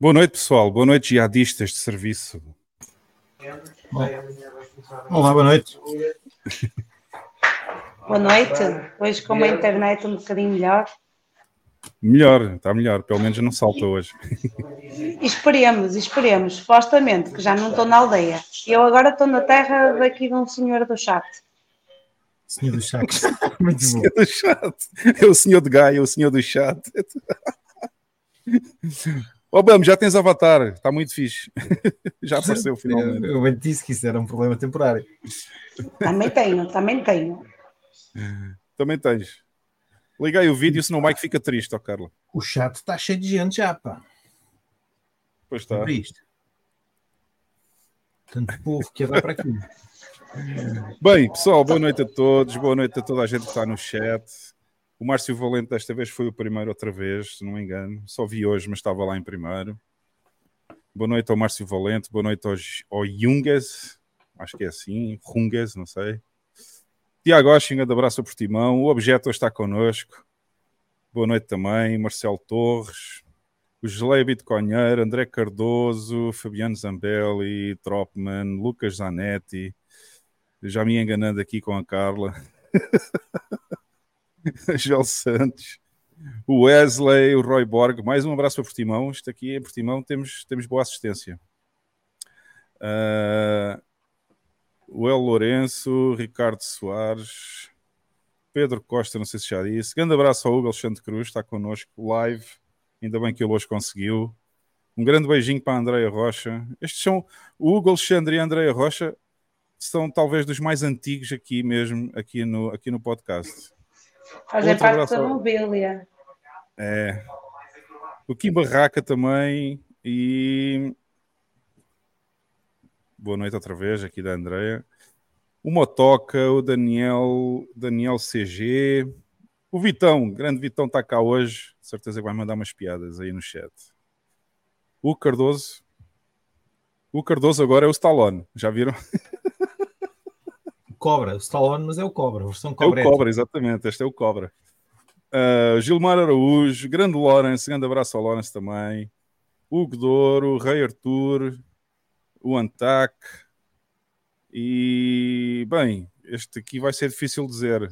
Boa noite, pessoal. Boa noite, jihadistas de serviço. Olá, boa noite. Boa noite. Hoje, com a internet um bocadinho melhor. Melhor, está melhor. Pelo menos não salta hoje. Esperemos, esperemos. Supostamente, que já não estou na aldeia. Eu agora estou na terra daqui de um senhor do chat. Senhor do chat. Muito bom. Senhor do chat. É o senhor de Gaia, é o senhor do chat. Ó, Bam, já tens avatar, está muito fixe. já apareceu finalmente. Eu, eu bem disse que isso era um problema temporário. Também tenho, também tenho. Também tens. Liguei o vídeo, senão o Mike fica triste, ó Carla. O chat está cheio de gente já, pá. Pois está. Tanto povo que vai para aqui. Bem, pessoal, boa noite a todos, boa noite a toda a gente que está no chat. O Márcio Valente desta vez foi o primeiro outra vez, se não me engano. Só vi hoje, mas estava lá em primeiro. Boa noite ao Márcio Valente, boa noite ao Junges, acho que é assim, Runges, não sei. Tiago de abraço a Portimão. O Objeto está connosco. Boa noite também. Marcelo Torres, o Gelei Bitcoinheiro, André Cardoso, Fabiano Zambelli, Tropman, Lucas Zanetti. Já me enganando aqui com a Carla. Joel Santos, o Wesley, o Roy Borg. Mais um abraço para Portimão. Isto aqui em Portimão temos, temos boa assistência. Uh, o El Lourenço, Ricardo Soares, Pedro Costa, não sei se já disse. Grande abraço ao Hugo Alexandre Cruz, está connosco live. Ainda bem que ele hoje conseguiu. Um grande beijinho para a Andreia Rocha. Estes são o Hugo Alexandre e a Andreia Rocha são talvez dos mais antigos aqui mesmo, aqui no, aqui no podcast. Fazem parte da mobília. É. O Kim Barraca também. E. Boa noite outra vez aqui da Andrea. O Motoca, o Daniel, Daniel CG. O Vitão, grande Vitão está cá hoje. certeza que vai mandar umas piadas aí no chat. O Cardoso. O Cardoso agora é o Stallone. Já viram? Cobra, o Stallone, mas é o Cobra, a versão Cobra. É o Cobra, exatamente, este é o Cobra. Uh, Gilmar Araújo, grande Lawrence, grande abraço ao Lawrence também. Hugo Douro, Rei Arthur, o Antac. E, bem, este aqui vai ser difícil dizer.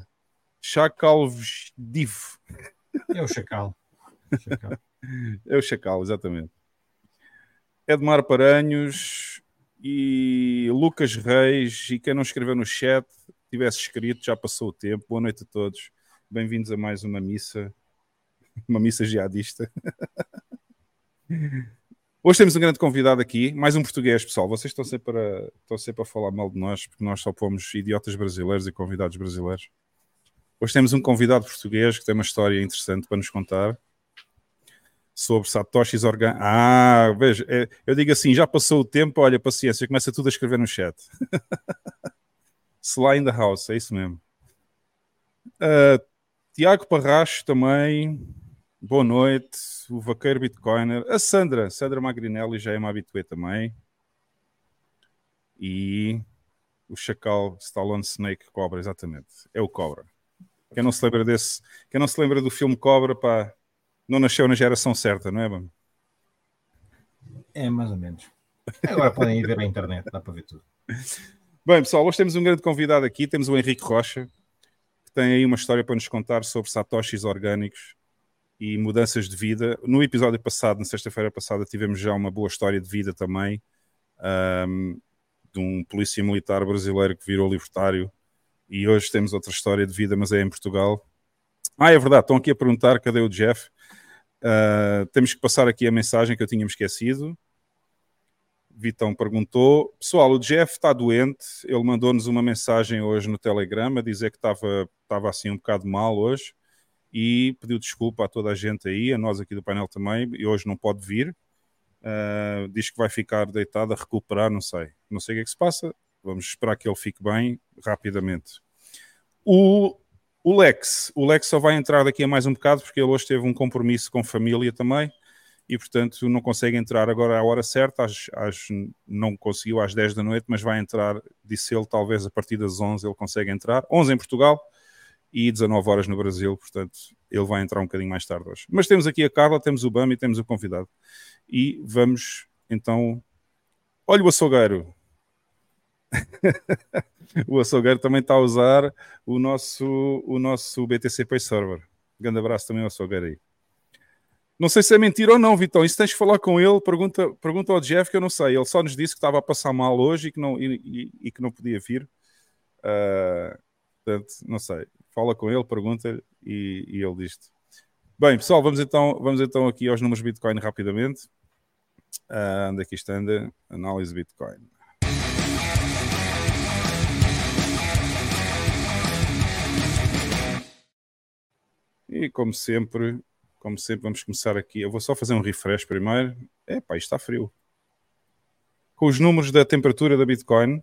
Chacalves Div. É o Chacal. Chacal. É o Chacal, exatamente. Edmar Paranhos, e Lucas Reis, e quem não escreveu no chat, tivesse escrito, já passou o tempo. Boa noite a todos. Bem-vindos a mais uma missa, uma missa jihadista. Hoje temos um grande convidado aqui, mais um português, pessoal. Vocês estão sempre, a, estão sempre a falar mal de nós, porque nós só pomos idiotas brasileiros e convidados brasileiros. Hoje temos um convidado português que tem uma história interessante para nos contar sobre satoshis orgânicos. Ah, veja, é, eu digo assim, já passou o tempo, olha, paciência, começa tudo a escrever no chat. Sly in the house, é isso mesmo. Uh, Tiago Parracho também, boa noite. O Vaqueiro Bitcoiner. A Sandra, Sandra Magrinelli já é uma habituê também. E o Chacal Stallone Snake Cobra, exatamente. É o Cobra. Quem não se lembra desse, quem não se lembra do filme Cobra, pá, não nasceu na geração certa, não é, Bam? É, mais ou menos. Agora podem ir ver a internet, dá para ver tudo. Bem, pessoal, hoje temos um grande convidado aqui, temos o Henrique Rocha, que tem aí uma história para nos contar sobre satoshis orgânicos e mudanças de vida. No episódio passado, na sexta-feira passada, tivemos já uma boa história de vida também, um, de um polícia militar brasileiro que virou libertário, e hoje temos outra história de vida, mas é em Portugal. Ah, é verdade, estão aqui a perguntar cadê o Jeff. Uh, temos que passar aqui a mensagem que eu tinha esquecido. Vitão perguntou: Pessoal, o Jeff está doente. Ele mandou-nos uma mensagem hoje no Telegram a dizer que estava, estava assim um bocado mal hoje e pediu desculpa a toda a gente aí, a nós aqui do painel também. E hoje não pode vir. Uh, diz que vai ficar deitado a recuperar. Não sei, não sei o que é que se passa. Vamos esperar que ele fique bem rapidamente. O, o Lex, o Lex só vai entrar daqui a mais um bocado porque ele hoje teve um compromisso com família também e portanto não consegue entrar agora à hora certa, às, às, não conseguiu às 10 da noite, mas vai entrar, disse ele, talvez a partir das 11 ele consegue entrar, 11 em Portugal e 19 horas no Brasil, portanto ele vai entrar um bocadinho mais tarde hoje. Mas temos aqui a Carla, temos o BAM e temos o convidado. E vamos então. Olha o açougueiro. o açougueiro também está a usar o nosso, o nosso BTC Pay Server. grande abraço também ao açougueiro aí. Não sei se é mentira ou não, Vitão. Isso tens que falar com ele. Pergunta, pergunta ao Jeff que eu não sei. Ele só nos disse que estava a passar mal hoje e que não, e, e, e que não podia vir. Uh, portanto, não sei. Fala com ele, pergunta e, e ele diz-te. Bem, pessoal, vamos então, vamos então aqui aos números Bitcoin rapidamente. Uh, onde é que isto anda? Análise Bitcoin. E como sempre, como sempre, vamos começar aqui. Eu vou só fazer um refresh primeiro. É pá, isto está frio. Com os números da temperatura da Bitcoin.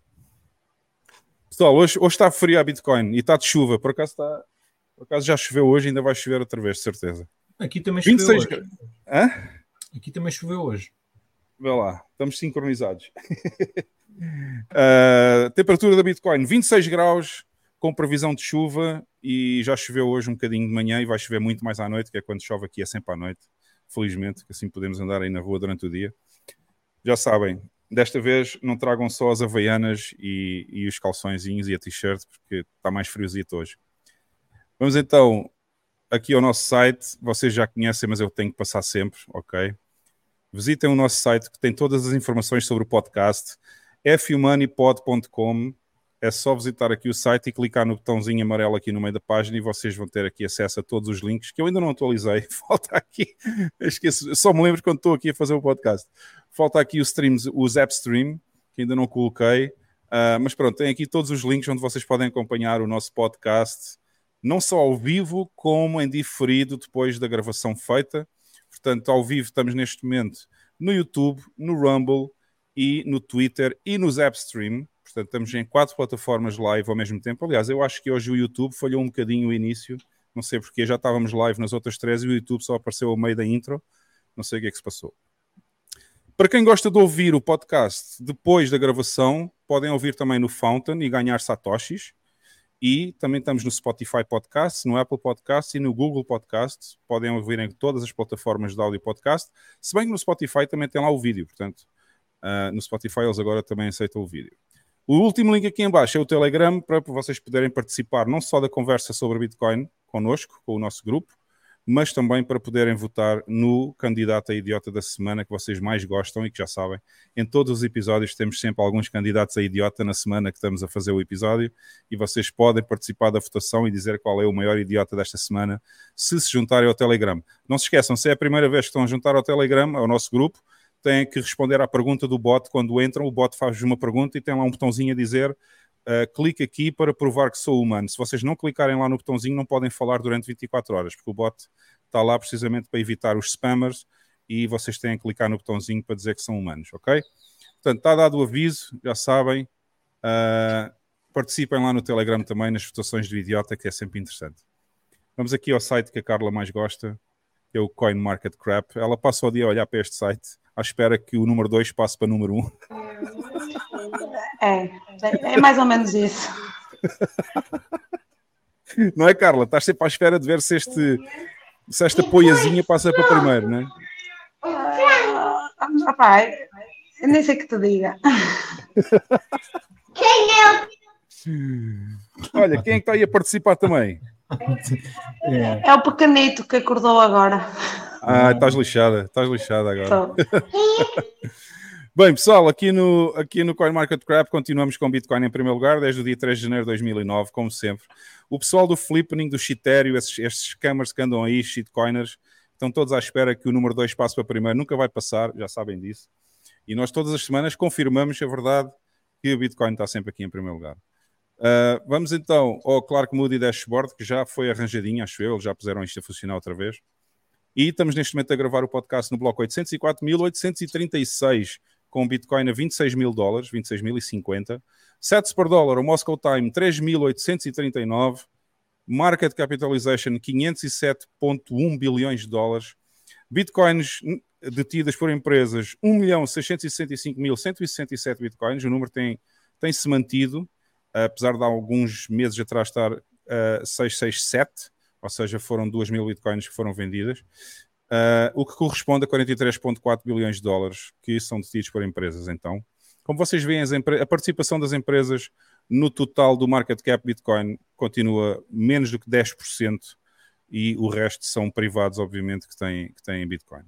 Pessoal, hoje, hoje está frio a Bitcoin e está de chuva. Por acaso, está, por acaso já choveu hoje, ainda vai chover outra vez, de certeza. Aqui também choveu 26... hoje. Hã? Aqui também choveu hoje. Vê lá, estamos sincronizados. uh, temperatura da Bitcoin 26 graus, com previsão de chuva e já choveu hoje um bocadinho de manhã e vai chover muito mais à noite, que é quando chove aqui, é sempre à noite, felizmente, que assim podemos andar aí na rua durante o dia. Já sabem, desta vez não tragam só as havaianas e, e os calçõezinhos e a t-shirt, porque está mais friozito hoje. Vamos então aqui ao nosso site, vocês já conhecem, mas eu tenho que passar sempre, ok? Visitem o nosso site que tem todas as informações sobre o podcast, fumoneypod.com é só visitar aqui o site e clicar no botãozinho amarelo aqui no meio da página e vocês vão ter aqui acesso a todos os links que eu ainda não atualizei. Falta aqui, esqueço, só me lembro quando estou aqui a fazer o podcast. Falta aqui os streams, os app stream, que ainda não coloquei. Uh, mas pronto, tem aqui todos os links onde vocês podem acompanhar o nosso podcast, não só ao vivo, como em diferido depois da gravação feita. Portanto, ao vivo estamos neste momento no YouTube, no Rumble e no Twitter e nos Appstream. Portanto, estamos em quatro plataformas live ao mesmo tempo. Aliás, eu acho que hoje o YouTube falhou um bocadinho o início. Não sei porque, já estávamos live nas outras três e o YouTube só apareceu ao meio da intro. Não sei o que é que se passou. Para quem gosta de ouvir o podcast depois da gravação, podem ouvir também no Fountain e ganhar satoshis. E também estamos no Spotify Podcast, no Apple Podcast e no Google Podcast. Podem ouvir em todas as plataformas de áudio podcast. Se bem que no Spotify também tem lá o vídeo, portanto, uh, no Spotify eles agora também aceitam o vídeo. O último link aqui em baixo é o Telegram para vocês poderem participar não só da conversa sobre Bitcoin connosco, com o nosso grupo, mas também para poderem votar no candidato a idiota da semana que vocês mais gostam e que já sabem. Em todos os episódios temos sempre alguns candidatos a idiota na semana que estamos a fazer o episódio e vocês podem participar da votação e dizer qual é o maior idiota desta semana se se juntarem ao Telegram. Não se esqueçam, se é a primeira vez que estão a juntar ao Telegram, ao nosso grupo, têm que responder à pergunta do bot quando entram. O bot faz uma pergunta e tem lá um botãozinho a dizer uh, clique aqui para provar que sou humano. Se vocês não clicarem lá no botãozinho, não podem falar durante 24 horas, porque o bot está lá precisamente para evitar os spammers e vocês têm que clicar no botãozinho para dizer que são humanos, ok? Portanto, está dado o aviso, já sabem. Uh, participem lá no Telegram também nas votações do idiota, que é sempre interessante. Vamos aqui ao site que a Carla mais gosta, que é o CoinMarketCrap. Ela passa o dia a olhar para este site à espera que o número 2 passe para o número 1. Um. É, é mais ou menos isso. Não é, Carla? Estás sempre à espera de ver se, este, se esta poiazinha passa para primeiro, não é? Uh, rapaz, eu nem sei que te diga. Quem é? Olha, quem é que está aí a participar também? É o pequenito que acordou agora. Ah, estás lixada, estás lixada agora. Bem, pessoal, aqui no, aqui no CoinMarketCrap continuamos com Bitcoin em primeiro lugar, desde o dia 3 de janeiro de 2009, como sempre. O pessoal do Flippening, do Shitério, esses, estes scammers que andam aí, shitcoiners, estão todos à espera que o número 2 passe para primeiro, nunca vai passar, já sabem disso. E nós todas as semanas confirmamos a verdade que o Bitcoin está sempre aqui em primeiro lugar. Uh, vamos então ao Clark Moody Dashboard, que já foi arranjadinho, acho eu, eles já puseram isto a funcionar outra vez. E estamos neste momento a gravar o podcast no bloco 804.836, com Bitcoin a 26 mil dólares, 26.050. Sets por dólar, o Moscow Time 3.839. Market capitalization 507,1 bilhões de dólares. Bitcoins detidas por empresas 1.665.167 bitcoins. O número tem, tem se mantido, apesar de alguns meses atrás estar uh, 667, ou seja, foram 2 mil bitcoins que foram vendidas, uh, o que corresponde a 43,4 bilhões de dólares que são detidos por empresas. Então, como vocês veem, a participação das empresas no total do market cap Bitcoin continua menos do que 10% e o resto são privados, obviamente, que têm, que têm Bitcoin.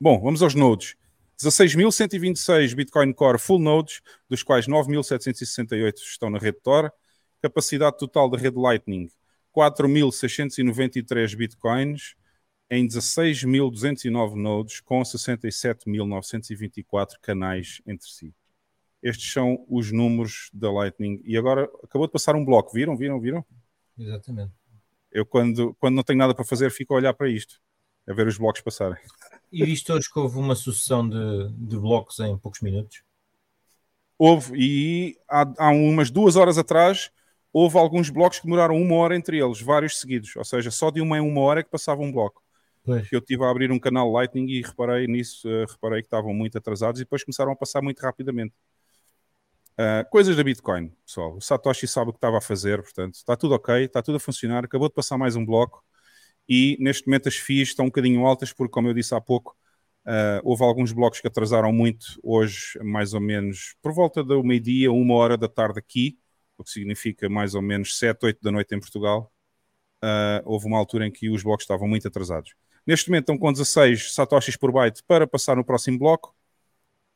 Bom, vamos aos nodes. 16.126 Bitcoin Core Full Nodes, dos quais 9.768 estão na rede Tor. Capacidade total da rede Lightning, 4.693 Bitcoins em 16.209 nodes, com 67.924 canais entre si. Estes são os números da Lightning. E agora acabou de passar um bloco. Viram? Viram? Viram? Exatamente. Eu, quando, quando não tenho nada para fazer, fico a olhar para isto, a ver os blocos passarem. E visto hoje que houve uma sucessão de, de blocos em poucos minutos? Houve, e há, há umas duas horas atrás houve alguns blocos que demoraram uma hora entre eles, vários seguidos, ou seja, só de uma em uma hora é que passava um bloco. Pois. Eu estive a abrir um canal Lightning e reparei nisso, uh, reparei que estavam muito atrasados e depois começaram a passar muito rapidamente. Uh, coisas da Bitcoin, pessoal. O Satoshi sabe o que estava a fazer, portanto, está tudo ok, está tudo a funcionar. Acabou de passar mais um bloco e neste momento as FIIs estão um bocadinho altas, porque, como eu disse há pouco, uh, houve alguns blocos que atrasaram muito hoje, mais ou menos por volta do meio-dia, uma hora da tarde aqui, o que significa mais ou menos 7, 8 da noite em Portugal. Uh, houve uma altura em que os blocos estavam muito atrasados. Neste momento estão com 16 satoshis por byte para passar no próximo bloco.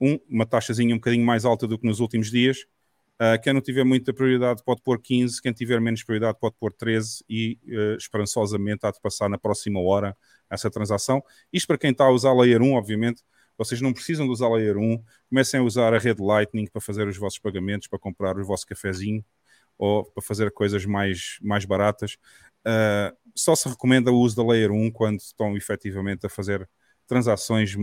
Um, uma taxazinha um bocadinho mais alta do que nos últimos dias. Uh, quem não tiver muita prioridade pode pôr 15, quem tiver menos prioridade pode pôr 13 e uh, esperançosamente há de passar na próxima hora essa transação. Isto para quem está a usar Layer 1, obviamente, vocês não precisam de usar Layer 1, comecem a usar a rede Lightning para fazer os vossos pagamentos, para comprar o vosso cafezinho ou para fazer coisas mais, mais baratas. Uh, só se recomenda o uso da Layer 1 quando estão efetivamente a fazer transações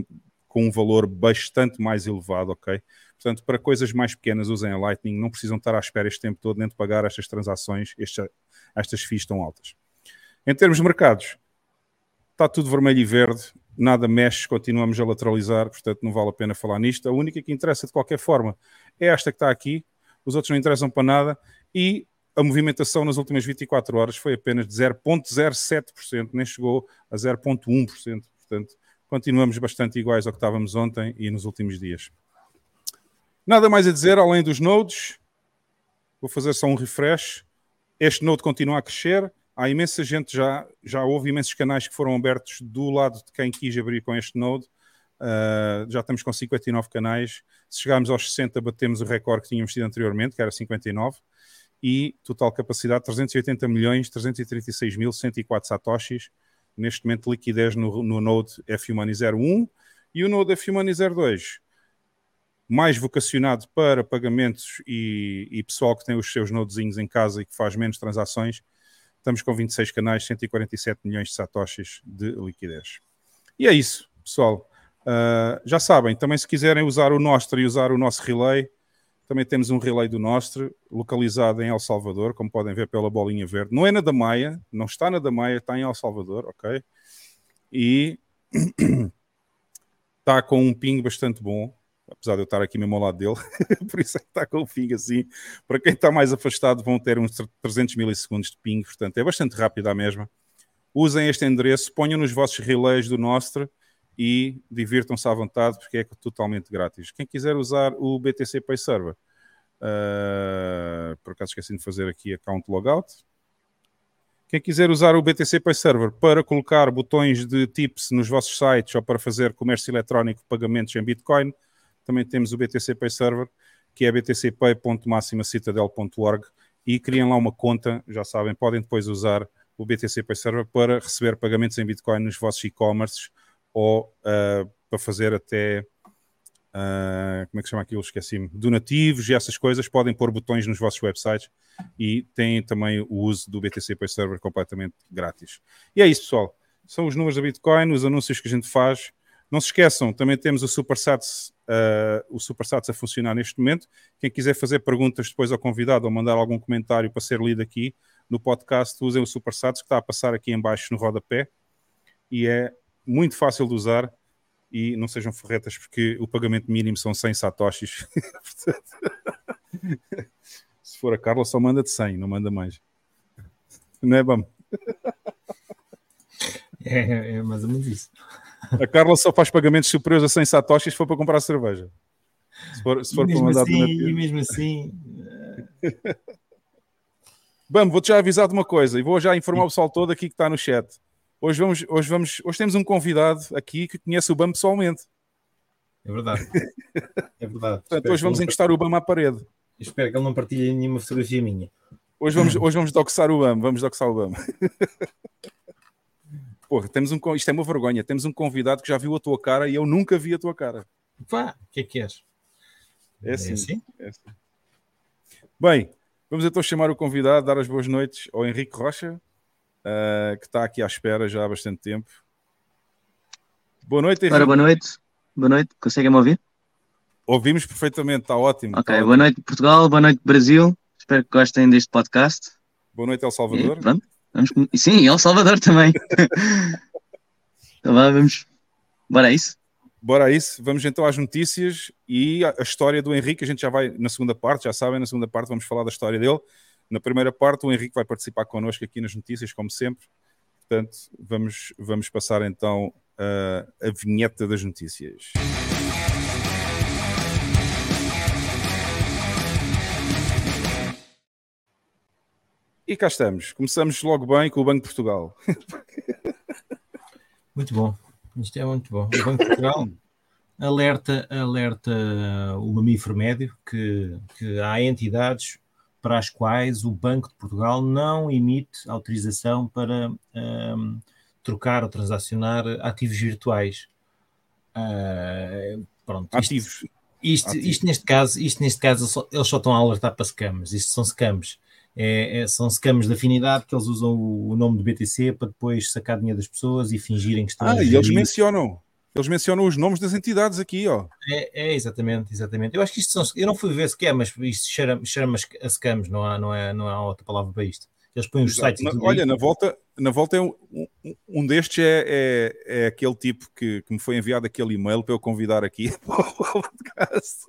com um valor bastante mais elevado, ok? Portanto, para coisas mais pequenas, usem a Lightning, não precisam estar à espera este tempo todo nem de pagar estas transações, estas, estas FIIs tão altas. Em termos de mercados, está tudo vermelho e verde, nada mexe, continuamos a lateralizar, portanto não vale a pena falar nisto. A única que interessa de qualquer forma é esta que está aqui, os outros não interessam para nada e a movimentação nas últimas 24 horas foi apenas de 0,07%, nem chegou a 0,1%. Portanto, continuamos bastante iguais ao que estávamos ontem e nos últimos dias. Nada mais a dizer além dos nodes. Vou fazer só um refresh. Este node continua a crescer. Há imensa gente já, já houve imensos canais que foram abertos do lado de quem quis abrir com este node. Uh, já estamos com 59 canais. Se chegarmos aos 60, batemos o recorde que tínhamos tido anteriormente, que era 59. E total capacidade 380 milhões, 336 mil, 104 satoshis neste momento liquidez no, no Node F-Money 01 e o Node F-Money 02 mais vocacionado para pagamentos e, e, pessoal que tem os seus nodezinhos em casa e que faz menos transações, estamos com 26 canais, 147 milhões de satoshis de liquidez. E é isso, pessoal. Uh, já sabem, também se quiserem usar o Nostra e usar o nosso relay, também temos um relay do Nostro, localizado em El Salvador, como podem ver pela bolinha verde. Não é na Damaia, não está na Damaia, está em El Salvador, ok? E está com um ping bastante bom, apesar de eu estar aqui mesmo ao lado dele, por isso é que está com o ping assim. Para quem está mais afastado, vão ter uns 300 milissegundos de ping, portanto é bastante rápido a mesma. Usem este endereço, ponham nos vossos relays do Nostro e divirtam-se à vontade porque é totalmente grátis. Quem quiser usar o BTC Pay Server, uh, por acaso esqueci de fazer aqui account logout. Quem quiser usar o BTC Pay Server para colocar botões de tips nos vossos sites ou para fazer comércio eletrónico pagamentos em Bitcoin, também temos o BTC Pay Server, que é btcpay.maximacitadel.org e criem lá uma conta, já sabem, podem depois usar o BTC Pay Server para receber pagamentos em Bitcoin nos vossos e-commerces ou uh, para fazer até uh, como é que chama aquilo? Esqueci-me, donativos e essas coisas, podem pôr botões nos vossos websites e têm também o uso do BTC Pay Server completamente grátis. E é isso, pessoal. São os números da Bitcoin, os anúncios que a gente faz. Não se esqueçam, também temos o SuperSats, uh, o SuperSats a funcionar neste momento. Quem quiser fazer perguntas depois ao convidado ou mandar algum comentário para ser lido aqui, no podcast, usem o SuperSats que está a passar aqui em baixo no rodapé e é muito fácil de usar e não sejam ferretas porque o pagamento mínimo são 100 satoshis. Se for a Carla, só manda de 100, não manda mais. Não é, bom? É, é mais ou menos isso. A Carla só faz pagamentos superiores a 100 satoshis se for para comprar cerveja. Se for, se for e, para mesmo assim, e mesmo assim, Bam, vou-te já avisar de uma coisa e vou já informar o pessoal todo aqui que está no chat. Hoje, vamos, hoje, vamos, hoje temos um convidado aqui que conhece o BAM pessoalmente. é verdade. É verdade. Portanto, Espero hoje vamos encostar o BAM à parede. Espero que ele não partilhe nenhuma fotografia minha. Hoje vamos, hoje vamos doxar o BAM. Vamos doxar o BAM. Porra, temos um, isto é uma vergonha. Temos um convidado que já viu a tua cara e eu nunca vi a tua cara. Pá, o que é que queres? É assim. assim? É assim. Bem, vamos então chamar o convidado, dar as boas noites ao Henrique Rocha, ah, que está aqui à espera já há bastante tempo. Boa noite, Henrique. Ora, boa noite. Boa noite. Conseguem-me ouvir? Ouvimos perfeitamente, está ótimo. Ok. está Boa noite, Portugal. Boa noite, Brasil. Espero que gostem deste podcast. Boa noite, El E, Salvador. pronto. Vamos... com- Sim, El Salvador também. então vá, vamos. Bora a isso? Bora a isso, vamos então às notícias e a, história do Henrique. A gente já vai na segunda parte, já sabem, na segunda parte vamos falar da história dele. Na primeira parte, o Henrique vai participar connosco aqui nas notícias, como sempre. Portanto, vamos, vamos passar então a, a vinheta das notícias. E cá estamos. Começamos logo bem com o Banco de Portugal. Muito bom. Isto é muito bom. O Banco de Portugal alerta, alerta o mamífero médio que, que há entidades para as quais o Banco de Portugal não emite autorização para ahm, trocar ou transacionar ativos virtuais. Ah, pronto, isto- Ativos. Isto, isto neste caso, isto neste caso só- eles só estão a alertar para scams. Isto são scams. É, é- são scams de afinidade que eles usam o, o nome do BTC para depois sacar dinheiro das pessoas e fingirem que estão a Ah, e eles mencionam. Eles mencionam os nomes das entidades aqui, ó. É, é, exatamente, exatamente. Eu acho que isto são. Eu não fui ver scam, mas isto cheira, cheira a scams, não há, não, é, não há outra palavra para isto. Eles põem os Exato. sites. Na- olha, aí. na volta, na volta é um, um- um destes é, é, é aquele tipo que, que me foi enviado aquele e-mail para eu convidar aqui para o podcast.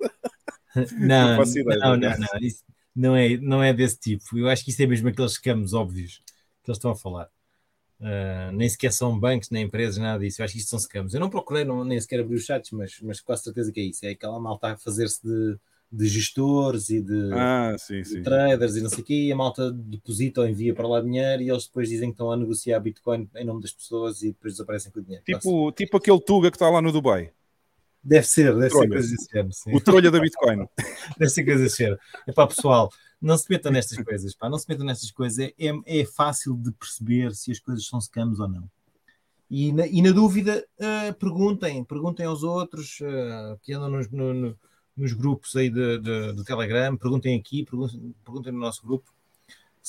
Não, não não, não, não, isso não é, não é desse tipo. Eu acho que isso é mesmo aqueles scams óbvios que eles estão a falar. Ah, nem sequer são bancos, nem empresas, nada disso. Eu acho que isto são scams. Eu não procurei, não, nem sequer abri os chats, mas, mas quase certeza que é isso. É aquela malta a fazer-se de, de gestores e de, Ah, sim, de sim. traders e não sei o quê, e a malta deposita ou envia para lá dinheiro e eles depois dizem que estão a negociar Bitcoin em nome das pessoas e depois desaparecem com o dinheiro. Tipo, tipo aquele Tuga que está lá no Dubai. Deve ser, deve Trolha. ser coisa desse género, sim. O trolha da Bitcoin. Deve ser coisa cheira. É pá, pessoal, não se metam nestas coisas, pá, não se metam nestas coisas. É, é, é fácil de perceber se as coisas são scams ou não. E na, e na dúvida, ah, perguntem, perguntem aos outros ah, que andam nos, no- no- nos grupos aí de, de- do Telegram, perguntem aqui, perguntem, perguntem no nosso grupo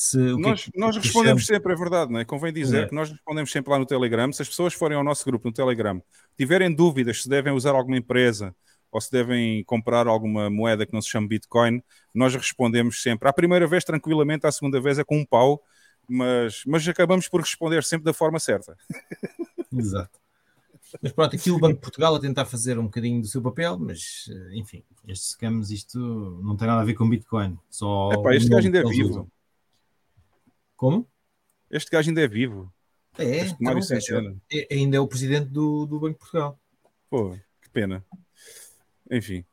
se é Nós, nós respondemos sempre, é verdade, não é? Convém dizer É. que nós respondemos sempre lá no Telegram. Se as pessoas forem ao nosso grupo no Telegram, tiverem dúvidas se devem usar alguma empresa ou se devem comprar alguma moeda que não se chama Bitcoin, nós respondemos sempre. À primeira vez, tranquilamente, à segunda vez é com um pau, mas, mas acabamos por responder sempre da forma certa. Exato. Mas pronto, aqui o Banco de Portugal a tentar fazer um bocadinho do seu papel, mas eh, enfim, estes scams, isto não tem nada a ver com Bitcoin. Só Epá, este gajo ainda é vivo. usam. Como? Este gajo ainda é vivo. É, Este Mário então, é, Centeno. é- ainda é o presidente do, do Banco de Portugal. Pô, que pena. Enfim.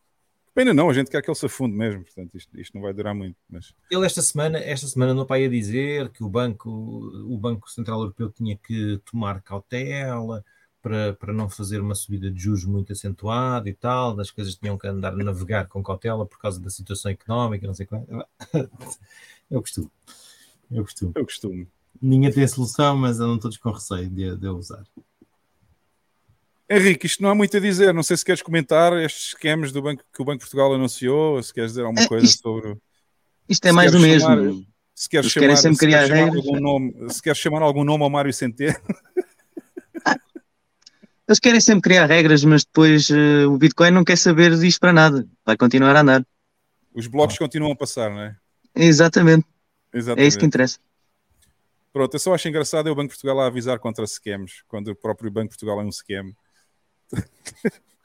Pena não, a gente quer que ele se afunde mesmo, portanto isto, isto não vai durar muito. Mas Ele esta semana, esta semana para aí a dizer que o Banco, o Banco Central Europeu tinha que tomar cautela para, para não fazer uma subida de juros muito acentuada e tal, das coisas tinham que andar a navegar com cautela por causa da situação económica, não sei qual. Eu costumo. Eu costumo. eu costumo. Ninguém tem solução, mas andam todos com receio de, de a usar. Henrique, isto não há muito a dizer. Não sei se queres comentar estes esquemas do banco, que o Banco de Portugal anunciou, ou se queres dizer alguma É, coisa isto- sobre. Isto é mais do mesmo. Se queres chamar, querem sempre se queres criar chamar regras. algum nome, se queres chamar algum nome ao Mário Centeno, Eles querem sempre criar regras, mas depois eh, o Bitcoin não quer saber disto para nada. Vai continuar a andar. os blocos continuam a passar, não é? Exatamente. É Exatamente. isso que interessa. Pronto, eu só acho engraçado é o Banco de Portugal a avisar contra scams, quando o próprio Banco de Portugal é um scam.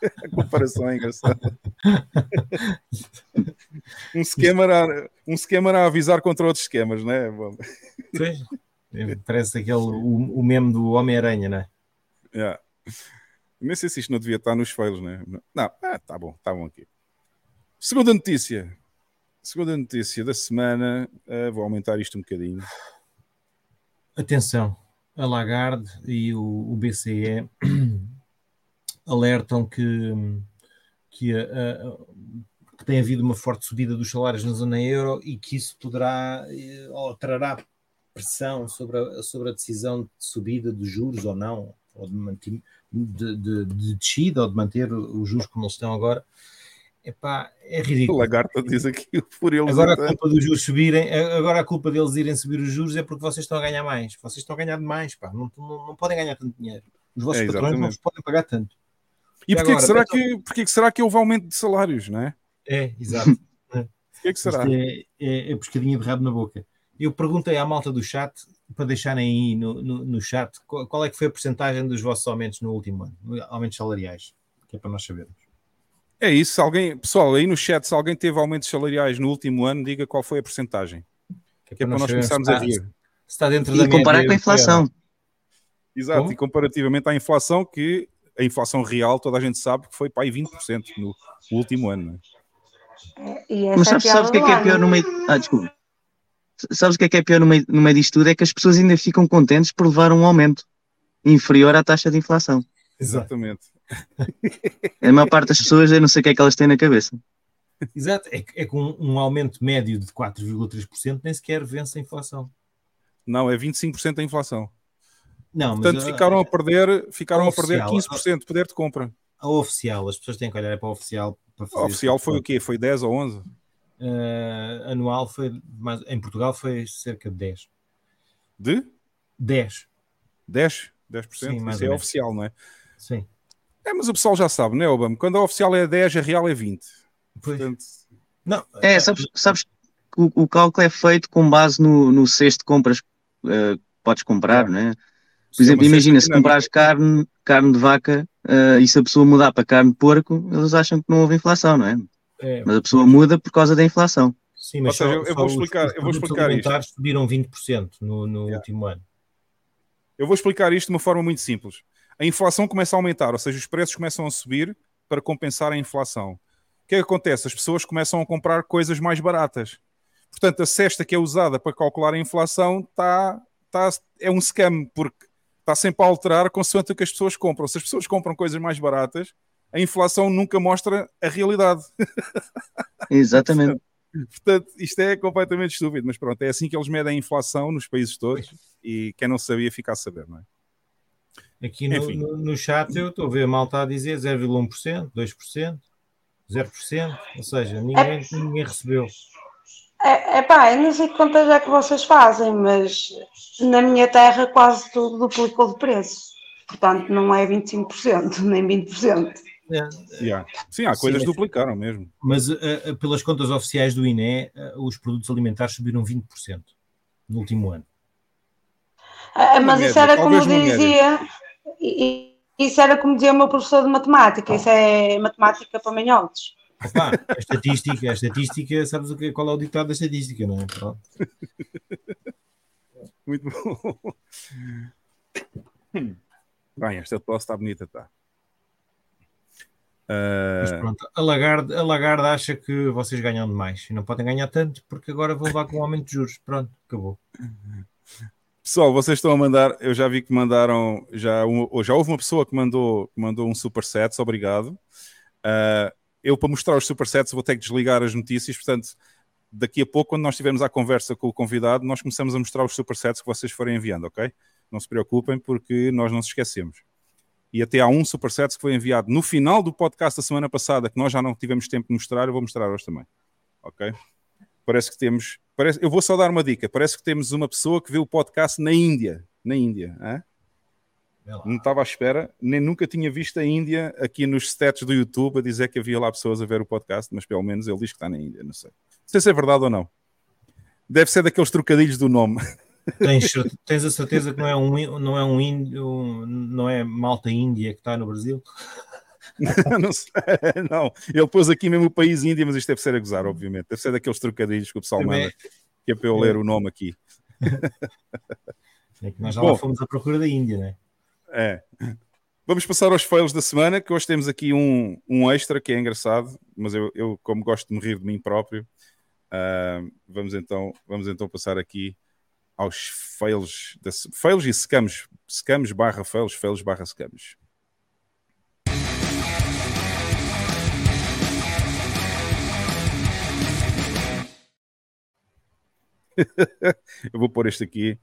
a comparação é engraçada. um, esquema era, um esquema era a avisar contra outros esquemas, não é? Bom, Pois, é, parece aquele, o, o meme do Homem-Aranha, não é? yeah. Nem sei se isto não devia estar nos fails, né? Não, ah, tá bom, tá bom aqui. Segunda notícia. Segunda notícia da semana. ah, vou aumentar isto um bocadinho. Atenção, a Lagarde e o, o BCE alertam que, que, a- a- que tem havido uma forte subida dos salários na zona euro e que isso poderá eh, ou trará pressão sobre a, sobre a decisão de subida de juros ou não, ou de, mantim- de, de, de descida ou de manter os juros como eles estão agora. Epá, é O ridículo. lagarto diz aqui por eles. Agora a culpa dos juros subirem, agora a culpa deles irem subir os juros é porque vocês estão a ganhar mais. Vocês estão a ganhar demais, pá. Não, não, não podem ganhar tanto dinheiro. Os vossos É, patrões não vos podem pagar tanto. E E porquê, que agora, será então- que, porquê que será que houve aumento de salários, não é? É, exato. Porquê que será? Isto é, é, é pescadinha de rabo na boca. Eu perguntei à malta do chat para deixarem aí no, no, no chat qual, qual é que foi a porcentagem dos vossos aumentos no último ano, aumentos salariais, que é para nós sabermos. É isso. se Alguém, pessoal, aí no chat, se alguém teve aumentos salariais no último ano, diga qual foi a porcentagem. Que é para nós começarmos a está- rir. Se está dentro da E comparar com a inflação. Exato, Como? e comparativamente à inflação, que a inflação real, toda a gente sabe que foi para aí 20% no último ano. não é? E Mas sabes, sabes o que é que é pior no meio. Ah, desculpa. Sabes o que é que é pior no meio, no meio disto tudo? É que as pessoas ainda ficam contentes por levar um aumento inferior à taxa de inflação. Exatamente. A maior parte das pessoas, eu não sei o que é que elas têm na cabeça. Exato, é, que- é com um aumento médio de 4,3% nem sequer vence a inflação. Não, é 25% a inflação. Não, mas Portanto, a- ficaram a perder, ficaram a perder Oficial. 15% de poder de compra. a oficial, as pessoas têm que olhar para a oficial para fazer A oficial foi o quê? Foi 10 ou 11? Eh, anual foi mais, em Portugal foi cerca de 10. De 10, 10? 10%? Sim, Isso é oficial, não é? Sim. É, mas o pessoal já sabe, não é, Obama? Quando a oficial é 10, a real é 20. Pois. Portanto, Não, É, sabes, sabes que o, o cálculo é feito com base no, no cesto de compras eh, que podes comprar, É. né? Por Sim, exemplo, imagina, se cesta dinâmica. comprares carne, carne de vaca eh, e se a pessoa mudar para carne de porco, eles acham que não houve inflação, não é? é, Mas a pessoa muda por causa da inflação. sim, mas Ou seja, só- eu- só vou os- explicar- os eu vou explicar isto. subiram 20% no, no Yeah. último ano. Eu vou explicar isto de uma forma muito simples. A inflação começa a aumentar, ou seja, os preços começam a subir para compensar a inflação. O que é que acontece? As pessoas começam a comprar coisas mais baratas. Portanto, a cesta que é usada para calcular a inflação está, está, é um scam, porque está sempre a alterar consoante o que as pessoas compram. Se as pessoas compram coisas mais baratas, a inflação nunca mostra a realidade. Exatamente. Portanto, isto é completamente estúpido, mas pronto, é assim que eles medem a inflação nos países todos e quem não sabia fica a saber, não é? Aqui no, no, no chat eu estou a ver a malta a dizer 0,1%, 2%, 0%, ou seja, ninguém, ninguém recebeu. É, é pá, eu não sei que contas é que vocês fazem, mas na minha terra quase tudo duplicou de preço. Portanto, não é 25%, nem 20%. É, Yeah. Sim, há Sim, coisas mas- que duplicaram mesmo. Mas eh, pelas contas oficiais do INE, eh, os produtos alimentares subiram 20% no último ano. Uma mas isso era como dizia, e- isso era como dizia o meu professor de matemática, isso é matemática para manhotos. Opa, a estatística, a estatística, sabes o que, qual é o ditado da estatística, não é? Pronto. Muito bom. Bem, esta tosse está bonita, está. Mas Ah, pronto, a Lagarde, a Lagarde acha que vocês ganham demais e não podem ganhar tanto porque agora vão levar com um aumento de juros. Pronto, acabou. Pessoal, vocês estão a mandar. Eu já vi que mandaram. Já, um, já houve uma pessoa que mandou, mandou um supersets, obrigado. Ah, eu, para mostrar os supersets, vou ter que desligar as notícias. Portanto, daqui a pouco, quando nós estivermos à conversa com o convidado, nós começamos a mostrar os supersets que vocês forem enviando, ok? Não se preocupem, porque nós não se esquecemos. E até há um superset que foi enviado no final do podcast da semana passada, que nós já não tivemos tempo de mostrar, eu vou mostrar hoje também. Ok? Parece que temos. Parece, eu vou só dar uma dica. Parece que temos uma pessoa que vê o podcast na Índia. Na Índia. Não estava à espera, nem nunca tinha visto a Índia aqui nos stats do YouTube a dizer que havia lá pessoas a ver o podcast, mas pelo menos ele diz que está na Índia, não sei. Não sei se é verdade ou não. Deve ser daqueles trocadilhos do nome. Tens, tens a certeza que não é um, não é um índio, não é malta índia que está no Brasil? não, sei, não, ele pôs aqui mesmo o país Índia, mas isto deve ser a gozar, obviamente. Deve ser daqueles trocadilhos que o pessoal Também- manda, que é para eu ler o nome aqui. É que nós já Bom. lá fomos à procura da Índia, né? É. Vamos passar aos fails da semana, que hoje temos aqui um, um extra que é engraçado, mas eu, eu, como gosto de me rir de mim próprio, ah, vamos, então, vamos então passar aqui aos fails, da, fails e secamos, secamos barra fails, fails barra secamos. eu vou pôr este aqui.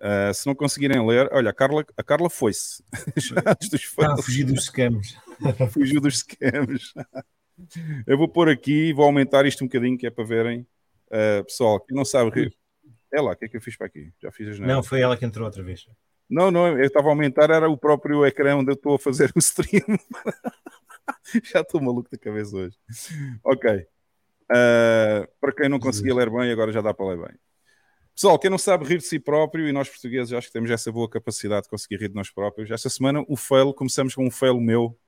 Ah, se não conseguirem ler, olha, a Carla, a Carla foi-se. Já antes dos Está a fugir dos scams. fugiu dos scams. Eu vou pôr aqui e vou aumentar isto um bocadinho, que é para verem. Ah, pessoal, quem não sabe rir. É lá, o que é que eu fiz para aqui? Já fiz as Não, foi ela que entrou outra vez. Não, não, eu estava a aumentar, era o próprio ecrã onde eu estou a fazer o stream. Já estou maluco da cabeça hoje. Ok. Ah, para quem não conseguia ler bem, agora já dá para ler bem. Pessoal, quem não sabe rir de si próprio, e nós portugueses acho que temos essa boa capacidade de conseguir rir de nós próprios. Esta semana, o fail, começamos com um fail meu,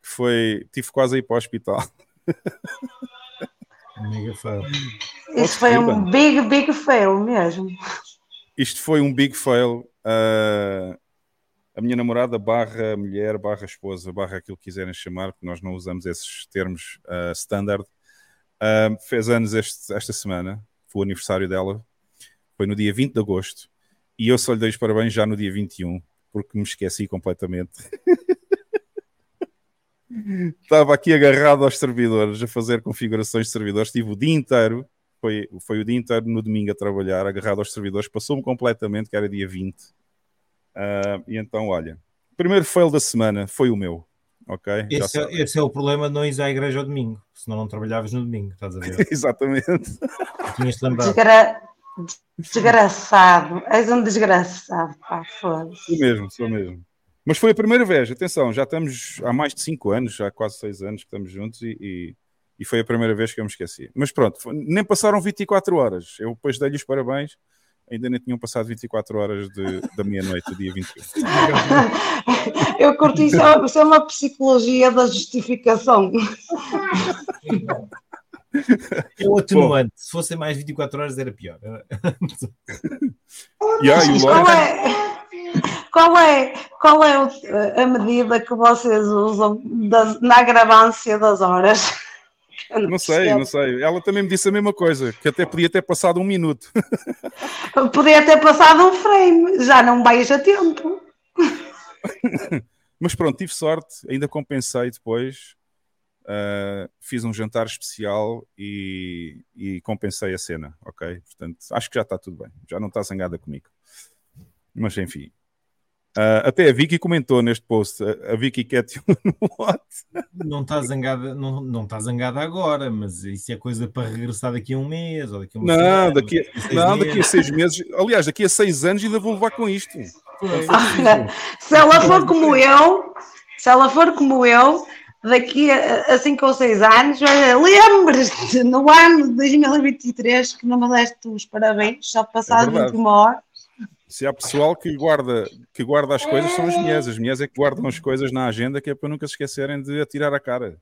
que foi, tive quase a ir para o hospital. Mega fail. Isso foi um big, big fail mesmo. Isto foi um big fail. Ah, a minha namorada barra mulher, barra esposa, barra aquilo que quiserem chamar, porque nós não usamos esses termos ah, standard, ah, fez anos este- esta semana, foi o aniversário dela, foi no dia 20 de agosto, e eu só lhe dei os parabéns já no dia 21, porque me esqueci completamente. Estava aqui agarrado aos servidores, a fazer configurações de servidores, estive o dia inteiro foi, foi o dia inteiro no domingo a trabalhar, agarrado aos servidores, passou-me completamente, que era dia 20. Ah, e então, olha, primeiro fail da semana foi o meu, ok? Já Esse é, esse é o problema de não ir à igreja ao domingo, senão não trabalhavas no domingo, estás a ver? Exatamente. Tinhas-te lembrado. Desgraçado. És um desgraçado. Pá, foda-se. Sou mesmo, sou mesmo. Mas foi a primeira vez, atenção, já estamos há mais de 5 anos, já há quase 6 anos que estamos juntos e, e, e foi a primeira vez que eu me esqueci. Mas pronto, foi- nem passaram 24 horas. Eu depois dei-lhe os parabéns, ainda nem tinham passado 24 horas de- da meia-noite, do dia 21. Eu curti isso, é- isso é uma psicologia da justificação. É o atenuante. Se fossem mais 24 horas era pior. E aí, o Qual é, qual é, qual é a medida que vocês usam da- na agravância das horas? Eu não sei, não sei. Ela também me disse a mesma coisa, que até podia ter passado um minuto. Podia ter passado um frame, já não vais a tempo. Mas pronto, tive sorte, ainda compensei depois. Uh, fiz um jantar especial e, e compensei a cena, ok? Portanto, acho que já está tudo bem, já não está zangada comigo. Mas enfim. Uh, até a Vicky comentou neste post, a, a Vicky Cat no what? Não está zangada, não, não está zangada agora, mas isso é coisa para regressar daqui a um mês ou daqui a uma Não, semana, daqui a, seis não, daqui a meses. seis meses, aliás, daqui a seis anos ainda vou levar com isto. Olha, se ela for como eu, se ela for como eu, daqui a 5 ou 6 anos, olha, lembres-te, no ano de 2023, que não me deste os parabéns, só passado É verdade. 21 horas. Se há pessoal que guarda, que guarda as coisas, são as mulheres. As mulheres é que guardam as coisas na agenda, que é para nunca se esquecerem de atirar a cara.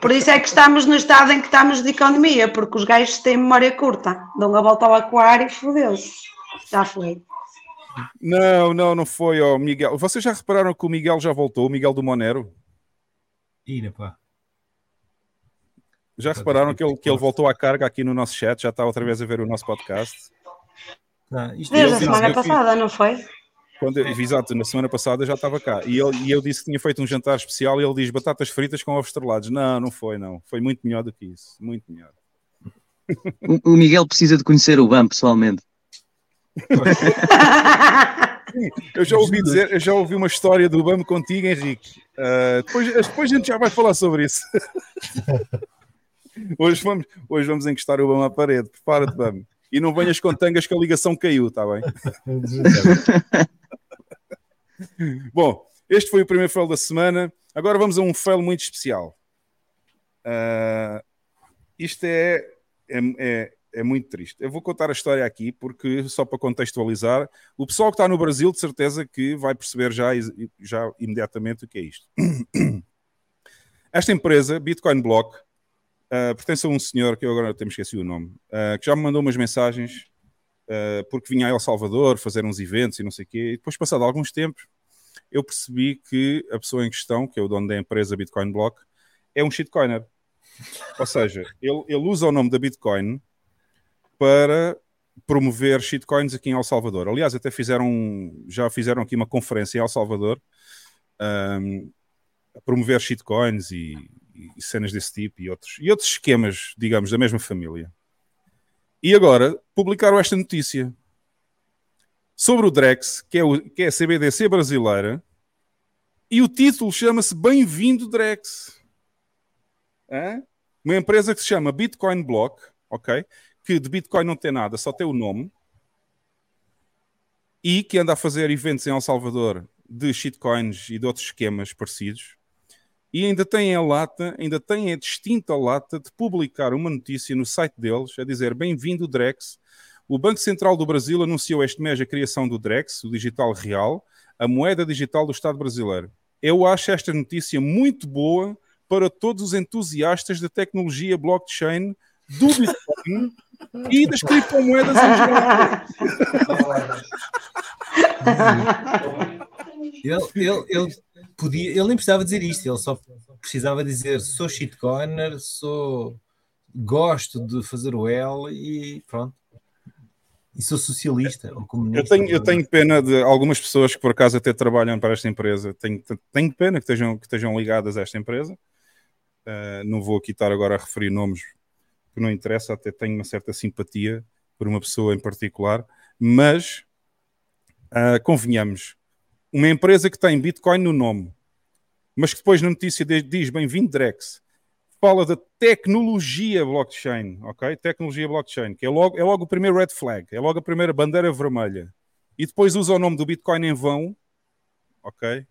Por isso é que estamos no estado em que estamos de economia, porque os gajos têm memória curta, dão a volta ao aquário e fodeu-se. Já foi. Não, não, não foi, ó, Miguel. Vocês já repararam que o Miguel já voltou, o Miguel do Monero? Ira, pá. Já repararam que ele, que ele voltou à carga aqui no nosso chat? Já está outra vez a ver o nosso podcast? Isto Desde a Ele- semana passada, não foi? Quando, exato, na semana passada já estava cá. E, ele, e eu disse que tinha feito um jantar especial e ele diz batatas fritas com ovos estrelados. Não, não foi, não. Foi muito melhor do que isso. Muito melhor. O, o Miguel precisa de conhecer o BAM pessoalmente. Eu já ouvi dizer, eu já ouvi uma história do BAM contigo, Henrique. Ah, depois, depois a gente já vai falar sobre isso. hoje, vamos, hoje vamos encostar o BAM à parede. Prepara-te, BAM. E não venhas com tangas que a ligação caiu, está bem? Bom, este foi o primeiro fail da semana. Agora vamos a um fail muito especial. Ah, isto é, é, é- É muito triste. Eu vou contar a história aqui, porque só para contextualizar, o pessoal que está no Brasil, de certeza que vai perceber já, já imediatamente o que é isto. Esta empresa, Bitcoin Block, uh, pertence a um senhor que eu agora tenho esquecido o nome, uh, que já me mandou umas mensagens uh, porque vinha a El Salvador fazer uns eventos e não sei o quê. E depois, passado alguns tempos, eu percebi que a pessoa em questão, que é o dono da empresa Bitcoin Block, é um shitcoiner. Ou seja, ele, ele usa o nome da Bitcoin para promover shitcoins aqui em El Salvador. Aliás, até fizeram, já fizeram aqui uma conferência em El Salvador um, a promover shitcoins e, e, cenas desse tipo e outros, e outros esquemas, digamos, da mesma família. E agora publicaram esta notícia sobre o Drex, que é, o, que é a CBDC brasileira, e o título chama-se Bem-vindo Drex. Hã? Uma empresa que se chama Bitcoin Block, ok? Que de Bitcoin não tem nada, só tem o nome. E que anda a fazer eventos em El Salvador de shitcoins e de outros esquemas parecidos. E ainda tem a lata, ainda tem a distinta lata de publicar uma notícia no site deles a dizer bem-vindo Drex. O Banco Central do Brasil anunciou este mês a criação do Drex, o digital real, a moeda digital do Estado brasileiro. Eu acho esta notícia muito boa para todos os entusiastas da tecnologia blockchain, do Bitcoin e das criptomoedas em geral. ele, ele, ele, podia, ele nem precisava dizer isto, ele só precisava dizer sou shitcoiner, sou gosto de fazer o L e pronto. E sou socialista ou comunista. Eu tenho, eu tenho pena de algumas pessoas que por acaso até trabalham para esta empresa. Tenho, tenho pena que estejam, que estejam ligadas a esta empresa. Uh, não vou aqui estar agora a referir nomes que não interessa, até tenho uma certa simpatia por uma pessoa em particular, mas uh, convenhamos, uma empresa que tem Bitcoin no nome, mas que depois na notícia diz bem-vindo Drex, fala da tecnologia blockchain, ok? Tecnologia blockchain, que é logo, é logo o primeiro red flag, é logo a primeira bandeira vermelha. E depois usa o nome do Bitcoin em vão, ok?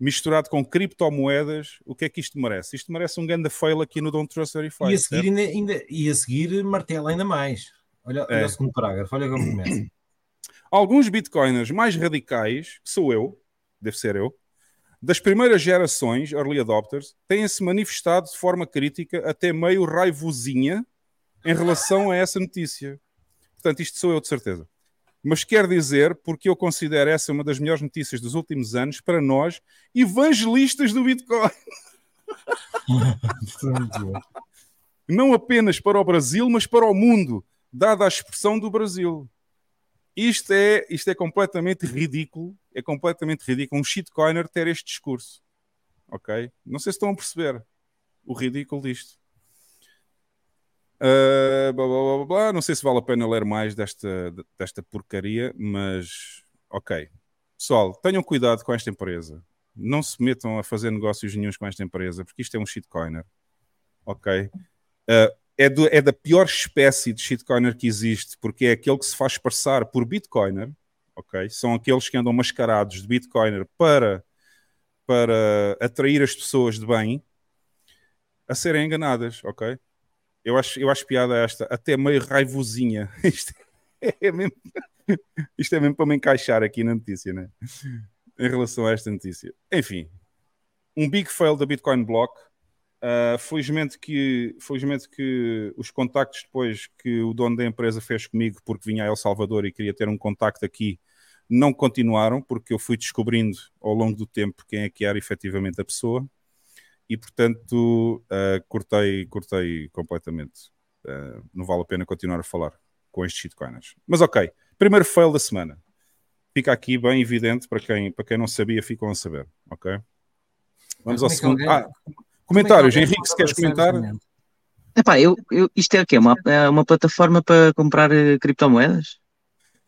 Misturado com criptomoedas, o que é que isto merece? Isto merece um grande fail aqui no Don't Trust Verify. E a seguir, ainda, ainda, e a seguir martela ainda mais. Olha, é. olha o segundo parágrafo, olha como começa. Alguns bitcoiners mais radicais, que sou eu, deve ser eu, das primeiras gerações, early adopters, têm-se manifestado de forma crítica, até meio raivosinha, em relação a essa notícia. Portanto, isto sou eu de certeza mas quer dizer porque eu considero essa uma das melhores notícias dos últimos anos para nós, evangelistas do Bitcoin. Não apenas para o Brasil, mas para o mundo, dada a expressão do Brasil. Isto é, isto é completamente ridículo, é completamente ridículo um shitcoiner ter este discurso. Ok? Não sei se estão a perceber o ridículo disto. Uh, blá, blá, blá, blá, Não sei se vale a pena ler mais desta, desta porcaria, mas ok. Pessoal, tenham cuidado com esta empresa. Não se metam a fazer negócios nenhums com esta empresa, porque isto é um shitcoiner. Ok? Uh, é, do, é, da pior espécie de shitcoiner que existe, porque é aquele que se faz passar por bitcoiner. Ok? São aqueles que andam mascarados de bitcoiner para, para atrair as pessoas de bem a serem enganadas. Ok? Eu acho, eu acho piada esta, até meio raivosinha. Isto é mesmo, isto é mesmo para me encaixar aqui na notícia, né? Em relação a esta notícia. Enfim, um big fail da Bitcoin Block. Uh, felizmente, que, felizmente que os contactos depois que o dono da empresa fez comigo, porque vinha a El Salvador e queria ter um contacto aqui, não continuaram, porque eu fui descobrindo ao longo do tempo quem é que era efetivamente a pessoa e portanto uh, cortei, cortei completamente. Uh, não vale a pena continuar a falar com estes shitcoiners. Mas ok, primeiro fail da semana. Fica aqui bem evidente para quem, para quem não sabia, ficam a saber. Ok? Vamos ao é segundo. Ah, comentários. É Henrique, se queres comentar? Epá, eu, eu, isto é o quê? Uma, é uma plataforma para comprar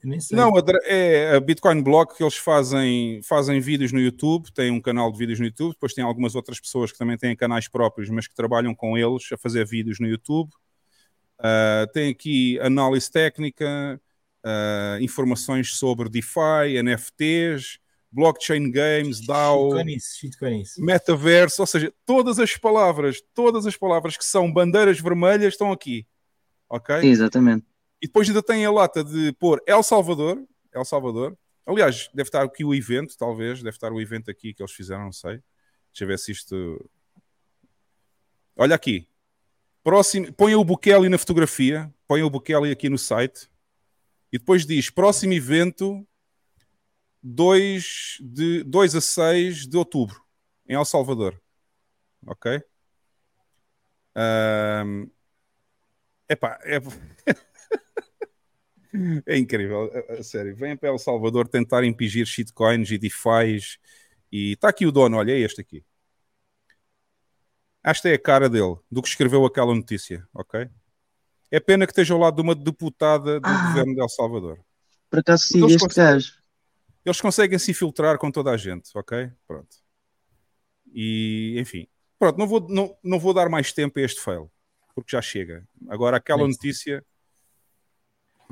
eh, criptomoedas? Não, é a Bitcoin Block que eles fazem, fazem vídeos no YouTube, têm um canal de vídeos no YouTube, depois tem algumas outras pessoas que também têm canais próprios, mas que trabalham com eles a fazer vídeos no YouTube. Uh, tem aqui análise técnica, uh, informações sobre DeFi, NFTs, blockchain games, DAO, metaverso, ou seja, todas as palavras, todas as palavras que são bandeiras vermelhas estão aqui. ok? Exatamente. E depois ainda tem a lata de pôr El Salvador, El Salvador. Aliás, deve estar aqui o evento, talvez, deve estar o evento aqui que eles fizeram, não sei. Deixa eu ver se isto. Olha aqui. Próximo, ponha o Bukele na fotografia, ponha o Bukele aqui no site e depois diz próximo evento 2, de, 2 a 6 de outubro em El Salvador. Ok? Um, epá, é... é incrível, a, sério. Vem para El Salvador tentar impingir shitcoins e DeFi's e está aqui o dono, olha, é este aqui. Esta é a cara dele, do que escreveu aquela notícia, ok? É pena que esteja ao lado de uma deputada do Ah. governo de El Salvador. Por acaso sigo Eles este conseguem- gajo. Eles conseguem se infiltrar com toda a gente, ok? Pronto. E, enfim. Pronto, não vou, não, não vou dar mais tempo a este fail, porque já chega. Agora, aquela É notícia.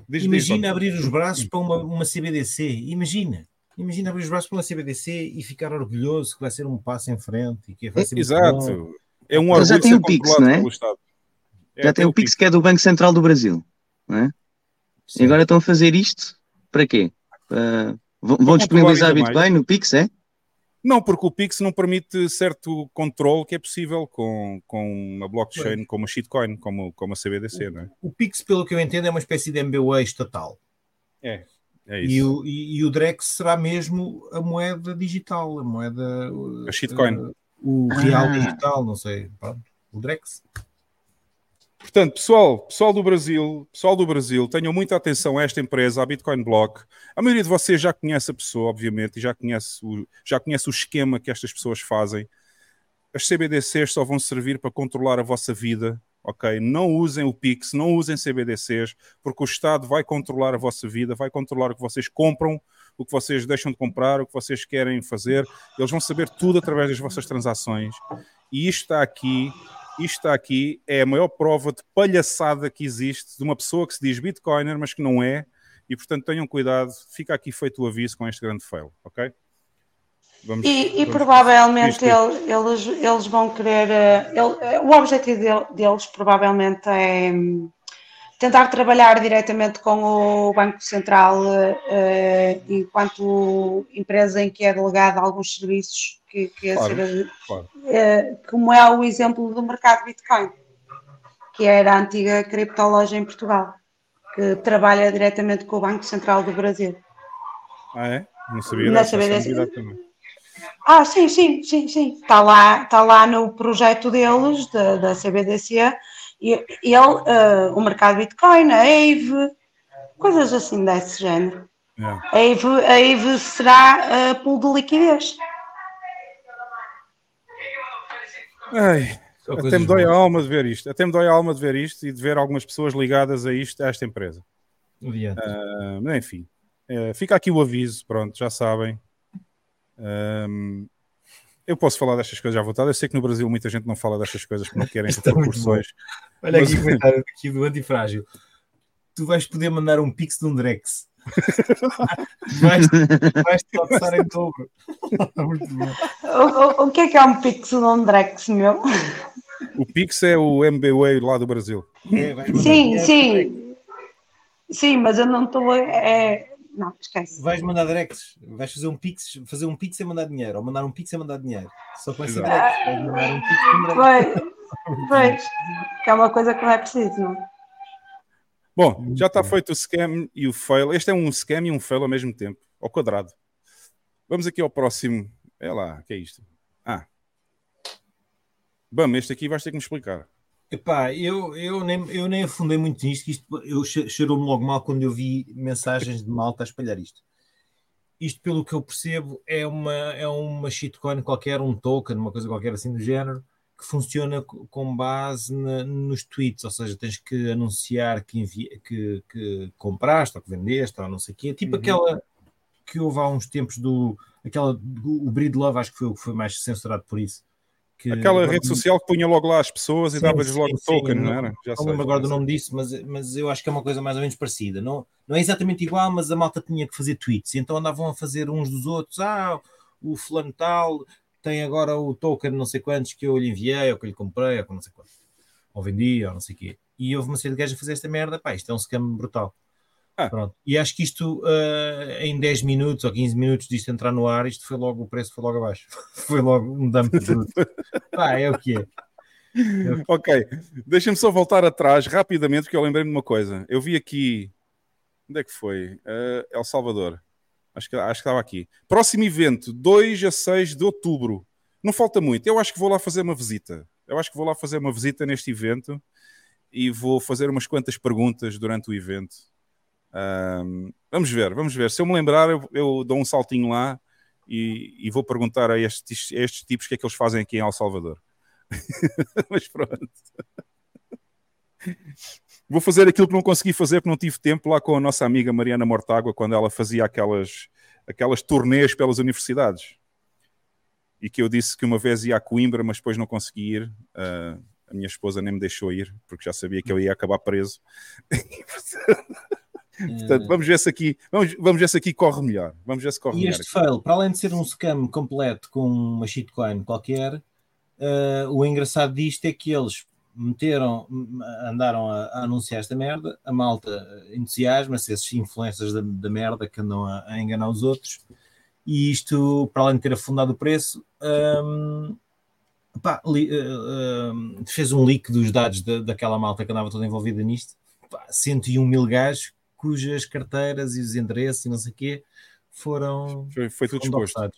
Diz, diz, Imagina António. abrir os braços para uma, uma CBDC. Imagina. Imagina abrir os braços para uma CBDC e ficar orgulhoso que vai ser um passo em frente e que vai ser. Exato. É um Mas já orgulho tem o Pix, não é? É, Já tem o Pix que é do Banco Central do Brasil. Não é? E agora estão a fazer isto para quê? Para- Vão, vão disponibilizar Bitcoin mais. no Pix, é? Não, porque o Pix não permite certo controle que é possível com, com uma blockchain, como a shitcoin, como, como a CBDC, não é? O Pix, pelo que eu entendo, é uma espécie de MBWay estatal. É, é E isso. o, e, e o Drex será mesmo a moeda digital, a moeda. A shitcoin. uh, o real Ah. digital, não sei. Pronto. O Drex. Portanto, pessoal, pessoal do Brasil, pessoal do Brasil, tenham muita atenção a esta empresa, a Bitcoin Block. A maioria de vocês já conhece a pessoa, obviamente, e já conhece o, já conhece o esquema que estas pessoas fazem. As CBDCs só vão servir para controlar a vossa vida, ok? Não usem o Pix, não usem CBDCs, porque o Estado vai controlar a vossa vida, vai controlar o que vocês compram, o que vocês deixam de comprar, o que vocês querem fazer. Eles vão saber tudo através das vossas transações. E isto está aqui isto está aqui, é a maior prova de palhaçada que existe de uma pessoa que se diz Bitcoiner, mas que não é, e portanto tenham cuidado, fica aqui feito o aviso com este grande fail, ok? Vamos, E, e provavelmente ele- eles, eles vão querer. eh, ele- eh, o objetivo del- deles provavelmente é hum, tentar trabalhar diretamente com o Banco Central eh, enquanto empresa em que é delegada alguns serviços que, que é Claro, ser, claro. eh, como é o exemplo do mercado Bitcoin, que era a antiga criptoloja em Portugal, que trabalha diretamente com o Banco Central do Brasil. Ah, é? Não sabia Não dessa, sabia também. Ah, sim, sim, sim, sim. Está lá, tá lá no projeto deles, da, da CBDC, ele, eh, o mercado Bitcoin, a AVE, coisas assim desse género. É. A AVE, a AVE será a pool de liquidez. Ai, até me dói a alma de ver isto, até me dói a alma de ver isto e de ver algumas pessoas ligadas a isto, a esta empresa. Mas enfim, eh, fica aqui o aviso, pronto, já sabem. Eu posso falar destas coisas à vontade. Eu sei que no Brasil muita gente não fala destas coisas que não querem é proporções. Olha mas- aqui o comentário aqui do Antifrágil. Tu vais poder mandar um pix de um Drex. vais, vais te passar em dobro. Muito bom. O, o- o que é que é um pixel on Drex, meu? O Pix é o MBWay lá do Brasil. É, Sim, dinheiro, sim. Sim, mas eu não estou. É... Não, esquece. Vais mandar Drex. Vais fazer um pix. Fazer um pix é mandar dinheiro. Ou mandar um pix é mandar dinheiro. Só com esse Exato. Drex. Vais mandar um pix com Drex. Pois, pois, que é uma coisa que não é preciso, não? Bom, já está feito o scam e o fail. Este é um scam e um fail ao mesmo tempo, ao quadrado. Vamos aqui ao próximo. É lá, o que é isto? Ah. Bam, este aqui vais ter que me explicar. Epá, eu, eu, nem, eu nem afundei muito nisto, que isto eu che- cheirou-me logo mal quando eu vi mensagens de malta a espalhar isto. Isto, pelo que eu percebo, é uma, é uma shitcoin qualquer, um token, uma coisa qualquer assim do género, que funciona co- com base na- nos tweets, ou seja, tens que anunciar que, envi- que, que compraste ou que vendeste ou não sei o quê, tipo Uhum. aquela que houve há uns tempos do aquela, do- o Breed Love, acho que foi o que foi mais censurado por isso. Que Aquela rede social que punha logo lá as pessoas e dava-lhes logo sim, token, não não- era? Já não lembro agora do nome disso, mas, mas eu acho que é uma coisa mais ou menos parecida. Não, não é exatamente igual, mas a malta tinha que fazer tweets, então andavam a fazer uns dos outros. Ah, o fulano tal tem agora o token não sei quantos que eu lhe enviei, ou que lhe comprei, ou que não sei quantos. Ou vendi, ou não sei o quê. e houve uma série de gajos a fazer esta merda, pá, isto é um scam brutal. Ah. Pronto. E acho que isto, uh, em 10 minutos ou 15 minutos disto entrar no ar, isto foi logo, o preço foi logo abaixo. foi logo um dump bruto. pá, é o que é. Ok, deixa-me só voltar atrás rapidamente, porque eu lembrei-me de uma coisa. Eu vi aqui. Onde é que foi? Uh, El Salvador. Acho que, acho que estava aqui. Próximo evento, 2 a 6 de outubro. Não falta muito. Eu acho que vou lá fazer uma visita. Eu acho que vou lá fazer uma visita neste evento e vou fazer umas quantas perguntas durante o evento. Um, vamos ver, vamos ver. Se eu me lembrar, eu, eu dou um saltinho lá e, e vou perguntar a estes, a estes tipos o que é que eles fazem aqui em El Salvador. Mas pronto. Vou fazer aquilo que não consegui fazer porque não tive tempo lá com a nossa amiga Mariana Mortágua quando ela fazia aquelas, aquelas turnês pelas universidades. E que eu disse que uma vez ia a Coimbra, mas depois não consegui ir. Uh, a minha esposa nem me deixou ir, porque já sabia que eu ia acabar preso. Portanto, vamos ver se aqui, vamos, vamos ver se aqui corre melhor. Vamos ver se corre e melhor. este fail, para além de ser um scam completo com uma shitcoin qualquer, uh, o engraçado disto é que eles meteram, andaram a, a, anunciar esta merda, a malta entusiasma-se, esses influencers da, da, merda que andam a, a, enganar os outros, e isto, para além de ter afundado o preço, um, pá, li, uh, uh, fez um leak dos dados da, daquela malta que andava toda envolvida nisto, pá, 101 mil gajos, cujas carteiras e os endereços e não sei o quê foram. Foi, foi tudo exposto.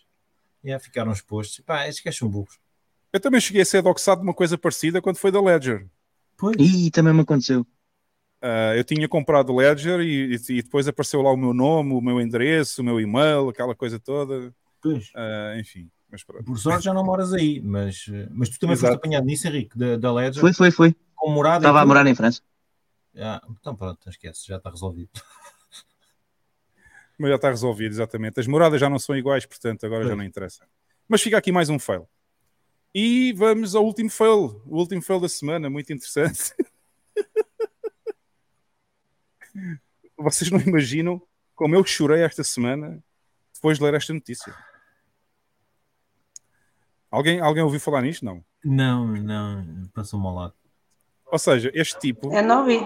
Yeah, ficaram expostos. Pá, estes gajos são burros. Eu também cheguei a ser doxado de uma coisa parecida quando foi da Ledger. Pois. E também me aconteceu. Uh, eu tinha comprado Ledger e, e, depois apareceu lá o meu nome, o meu endereço, o meu e-mail, aquela coisa toda. Pois. Uh, enfim. Mas pronto. Por sorte já não moras aí, mas, mas tu também Exato. foste apanhado nisso, Henrique, da, da Ledger? Foi, foi, foi. Com morada Estava a morar em França. Ah, então pronto, esquece, já está resolvido. Mas já está resolvido, exatamente. As moradas já não são iguais, portanto agora já não interessa. Mas fica aqui mais um fail. E vamos ao último fail, o último fail da semana, muito interessante. Vocês não imaginam como eu chorei esta semana depois de ler esta notícia. Alguém, alguém ouviu falar nisto? Não. Não, não, passou-me ao lado. Ou seja, este tipo. Eu não vi.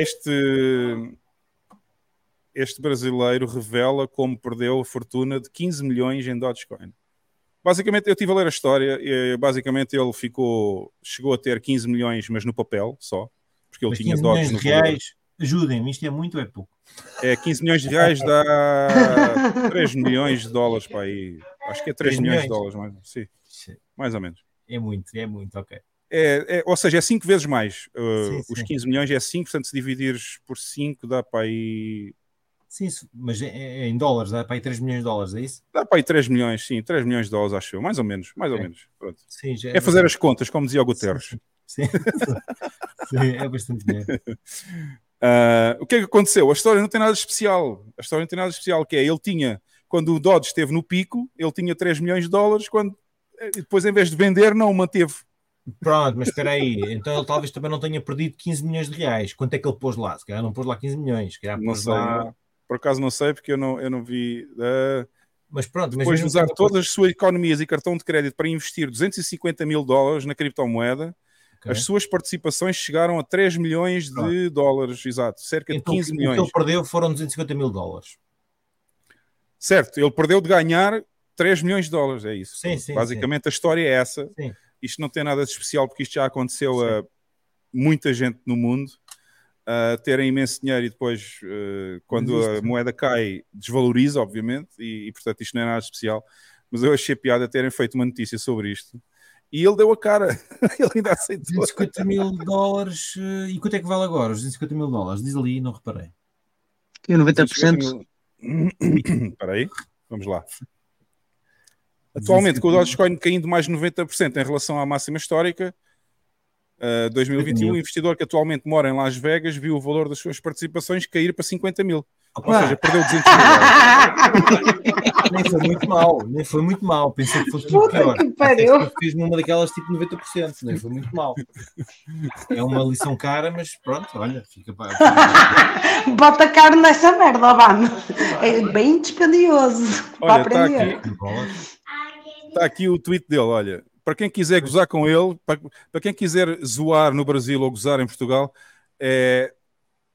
Este, este brasileiro revela como perdeu a fortuna de 15 milhões em Dogecoin. Basicamente, eu estive a ler a história e basicamente ele ficou, chegou a ter 15 milhões, mas no papel só, porque ele mas tinha Doge no reais. Ajudem-me, isto é muito ou é pouco? É, 15 milhões de reais dá 3 milhões de dólares para aí. Acho que é 3, 3 milhões, milhões, de dólares, mais, sim, mais ou menos. É muito, é muito, ok. É, é, ou seja, é 5 vezes mais. Uh, sim, os 15 milhões é 5, portanto, se dividires por 5 dá para aí Sim, mas é, é em dólares, dá para aí 3 milhões de dólares, é isso? Dá para aí 3 milhões, sim, 3 milhões de dólares, acho eu, mais ou menos, mais ou é. menos. Pronto. Sim, é, é, fazer as contas, como dizia o Guterres. Sim, sim. sim é bastante dinheiro. Uh, o que é que aconteceu? A história não tem nada de especial. A história não tem nada de especial, que é, ele tinha, quando o Dodge esteve no pico, ele tinha 3 milhões de dólares, quando eh, depois, em vez de vender, não o manteve. Pronto, mas espera aí, então ele talvez também não tenha perdido 15 milhões de reais. Quanto é que ele pôs lá? Se calhar não pôs lá 15 milhões, se calhar não sei, lá... Por acaso não sei, porque eu não, eu não vi. Uh, mas pronto, depois de usar todas as suas economias e cartão de crédito para investir 250 mil dólares na criptomoeda, okay. as suas participações chegaram a 3 milhões de pronto. dólares, exato, cerca então, de 15 milhões. O que ele perdeu foram 250 mil dólares. Certo, ele perdeu de ganhar 3 milhões de dólares, é isso. Sim, sim, Basicamente sim. a história é essa. Sim. Isto não tem nada de especial porque isto já aconteceu a muita gente no mundo uh, terem imenso dinheiro e depois, uh, quando Existe. a moeda cai, desvaloriza, obviamente, e, e, portanto isto não é nada especial. Mas eu achei piada terem feito uma notícia sobre isto. E ele deu a cara, ele ainda aceitou. 250 mil dólares, e quanto é que vale agora? Os 250 mil dólares, diz ali, não reparei. Que 90%. Espera aí, vamos lá. Atualmente, com o Dogecoin caindo mais de 90% em relação à máxima histórica, Uh, 2021, o investidor que atualmente mora em Las Vegas viu o valor das suas participações cair para 50 mil. Ou seja, perdeu 200 mil. nem foi muito mal, nem foi muito mal. Pensei que fosse muito Puta pior. Que pariu. Fiz numa daquelas tipo 90%, nem foi muito mal. É uma lição cara, mas pronto, olha, fica para. Bota carne nessa merda, Obama. É bem dispendioso olha, para aprender. Está aqui, está aqui o tweet dele, olha para quem quiser gozar com ele, para, para, quem quiser zoar no Brasil ou gozar em Portugal, é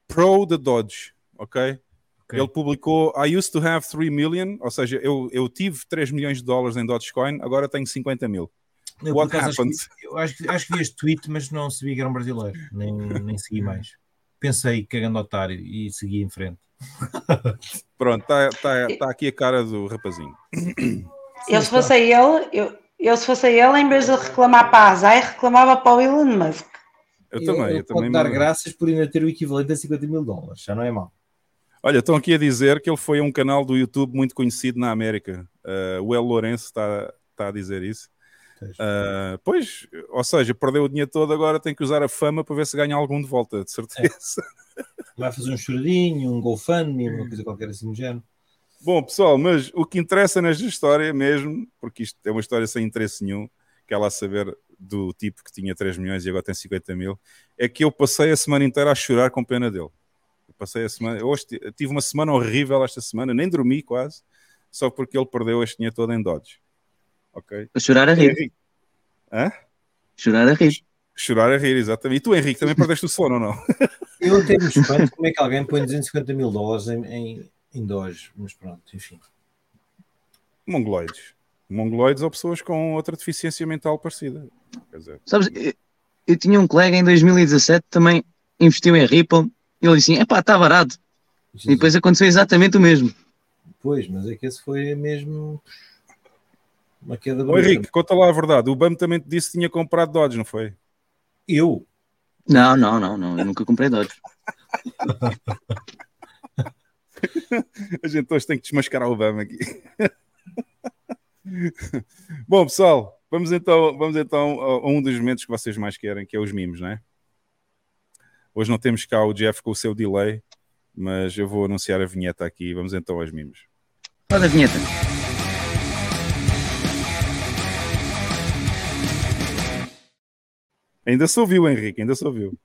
pro the Dodge, ok? Ele publicou I used to have 3 million, ou seja, eu, eu tive 3 milhões de dólares em Dogecoin, agora tenho 50 mil. Eu, What acaso, acho happened? que- eu acho, que- acho que vi este tweet, mas não sabia que era um brasileiro, nem, nem segui mais. Pensei que era otário e segui em frente. Pronto, está tá, tá aqui a cara do rapazinho. Eu se fosse ele, eu, eu se fosse ele, em vez de reclamar para a Azai, reclamava para o Elon Musk. Eu, também, eu, posso também. dar graças por ainda ter o equivalente a 50 mil dólares, já não é mau. Olha, estão aqui a dizer que ele foi a um canal do YouTube muito conhecido na América. Uh, o El Lourenço está está a dizer isso. Pois. Uh, pois, ou seja, perdeu o dinheiro todo, agora tem que usar a fama para ver se ganha algum de volta, de certeza. Vai fazer um choradinho, um GoFundMe, uma coisa qualquer assim do género. Bom, pessoal, mas o que interessa nesta história mesmo, porque isto é uma história sem interesse nenhum, que é lá saber do tipo que tinha 3 milhões e agora tem 50 mil, é que eu passei a semana inteira a chorar com pena dele. Eu passei a semana, hoje ti- tive uma semana horrível esta semana, nem dormi quase, só porque ele perdeu este dinheiro todo em Dodge. Ok? A chorar a rir. Hã? Chorar a rir. Chorar a rir, exatamente. E tu, Henrique, também perdeste o sono ou não? Eu me espanto como é que alguém põe 250 mil dólares em, em, em Doge, mas pronto, enfim. Mongoloides. Mongoloides ou pessoas com outra deficiência mental parecida. Quer dizer, Sabes, eu, eu tinha um colega em 2017 também investiu em Ripple e ele disse assim: epá, está barato. E depois aconteceu exatamente o mesmo. Pois, mas é que esse foi mesmo uma queda Ô. Henrique, conta lá a verdade. O BAM também te disse que tinha comprado Dodge, não foi? Eu? Não, não, não, não. Eu nunca comprei Dodge. A gente hoje tem que desmascarar o BAM aqui. Bom, pessoal, vamos então, vamos então a um dos momentos que vocês mais querem, que é os mimos, não é? Hoje não temos cá o Jeff com o seu delay, mas eu vou anunciar a vinheta aqui. Vamos então aos mimos. Roda a vinheta. Ainda se ouviu, Henrique, ainda se ouviu.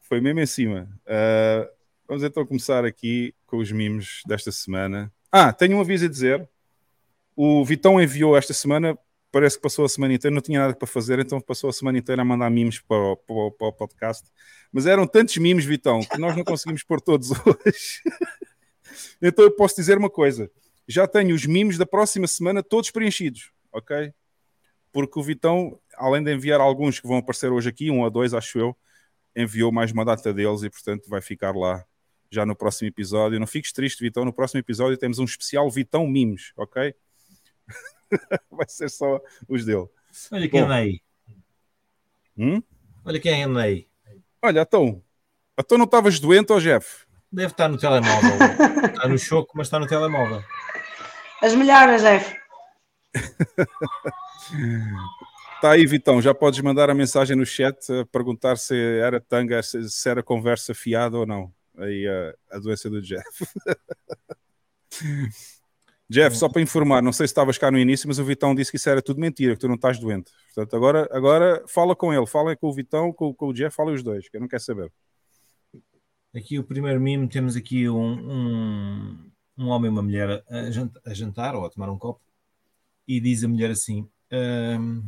Foi mesmo em cima. Ah, vamos então começar aqui com os mimos desta semana. Ah, tenho um aviso a dizer. O Vitão enviou esta semana, parece que passou a semana inteira, não tinha nada para fazer, então passou a semana inteira a mandar mimos para o, para o- para o podcast. Mas eram tantos mimos, Vitão, que nós não conseguimos pôr todos hoje. então eu posso dizer uma coisa: já tenho os mimos da próxima semana todos preenchidos, ok? Porque o Vitão, além de enviar alguns que vão aparecer hoje aqui, um ou dois, acho eu, enviou mais uma data deles e, portanto, vai ficar lá já no próximo episódio. Não fiques triste, Vitão. No próximo episódio temos um especial Vitão Mimos, ok? vai ser só os dele. Olha quem anda aí. Hum? Olha quem anda aí. Olha, então, então não estavas doente, ó Jeff? Deve estar no telemóvel. está no choco, mas está no telemóvel. As melhoras, Jeff. Está aí, Vitão. Já podes mandar a mensagem no chat a perguntar se era tanga, se, se era conversa fiada ou não. Aí a, a doença do Jeff. Jeff, só para informar, não sei se estavas cá no início, mas o Vitão disse que isso era tudo mentira, que tu não estás doente. Portanto, agora, agora fala com ele, fala com o Vitão, com, com o Jeff, fala os dois, que eu não quero saber. Aqui o primeiro mimo, temos aqui um, um, um homem e uma mulher a, jant- a jantar ou a tomar um copo e diz a mulher assim: "Ahm,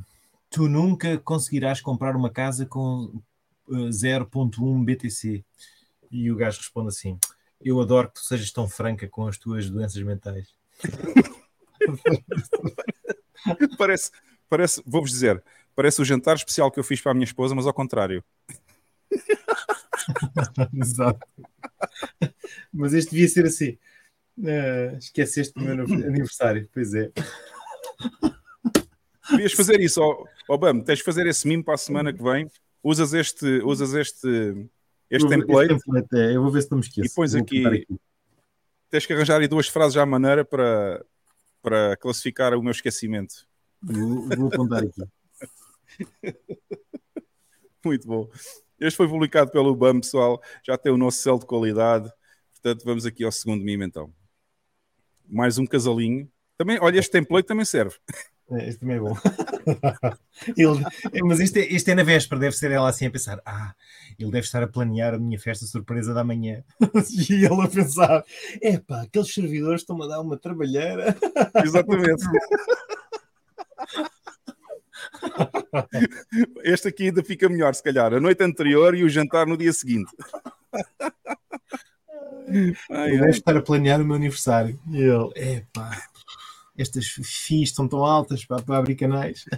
Tu nunca conseguirás comprar uma casa com eh, 0.1 BTC. E o gajo responde assim: Eu adoro que tu sejas tão franca com as tuas doenças mentais. Parece, parece vou-vos dizer, parece o jantar especial que eu fiz para a minha esposa, mas ao contrário. Exato. Mas este devia ser assim. Ah, esqueceste do meu aniversário, pois é. Devias fazer isso, ó, ó Bam, tens de fazer esse mimo para a semana que vem. Usas este, usas este, este template, template, é, eu vou ver se não me esqueço. E pões aqui- apontar tens que arranjar aí duas frases à maneira para, para classificar o meu esquecimento. Vou, vou apontar aqui. Muito bom. Este foi publicado pelo BAM, pessoal. Já tem o nosso selo de qualidade. Portanto, vamos aqui ao segundo mimo, então. Mais um casalinho. Também, olha, este template também serve. É, Este também é bom. Ele- é, mas isto é, isto é na véspera, deve ser ela assim a pensar: ah, ele deve estar a planear a minha festa surpresa da manhã. e ele a pensar: epá, aqueles servidores estão-me a dar uma trabalheira. Exatamente. Este aqui ainda fica melhor, se calhar. A noite anterior e o jantar no dia seguinte. Ai, eu devo estar a planear o meu aniversário. E ele, epá, estas FIIs estão tão altas para, para abrir canais.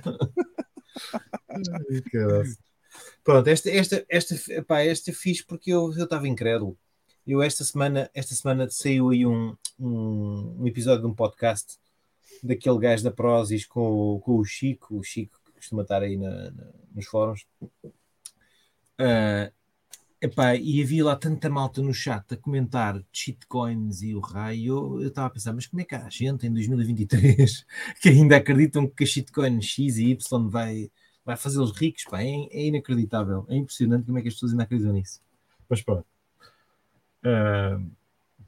Pronto, esta, esta, esta, epá, esta fiz porque eu estava incrédulo. Eu esta semana, esta semana saiu aí um, um, um, episódio de um podcast daquele gajo da Prozis com, com o Chico, o Chico que costuma estar aí na, na, nos fóruns. Uh, epá, e havia lá tanta malta no chat a comentar shitcoins e o raio. Eu estava a pensar, mas como é que há gente em 2023 que ainda acreditam que a shitcoin X e Y vai, vai fazê-los ricos? Pá, é, é, inacreditável, é impressionante como é que as pessoas ainda acreditam nisso. Mas pronto. Uh,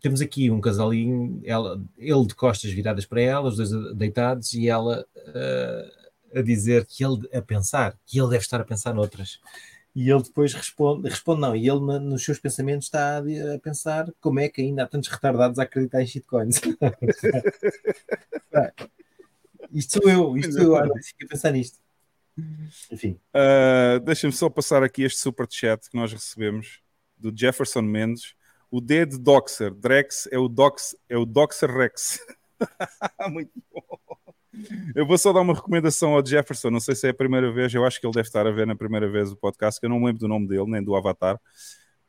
temos aqui um casalinho, ela, ele de costas viradas para ela, os dois deitados, e ela uh, a dizer que ele a pensar, que ele deve estar a pensar noutras. E ele depois responde, responde não, e ele nos seus pensamentos está a, pensar como é que ainda há tantos retardados a acreditar em shitcoins. isto sou eu, isto sou eu, ah, fico a pensar nisto. Enfim. Uh, Deixa-me só passar aqui este super chat que nós recebemos do Jefferson Mendes o D de Doxer, Drex é o, Dox, é o Doxer Rex. Muito bom. Eu vou só dar uma recomendação ao Jefferson. Não sei se é a primeira vez, eu acho que ele deve estar a ver na primeira vez o podcast, que eu não lembro do nome dele, nem do avatar.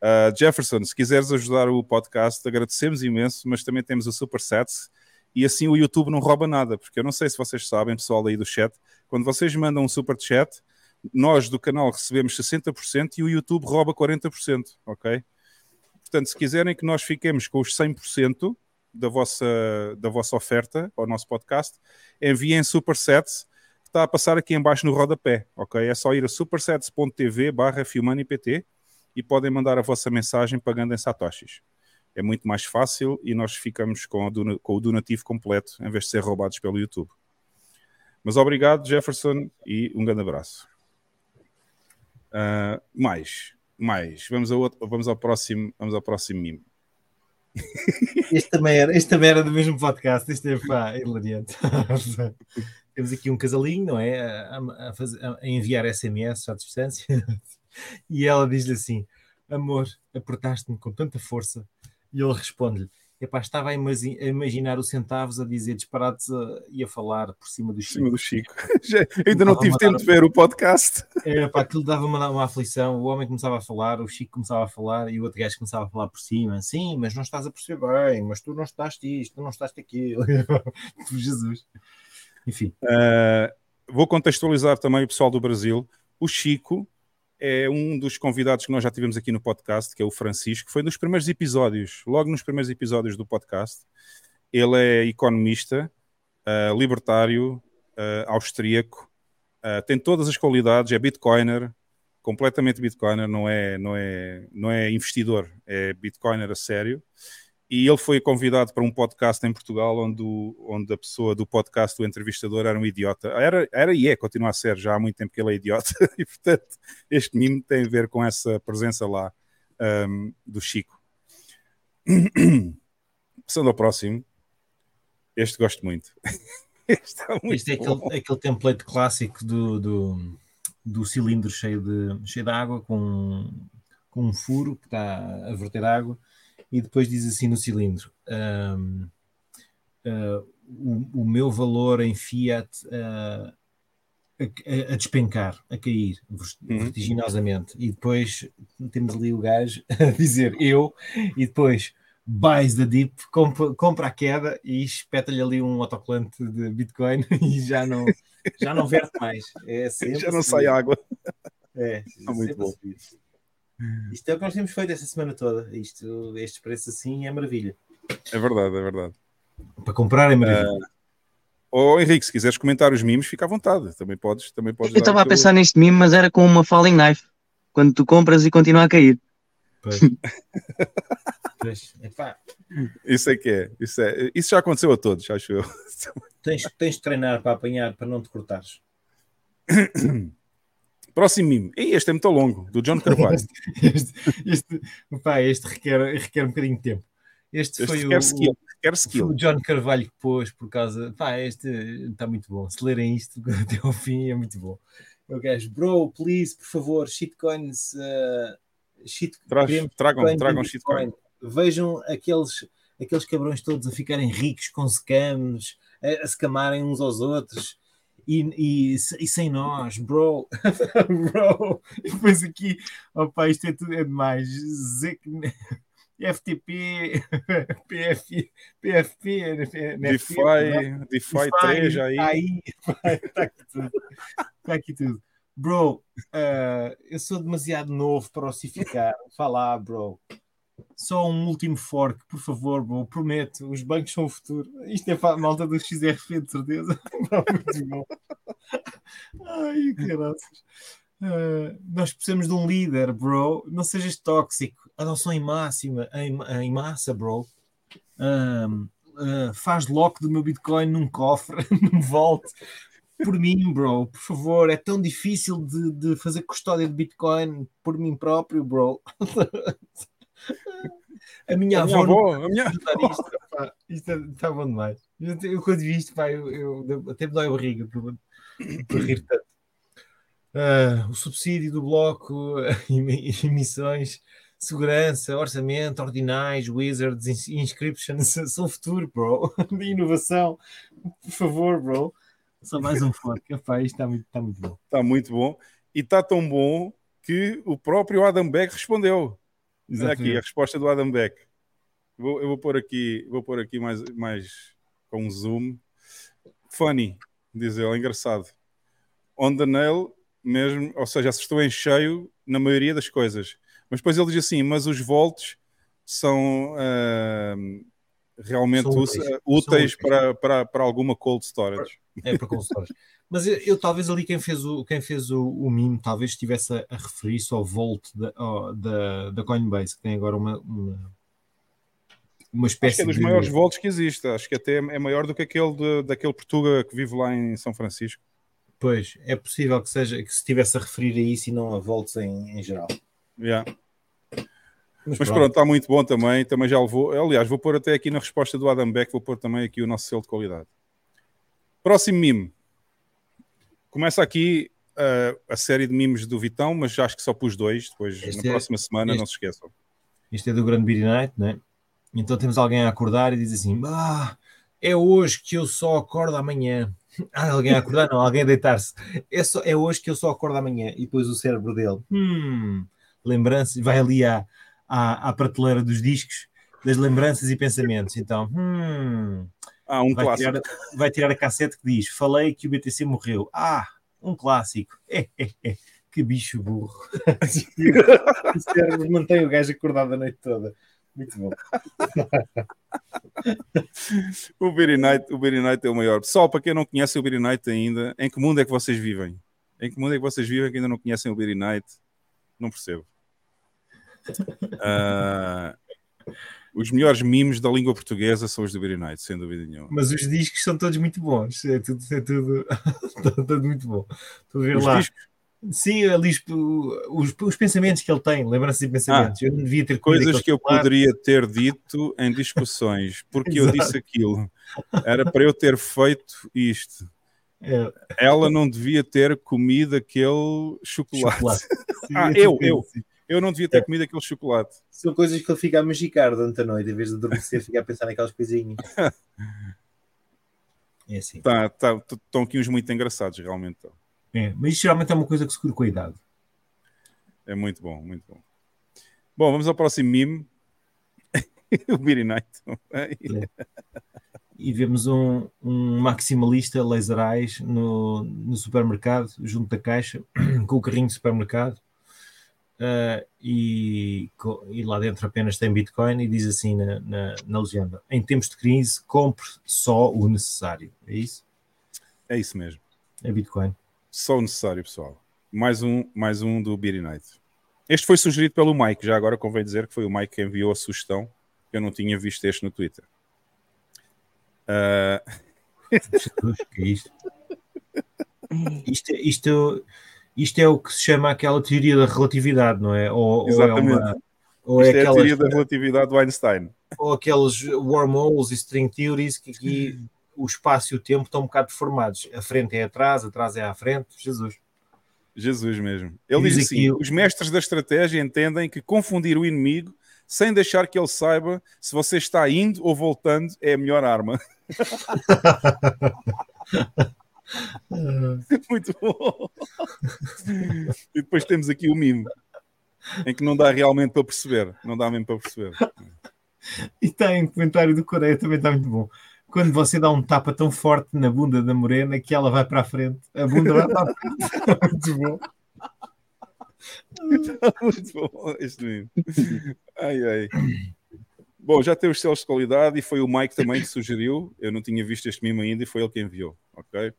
Uh, Jefferson, se quiseres ajudar o podcast, agradecemos imenso, mas também temos o Super Sets e assim o YouTube não rouba nada, porque eu não sei se vocês sabem, pessoal aí do chat, quando vocês mandam um super chat, nós do canal recebemos 60% e o YouTube rouba 40%, ok? Portanto, se quiserem que nós fiquemos com os 100% da vossa, da vossa oferta ao nosso podcast, enviem supersets, que está a passar aqui embaixo no rodapé, ok? É só ir a supersets.tv barra PT e podem mandar a vossa mensagem pagando em satoshis. É muito mais fácil e nós ficamos com, com o donativo completo em vez de ser roubados pelo YouTube. Mas obrigado, Jefferson, e um grande abraço. Uh, mais mais. Vamos outro, vamos ao próximo, vamos ao próximo mimo. Este também era, este também era do mesmo podcast, este é pá, hilariante. Temos aqui um casalinho, não é? A, a, fazer, a enviar SMS à distância, e ela diz-lhe assim: Amor, apertaste-me com tanta força, e ele responde-lhe: Epá, estava a, imaginar o centavos a dizer disparates a, e a falar por cima do Chico. Cima do Chico. Já, ainda não tive tempo de ver o podcast. É, pá, aquilo dava uma, uma aflição. O homem começava a falar, o Chico começava a falar e o outro gajo começava a falar por cima. Sim, mas não estás a perceber bem, mas tu não estás isto, tu não estás aquilo. Jesus. Enfim. Uh, vou contextualizar também o pessoal do Brasil. O Chico é um dos convidados que nós já tivemos aqui no podcast, que é o Francisco, foi nos primeiros episódios, logo nos primeiros episódios do podcast. Ele é economista, uh, libertário, uh, austríaco, uh, tem todas as qualidades, é bitcoiner, completamente bitcoiner, não é, não é, não é investidor, é bitcoiner a sério e ele foi convidado para um podcast em Portugal onde, o, onde a pessoa do podcast, o entrevistador, era um idiota. Era, era e é, continua a ser, já há muito tempo que ele é idiota, e portanto este mimo tem a ver com essa presença lá um, do Chico. Passando ao próximo, este gosto muito. este, é, muito este é aquele, aquele, template clássico do, do, do, cilindro cheio de, cheio de água com, com um furo que está a verter água e depois diz assim no cilindro: um, uh, o, o, meu valor em Fiat uh, a, a, despencar, a cair uhum. vertiginosamente. E depois temos ali o gajo a dizer eu, e depois buys the dip, compra, compra a queda e espeta-lhe ali um autocolante de Bitcoin e já não, já não verte mais. É já não sai água. É, é muito bom. Isto é o que nós temos feito esta semana toda. Isto, estes preços assim é maravilha. É verdade, é verdade. Para comprar é maravilha. Uh, ou Henrique, se quiseres comentar os mimos, fica à vontade. Também podes. Também podes Eu estava a pensar neste mimo, mas era com uma falling knife. Quando tu compras e continua a cair. Pois. pois. Isso é que é. Isso, é. Isso já aconteceu a todos, acho eu. Tens, tens de treinar para apanhar, para não te cortares. Próximo mimo. E este é muito longo, do John Carvalho. este, este, este requer, requer um bocadinho de tempo. Este, este foi requer o, skill, requer skill. o John Carvalho que pôs por causa. Pá, este está muito bom. Se lerem isto até ao fim, é muito bom. O gajo, bro, please, por favor, shitcoins. Uh, shit, Traz- tragam, Bitcoin, tragam shitcoin. Vejam aqueles, aqueles cabrões todos a ficarem ricos com scams, a, a se camarem uns aos outros. E, e, e sem nós, bro, bro, e depois aqui, opa, isto é tudo é demais. FTP, PF, PFP, DeFi, DeFi 3 aí. Tá aí, está aqui tudo. Está aqui tudo. Bro, uh, eu sou demasiado novo para ossificar. Fala, bro. Só um último fork, por favor, bro. Prometo, os bancos são o futuro. Isto é para a malta do XRF, de certeza. Muito bom. Ai, caraças. Uh, nós precisamos de um líder, bro. Não sejas tóxico. Adoção em máxima, em, em massa, bro. Um, uh, faz lock do meu Bitcoin num cofre, num vault. Por mim, bro, por favor. É tão difícil de, de fazer custódia de Bitcoin por mim próprio, bro. A minha A minha avó a minha... isto, pá. Isto está bom demais. Eu, eu quando vi isto, pá, eu, eu- até me dói a barriga por, por rir tanto. Ah, o subsídio do bloco, emi- emissões, segurança, orçamento, ordinais, wizards, ins- inscriptions, são o futuro, bro. De inovação. Por favor, bro. Só mais um fork. Epá, isto está muito, está muito bom. Está muito bom. E está tão bom que o próprio Adam Beck respondeu. Olha aqui a resposta do Adam Beck. Vou- eu vou pôr aqui, vou pôr aqui mais, mais com um zoom. Funny, diz ele, engraçado. On the nail, mesmo, ou seja, acertou em cheio na maioria das coisas. Mas depois ele diz assim: mas os volts são ah, realmente São úteis, úteis. São úteis. para, para, para alguma cold storage. É para consultores. Mas eu, eu, talvez ali quem fez o, quem fez o, o meme talvez estivesse a, a referir-se ao Volt da, ao- da, da Coinbase, que tem agora uma, uma, uma Acho espécie que é dos de. maiores volts que existe. Acho que até é maior do que aquele de- daquele Portuga que vive lá em São Francisco. Pois, é possível que seja que se estivesse a referir a isso e não a Volts em, em geral. Yeah. Mas pronto, está muito bom também. Também já levou. Aliás, vou pôr até aqui na resposta do Adam Beck, vou pôr também aqui o nosso selo de qualidade. Próximo mime. Começa aqui uh, a série de memes do Vitão, mas já acho que só pus dois. Depois, Este na é- próxima semana, este- não se esqueçam. Isto é do Grande Beer Night, né? Então temos alguém a acordar e diz assim: Ah, é hoje que eu só acordo amanhã. Ah, alguém a acordar? Não, alguém a deitar-se. É, só- é hoje que eu só acordo amanhã. E depois o cérebro dele, hum, lembranças, vai ali à, à, à prateleira dos discos, das lembranças e pensamentos. Então, hum, Ah, um vai clássico. tirar, vai tirar a cassete que diz: Falei que o BTC morreu. Ah, um clássico. É, é, é. Que bicho burro. o cérebro mantém o gajo acordado a noite toda. Muito bom. O Beery Night, o Beery Night é o maior. Pessoal, para quem não conhece o Beery Night ainda, em que mundo é que vocês vivem? Em que mundo é que vocês vivem que ainda não conhecem o Beery Night? Não percebo. Ah, os melhores memes da língua portuguesa são os do Beery Night, sem dúvida nenhuma. Mas os discos são todos muito bons. É tudo, é tudo, tudo muito bom. Estou a ver Os lá. discos, Sim, ali os, os, os pensamentos que ele tem, lembranças e pensamentos. eu não devia ter coisas que eu chocolate. poderia ter dito em discussões, porque eu disse aquilo. Era para eu ter feito isto. É, Ela não devia ter comido aquele chocolate. chocolate. Sim, Ah, eu, tudo eu. Eu não devia ter comido aquele chocolate. São coisas que ele fica a magicar durante a noite, em vez de adormecer, fica a pensar naquelas coisinhas. É assim. Tá, tá, estão aqui uns muito engraçados, realmente. estão. É, mas isto geralmente é uma coisa que se cura com a idade. É muito bom, muito bom. Bom, vamos ao próximo meme. o Beery Night. e vemos um, um maximalista laser eyes no, no supermercado, junto da caixa, com o carrinho de supermercado. Ah, e, e lá dentro apenas tem Bitcoin e diz assim na, na, na legenda: em tempos de crise, compre só o necessário. É isso? É isso mesmo. É Bitcoin. Só o necessário, pessoal. Mais um, mais um do Beery Night. Este foi sugerido pelo Mike, já agora convém dizer que foi o Mike que enviou a sugestão. Eu não tinha visto este no Twitter. Ah, Jesus, que é isto? Isto, é- isto, isto é o que se chama aquela teoria da relatividade, não é? Ou, ou é Exatamente. uma. Ou é, isto é a aquelas, teoria da relatividade do Einstein. ou aqueles wormholes e string theories que aqui o espaço e o tempo estão um bocado deformados. A frente é atrás, atrás é à frente. Jesus. Jesus mesmo. Ele Diz diz assim: os mestres da estratégia entendem que confundir o inimigo sem deixar que ele saiba se você está indo ou voltando é a melhor arma. Muito bom. e depois temos aqui o mimo, em que não dá realmente para perceber. Não dá mesmo para perceber. E tem comentário do Coreia também está muito bom. Quando você dá um tapa tão forte na bunda da morena que ela vai para a frente, a bunda vai para a frente. muito bom. Muito bom este mimo. Ai, ai. Bom, já tem os selos de qualidade e foi o Mike também que sugeriu. Eu não tinha visto este mimo ainda e foi ele que enviou. Ok?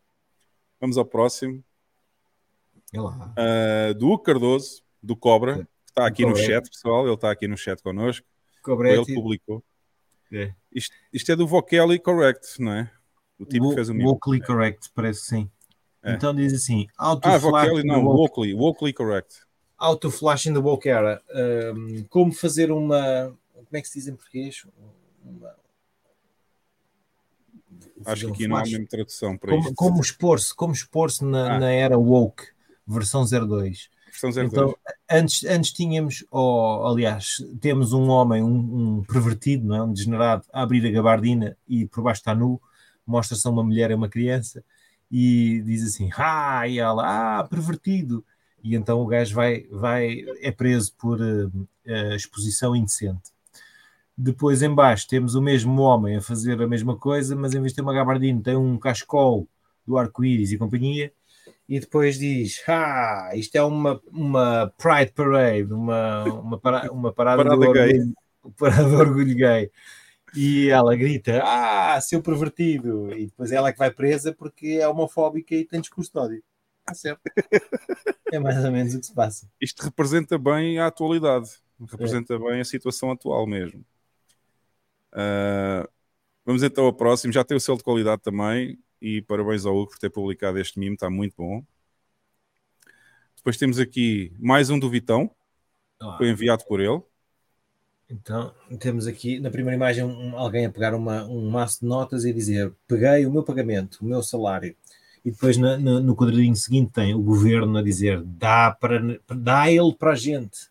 Vamos ao próximo. Uh, do Hugo Cardoso, do Cobra, que está aqui no Cobra. chat, pessoal. Ele está aqui no chat connosco. Foi ele Cobretti. publicou. É. Isto, isto é do Vocally Correct, não é? O tipo que fez o mimo. Vocally correct, parece sim. É. Então diz assim: auto Ah, Vocally não, Vocally, Vocally Correct. auto flash in the woke era. Um, como fazer uma. Como é que se diz em português? Uma- Acho que aqui não há mesmo tradução para Como, isto. como expor-se como expor-se na, Ah. na era woke, versão 02. Versão 02. Então, antes, antes tínhamos, ou aliás, temos um homem, um, um pervertido, não é? um degenerado, a abrir a gabardina e por baixo está nu, mostra-se a uma mulher e uma criança e diz assim: Ah, e ela, ah, pervertido. E então o gajo vai, vai é preso por eh, eh, exposição indecente. Depois, em baixo, temos o mesmo homem a fazer a mesma coisa, mas em vez de ter uma gabardina, tem um cachecol do arco-íris e companhia e depois diz: Ah, isto é uma, uma Pride Parade, uma, uma, para- uma parada, Parada do gay. orgulho, parada do orgulho gay. E ela grita: Ah, seu pervertido! E depois ela é que vai presa porque é homofóbica e tem discurso de ódio. Está certo. É mais ou menos o que se passa. Isto representa bem a atualidade. É. Representa bem a situação atual mesmo. Ah, vamos então ao próximo. Já tem o selo de qualidade também. E parabéns ao Hugo por ter publicado este mimo. Está muito bom. Depois temos aqui mais um do Vitão. Foi enviado por ele. Então, temos aqui na primeira imagem um- alguém a pegar uma- um maço de notas e dizer: Peguei o meu pagamento, o meu salário. E depois na- no, no quadradinho seguinte tem o governo a dizer: dá, para, dá ele para a gente.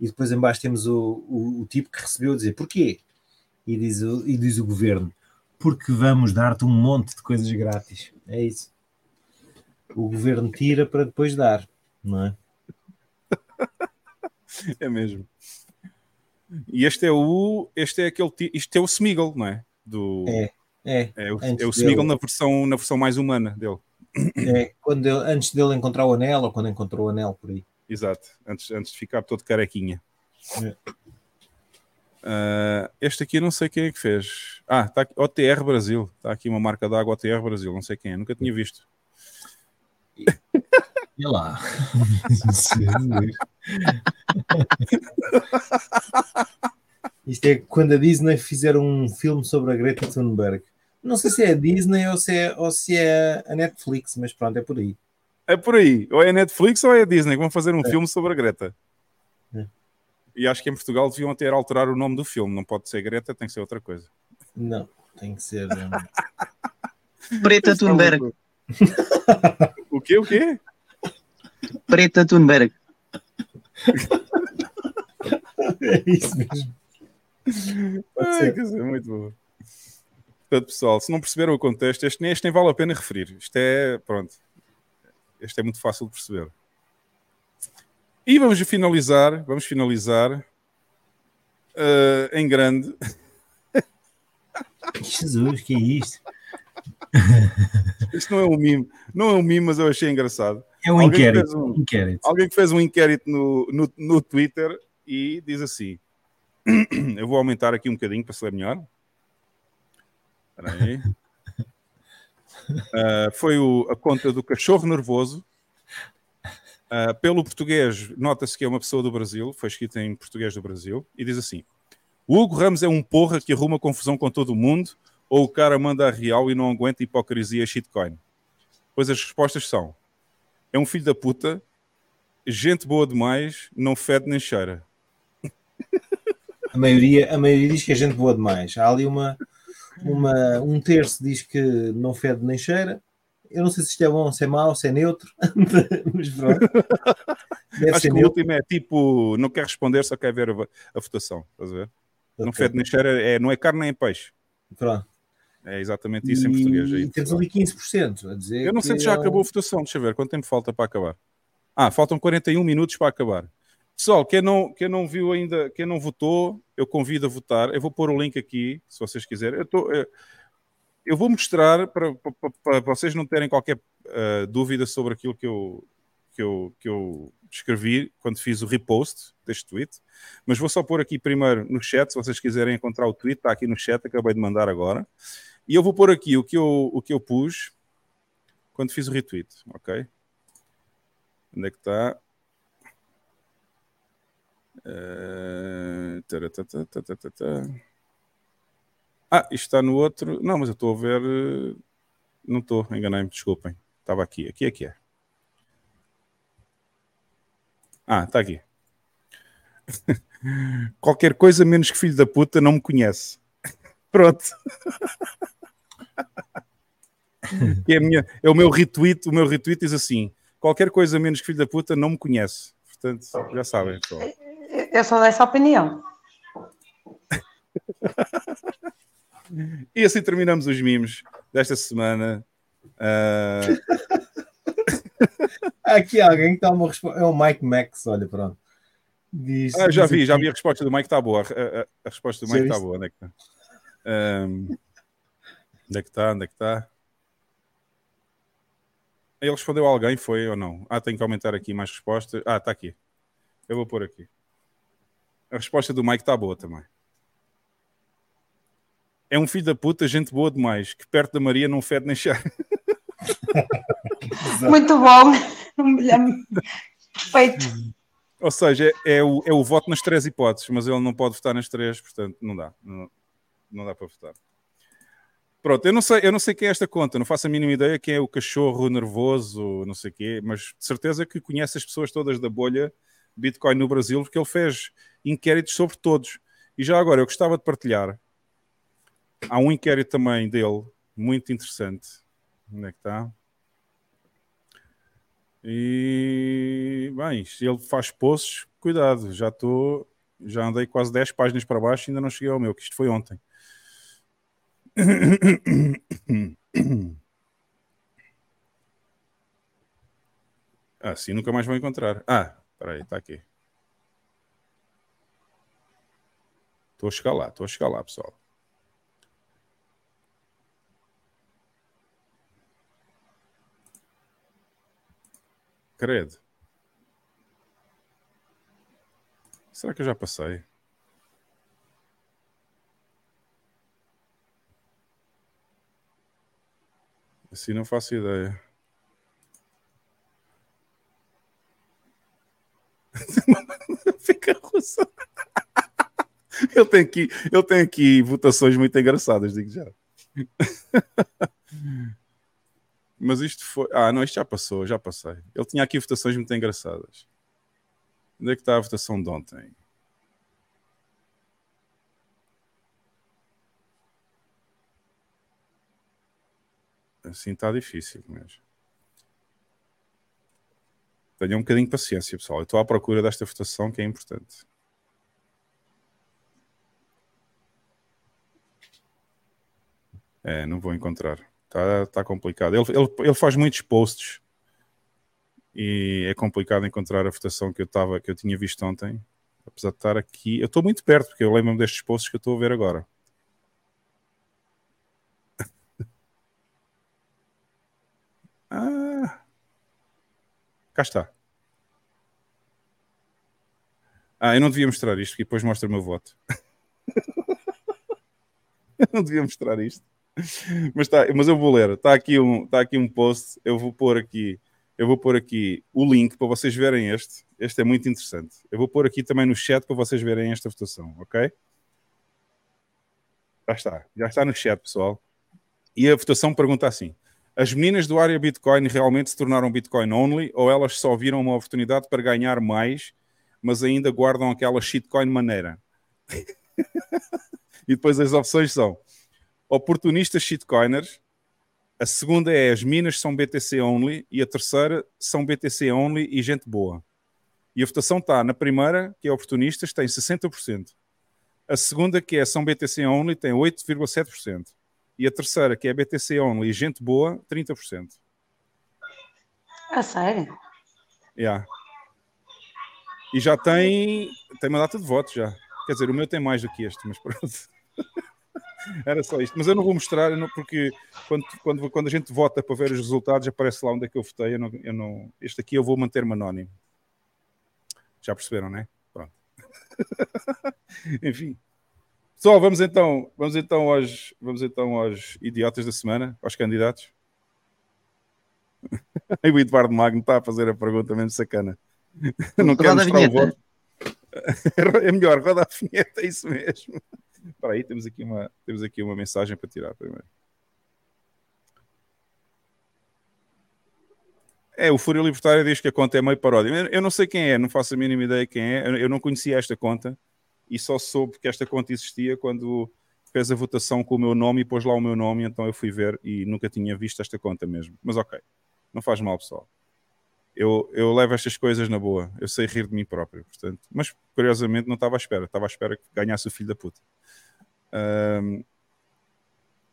E depois em baixo temos o, o, o tipo que recebeu a dizer: Porquê? E diz, o, e diz o governo: Porque vamos dar-te um monte de coisas grátis. É isso. O governo tira para depois dar, não é? É mesmo. E este é o. Este é aquele. Isto é o Smeagol, não é? Do, É, é. é, o, é o Smeagol dele. na versão, na versão mais humana dele. É, quando ele- antes dele encontrar o anel ou quando encontrou o anel por aí. Exato, antes, antes de ficar todo carequinha. É. Ah, este aqui eu não sei quem é que fez. Ah, está aqui, OTR Brasil. Está aqui uma marca d'água OTR Brasil, não sei quem é, nunca tinha visto. E lá. Isto é quando a Disney fizeram um filme sobre a Greta Thunberg. Não sei se é a Disney ou se é, ou se é a Netflix, mas pronto, é por aí. É por aí, ou é a Netflix ou é a Disney que vão fazer um filme sobre a Greta. É. E acho que em Portugal deviam ter alterar o nome do filme, não pode ser Greta, tem que ser outra coisa. Não, tem que ser. um, Preta Thunberg. O quê? O quê? Preta Thunberg. É isso mesmo. Pode Ai, ser. quer dizer, muito bom. Portanto, pessoal, se não perceberam o contexto, este, nem- este nem vale a pena referir. Isto é, pronto, este é muito fácil de perceber. E vamos finalizar, vamos finalizar eh, em grande. Jesus, que é isto? Isto não é um mimo, não é um mimo, mas eu achei engraçado. É um Alguém inquérito. um- inquérito. Alguém que fez um inquérito no, no, no Twitter e diz assim: Eu vou aumentar aqui um bocadinho para se ler melhor. Espera aí. Ah, foi o- a conta do cachorro nervoso. Ah, pelo português, nota-se que é uma pessoa do Brasil, foi escrito em português do Brasil, e diz assim: O Hugo Ramos é um porra que arruma confusão com todo o mundo, ou o cara manda a real e não aguenta hipocrisia shitcoin? Pois as respostas são: É um filho da puta, gente boa demais, não fede nem cheira. A maioria, a maioria diz que é gente boa demais. Há ali uma, uma, um terço diz que não fede nem cheira, Eu não sei se isto é bom, se é mau, se é neutro, mas pronto. Deve Acho que o neutro. último é tipo, não quer responder, só quer ver a, a votação. Estás a ver? Não Ok, fede nem cheira, é, não é carne nem é peixe. Pronto. É exatamente isso em E- português. aí, E temos ali 15% a dizer. Eu não sei se já é um- acabou a votação. Deixa eu ver quanto tempo falta para acabar. Ah, faltam 41 minutos para acabar. Pessoal, quem não, quem não viu ainda, quem não votou, eu convido a votar. Eu vou pôr o link aqui, se vocês quiserem. Eu, eh, eu vou mostrar para, para, para vocês não terem qualquer eh, dúvida sobre aquilo que eu, que, eu, que eu escrevi quando fiz o repost deste tweet. Mas vou só pôr aqui primeiro no chat, se vocês quiserem encontrar o tweet, está aqui no chat, acabei de mandar agora. E eu vou pôr aqui o que eu, o que eu pus quando fiz o retweet, ok? Onde é que está? Taratatatatata. Ah, isto está no outro. Não, mas eu estou a ver. eh, Não estou, enganei-me, desculpem. Estava aqui, aqui é que é. Ah, está aqui. Qualquer coisa menos que filho da puta não me conhece. Pronto. É, a minha, é o meu retweet. O meu retweet diz assim: qualquer coisa menos que filho da puta não me conhece. Portanto, já sabem, pessoal. Eu sou dessa opinião. E assim terminamos os mimos desta semana. Há aqui alguém que dá uma resposta. É o Mike Max, olha, pronto. Diz, ah, já vi, já vi a resposta do Mike, está boa. A, a- a resposta do Mike está boa. Onde é que está? Ahm, onde é que está? Onde é que está? Ele respondeu a alguém, foi ou não? Ah, tenho que aumentar aqui mais respostas. Ah, está aqui. Eu vou pôr aqui. A resposta do Mike está boa também. É um filho da puta, gente boa demais, que perto da Maria não fede nem cheira. Muito bom. Perfeito. Ou seja, é o, é o voto nas três hipóteses, mas ele não pode votar nas três, portanto, não dá. Não, não dá para votar. Pronto, eu não, sei, eu não sei quem é esta conta, não faço a mínima ideia quem é o cachorro nervoso, não sei o quê, mas de certeza que conhece as pessoas todas da bolha Bitcoin no Brasil, porque ele fez inquéritos sobre todos. E já agora, eu gostava de partilhar. Há um inquérito também dele, muito interessante. Onde é que está? E bem, se ele faz posts, cuidado, já estou, já andei quase 10 páginas para baixo e ainda não cheguei ao meu, que isto foi ontem. Ah, sim, nunca mais vou encontrar. Ah, espera aí, está aqui. Estou a chegar lá, estou a chegar lá, pessoal. Credo. Será que eu já passei? Assim não faço ideia. Fica russo. Ele tem aqui, ele tem aqui votações muito engraçadas, digo já. Mas isto foi. Ah, não, isto já passou, já passei. Ele tinha aqui votações muito engraçadas. Onde é que está a votação de ontem? Assim está difícil mesmo. Tenham um bocadinho de paciência, pessoal. Eu estou à procura desta votação que é importante. É, não vou encontrar. Está tá complicado. Ele, ele, ele faz muitos posts e é complicado encontrar a votação que eu, tava, que eu tinha visto ontem. Apesar de estar aqui. Eu estou muito perto, porque eu lembro-me destes posts que eu estou a ver agora. ah, cá está. Ah, eu não devia mostrar isto, que depois mostra o meu voto. eu não devia mostrar isto. Mas, tá, mas eu vou ler. Está aqui, um, tá aqui um post. Eu vou pôr aqui. Eu vou pôr aqui o link para vocês verem este. Este é muito interessante. Eu vou pôr aqui também no chat para vocês verem esta votação, ok? Já está. Já está no chat, pessoal. E a votação pergunta assim: As meninas do área Bitcoin realmente se tornaram Bitcoin only ou elas só viram uma oportunidade para ganhar mais, mas ainda guardam aquela shitcoin maneira? e depois as opções são oportunistas shitcoiners, A segunda é as minas são BTC only e a terceira são BTC only e gente boa. E a votação está na primeira, que é oportunistas, tem 60%. A segunda, que é são BTC only, tem 8,7%. E a terceira, que é BTC only e gente boa, 30%. A sério? Yeah. E já tem, tem uma data de votos já. Quer dizer, o meu tem mais do que este, mas pronto. Era só isto. Mas eu não vou mostrar, não, porque quando, quando, quando a gente vota para ver os resultados, aparece lá onde é que eu votei. Eu não, eu não, este aqui eu vou manter-me anónimo. Já perceberam, não é? Pronto. Enfim. Pessoal, vamos então, vamos então aos, vamos então aos idiotas da semana, aos candidatos. o Eduardo Magno está a fazer a pergunta mesmo sacana. Não quero mostrar o voto. É melhor, roda a vinheta, é isso mesmo. Espera aí, temos aqui, uma, temos aqui uma mensagem para tirar primeiro. É, o Fúria Libertária diz que a conta é meio paródia. Eu não sei quem é, não faço a mínima ideia quem é. Eu não conhecia esta conta e só soube que esta conta existia quando fez a votação com o meu nome e pôs lá o meu nome, então eu fui ver e nunca tinha visto esta conta mesmo. Mas ok, não faz mal, pessoal. Eu, eu levo estas coisas na boa, eu sei rir de mim próprio, portanto. Mas curiosamente não estava à espera, estava à espera que ganhasse o filho da puta. Um,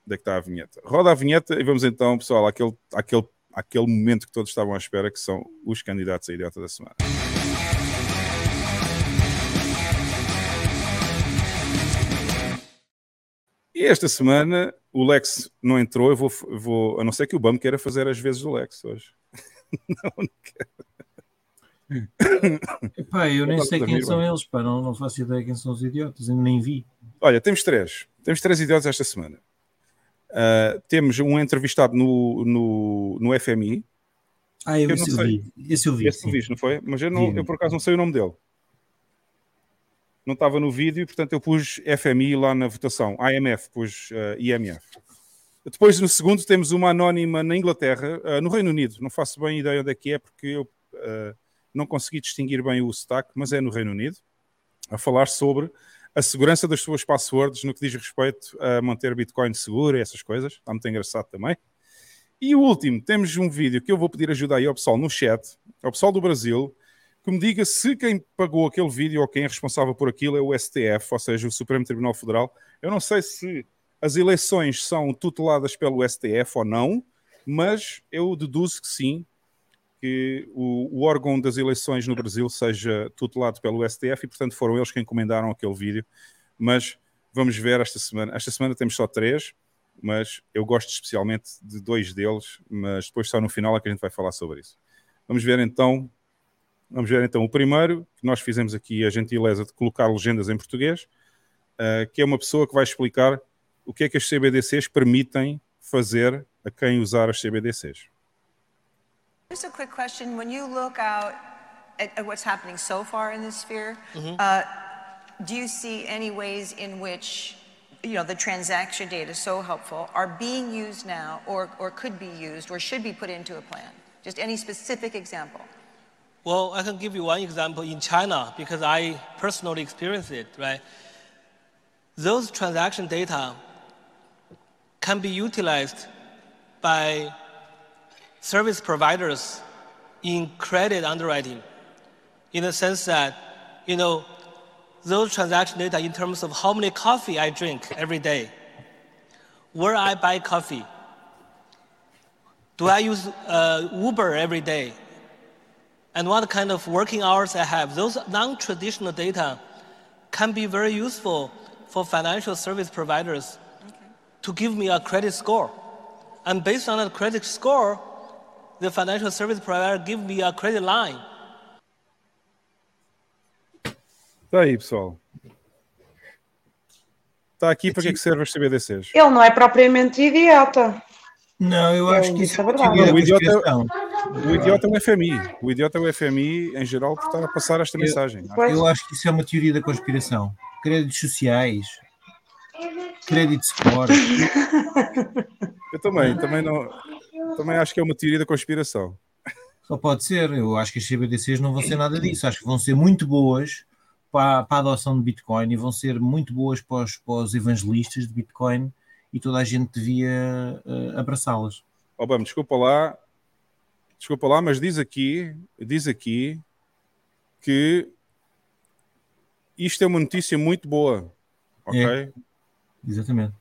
onde é que está a vinheta? Roda a vinheta e vamos então, pessoal, àquele, àquele, àquele momento que todos estavam à espera, que são os candidatos a idiota da semana. E esta semana o Lex não entrou, eu vou, vou a não ser que o BAM queira fazer as vezes do Lex hoje. não, não quero. Epá, eu nem sei quem são eles, pá, não, não faço ideia quem são os idiotas, ainda nem vi. Olha, temos três. Temos três idiotas esta semana. Uh, temos um entrevistado no, no, no FMI. Ah, eu, eu esse, eu vi. esse eu vi. Esse vi, não foi? Mas eu, não, eu por acaso não sei o nome dele. Não estava no vídeo, portanto eu pus FMI lá na votação. IMF, pus uh, ah, IMF. Depois, no segundo, temos uma anónima na Inglaterra, uh, no Reino Unido. Não faço bem ideia onde é que é, porque eu não consegui distinguir bem o sotaque, mas é no Reino Unido, a falar sobre a segurança das suas passwords no que diz respeito a manter Bitcoin seguro e essas coisas. Está muito engraçado também. E o último, temos um vídeo que eu vou pedir ajuda aí ao pessoal no chat, ao pessoal do Brasil, que me diga se quem pagou aquele vídeo ou quem é responsável por aquilo é o STF, ou seja, o Supremo Tribunal Federal. Eu não sei se as eleições são tuteladas pelo STF ou não, mas eu deduzo que sim, que o, o, órgão das eleições no Brasil seja tutelado pelo STF e, portanto, foram eles que encomendaram aquele vídeo. Mas vamos ver esta semana. Esta semana temos só três, mas eu gosto especialmente de dois deles, mas depois só no final é que a gente vai falar sobre isso. Vamos ver então. Vamos ver então o primeiro, que nós fizemos aqui a gentileza de colocar legendas em português, uh, que é uma pessoa que vai explicar o que é que as CBDCs permitem fazer a quem usar as CBDCs. Just a quick question. When you look out at, at what's happening so far in this sphere, mm-hmm. uh, do you see any ways in which you know the transaction data so helpful are being used now or, or could be used or should be put into a plan? Just any specific example. Well, I can give you one example in China because I personally experienced it, right? Those transaction data can be utilized by service providers in credit underwriting in the sense that, you know, those transaction data in terms of how many coffee I drink every day, where I buy coffee, do I use uh, Uber every day, and what kind of working hours I have. Those non-traditional data can be very useful for financial service providers okay. to give me a credit score. And based on that credit score, the financial service provider give me a credit line. Está aí, pessoal. Está aqui para que é que serve as CBDCs? Ele não é propriamente idiota. Não, eu acho que isso é verdade. Não, o, idiota, é o idiota é o FMI. O idiota é o FMI, em geral, por estar a passar esta mensagem. Eu acho que isso é uma teoria da conspiração. Créditos sociais, crédito score. Eu também, também não. Também acho que é uma teoria da conspiração. Só pode ser. Eu acho que as CBDCs não vão ser nada disso. Acho que vão ser muito boas para, para a adoção de Bitcoin e vão ser muito boas para os, para os evangelistas de Bitcoin e toda a gente devia uh, abraçá-las. Obama, desculpa lá, desculpa lá, mas diz aqui, diz aqui que isto é uma notícia muito boa, ok? É. Exatamente.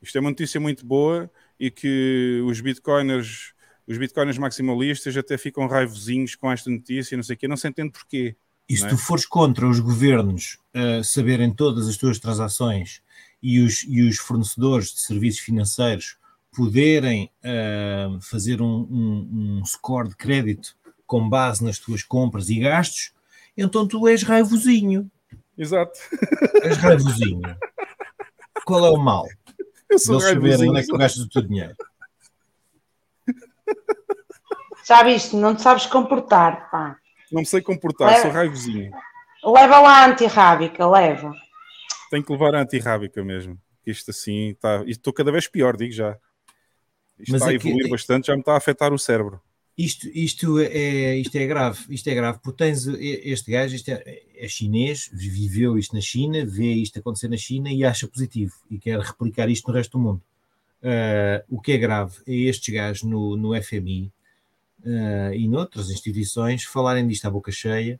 Isto é uma notícia muito boa e que os bitcoiners, os bitcoiners maximalistas até ficam raivosinhos com esta notícia, não sei o quê, não se entende porquê. E se é? tu fores contra os governos uh, saberem todas as tuas transações e os, e os fornecedores de serviços financeiros poderem uh, fazer um, um, um score de crédito com base nas tuas compras e gastos, então tu és raivosinho. Exato. És raivosinho. Qual é o mal? Eu sou Eles saberem raivosinho. onde é que tu gastas o teu dinheiro. Já viste, não te sabes comportar, pá. Não me sei comportar, É. sou raivosinho. Leva lá a antirrábica, leva. Tenho que levar a antirrábica mesmo. Isto assim está. Isto estou cada vez pior, digo já. Isto Mas está a é que- evoluir bastante, já me está a afetar o cérebro. Isto, isto, é, isto é grave, isto é grave, porque tens este gajo, isto é, é chinês, viveu isto na China, vê isto acontecer na China e acha positivo e quer replicar isto no resto do mundo. Ah, o que é grave é estes gajos no, no FMI ah, e noutras instituições falarem disto à boca cheia,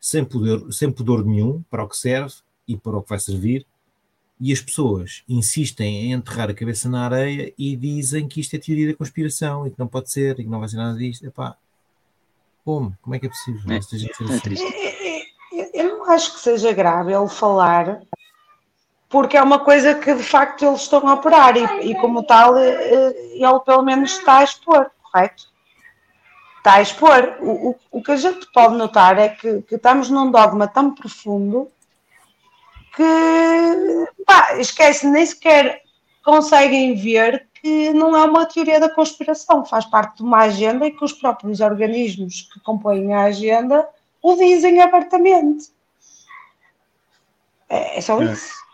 sem, poder, sem pudor nenhum para o que serve e para o que vai servir, e as pessoas insistem em enterrar a cabeça na areia e dizem que isto é teoria da conspiração e que não pode ser e que não vai ser nada disto. Epá, como? Como é que é possível? É, Esta gente ser É assim? triste. Eu- não acho que seja grave ele falar, porque é uma coisa que de facto eles estão a operar e, e como tal, eh, ele pelo menos está a expor, correto? Está a expor. O, o, o que a gente pode notar é que, que estamos num dogma tão profundo que pá, esquece, nem sequer conseguem ver que não é uma teoria da conspiração, faz parte de uma agenda e que os próprios organismos que compõem a agenda o dizem abertamente. É, é só É. isso.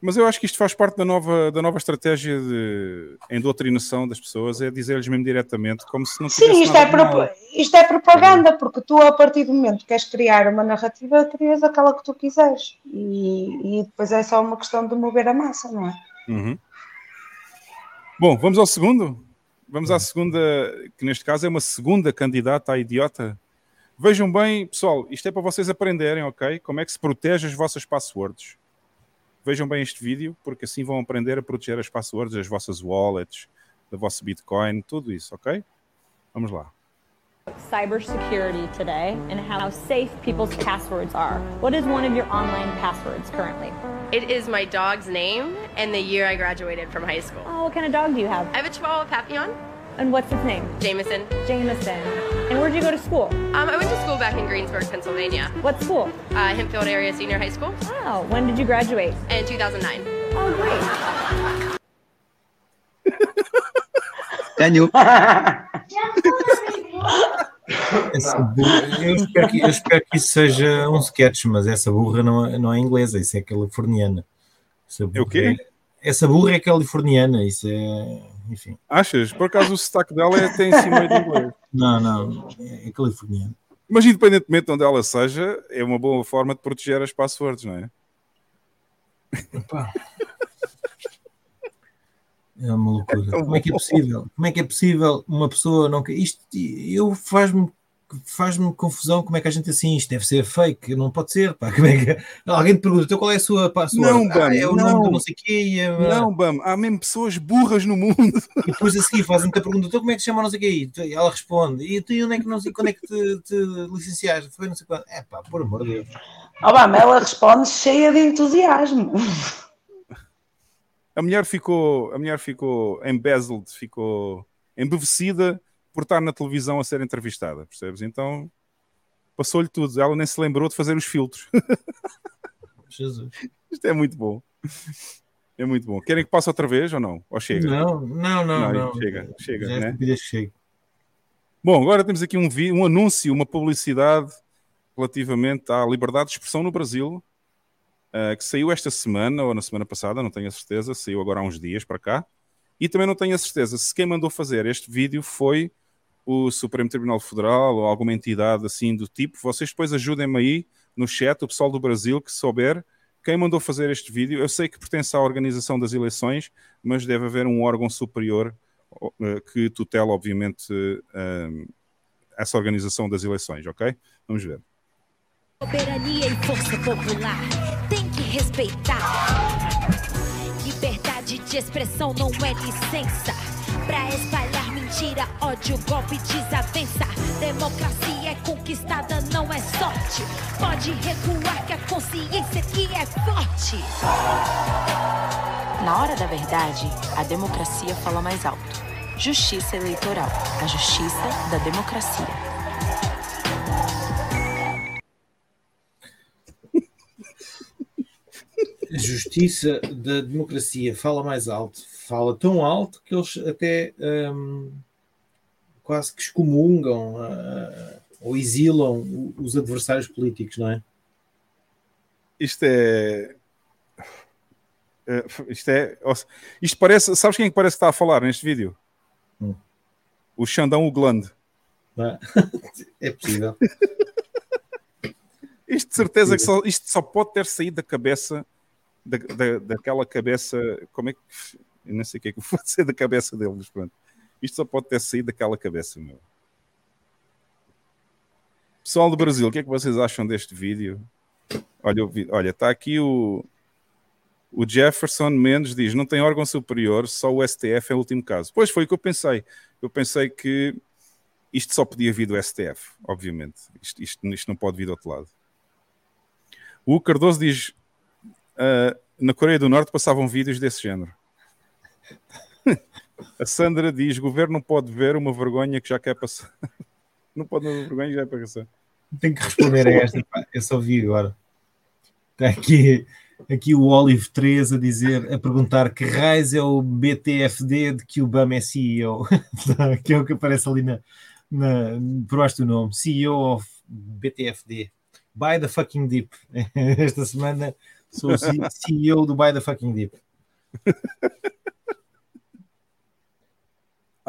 Mas eu acho que isto faz parte da nova, da nova estratégia de endoutrinação das pessoas, é dizer-lhes mesmo diretamente, como se não Sim, isto é, propa- isto é propaganda, porque tu, a partir do momento que queres criar uma narrativa, crias aquela que tu quiseres. E, e depois é só uma questão de mover a massa, não é? Uhum. Bom, vamos ao segundo? Vamos à segunda, que neste caso é uma segunda candidata à idiota. Vejam bem, pessoal, isto é para vocês aprenderem, ok? Como é que se protege as vossas passwords. Vejam bem este vídeo, porque assim vão aprender a proteger as passwords das vossas wallets, da vossa Bitcoin, tudo isso, ok? Vamos lá. cybersecurity today and how safe people's passwords are. What is one of your online passwords currently? It is my dog's name and the year I graduated from high school. Oh, what kind of dog do you have? I have a Chihuahua Papillon, And what's its name? Jameson. Jameson. And where'd you go to school? Um, I went to school back in Greensburg, Pennsylvania, What school? uh, Hempfield Area Senior High School, Oh, when did you graduate? in 2009. Oh, great. Ganhou. Essa burra- eu, espero que, eu espero que isso seja um sketch, mas essa burra não é, não é inglesa, isso é californiana. Essa burra É o quê? Essa burra é californiana, isso é. Enfim. Achas? Por acaso o sotaque dela é até em cima de inglês. Não, não, é, é californiano. Mas independentemente de onde ela seja, é uma boa forma de proteger as passwords, não é? Epá. É uma loucura. Como é que é possível? Como é que é possível uma pessoa não. Isto eu faz-me faz-me confusão como é que a gente assim isto deve ser fake, não pode ser. Pá. Como é que... Alguém te pergunta então qual é a sua password? Não, ah, Bani, é o não. nome do não sei quê. É- Não, Bam, há mesmo pessoas burras no mundo. e depois a seguir fazem-te a pergunta: então como é que se chama não sei o quê? E ela responde: e tu onde é que não sei quando é que te, te licenciaste? Foi não sei quando. É pá, por amor de Deus. Obama, ela responde cheia de entusiasmo. A mulher ficou, a mulher ficou embezzled, ficou embevecida por estar na televisão a ser entrevistada, percebes? Então passou-lhe tudo. Ela nem se lembrou de fazer os filtros. Jesus. Isto é muito bom. É muito bom. Querem que passe outra vez ou não? Ou chega? Não, não, não. Não, não. chega, chega, Já é né? que chega. Bom, agora temos aqui um, vi- um anúncio, uma publicidade relativamente à liberdade de expressão no Brasil, eh, que saiu esta semana ou na semana passada, não tenho a certeza, saiu agora há uns dias para cá. E também não tenho a certeza se quem mandou fazer este vídeo foi o Supremo Tribunal Federal ou alguma entidade assim do tipo. Vocês depois ajudem-me aí no chat, o pessoal do Brasil que souber quem mandou fazer este vídeo. Eu sei que pertence à organização das eleições, mas deve haver um órgão superior uh, que tutela, obviamente, uh, essa organização das eleições, ok? Vamos ver. Soberania e força popular tem que respeitar. Liberdade de expressão não é licença pra espalhar mentira, ódio, golpe, desavença. Democracia é conquistada, não é sorte. Pode recuar que a consciência aqui é forte. Na hora da verdade, a democracia fala mais alto. Justiça eleitoral, a justiça da democracia. A justiça da democracia fala mais alto, fala tão alto que eles até hum, quase que excomungam uh, ou exilam os adversários políticos, não é? Isto é. é isto é. Isto parece. Sabes quem é parece que está a falar neste vídeo? Hum. O Xandão Uglande. É possível. isto de certeza que só, isto só pode ter saído da cabeça da, da, daquela cabeça. Como é que. Eu não sei o que é que pode ser da cabeça dele, mas pronto. Isto só pode ter saído daquela cabeça, meu. Pessoal do Brasil, o que é que vocês acham deste vídeo? Olha, olha, está aqui o, o Jefferson Mendes diz: não tem órgão superior, só o STF é o último caso. Pois foi o que eu pensei. Eu pensei que isto só podia vir do STF, obviamente. Isto, isto, isto não pode vir do outro lado. O Cardoso diz: uh, na Coreia do Norte passavam vídeos desse género. A Sandra diz: governo não pode ver uma vergonha que já quer passar. não pode ver uma vergonha que já quer passar. Tenho que responder a esta. Eu só vi agora. Está aqui, aqui o Olive 3 a dizer, a perguntar que raiz é o BTFD de que o BAM é CEO, que é o que aparece ali na, na, por baixo do nome. CEO of BTFD. Buy the fucking deep. Esta semana sou o CEO do Buy the fucking deep.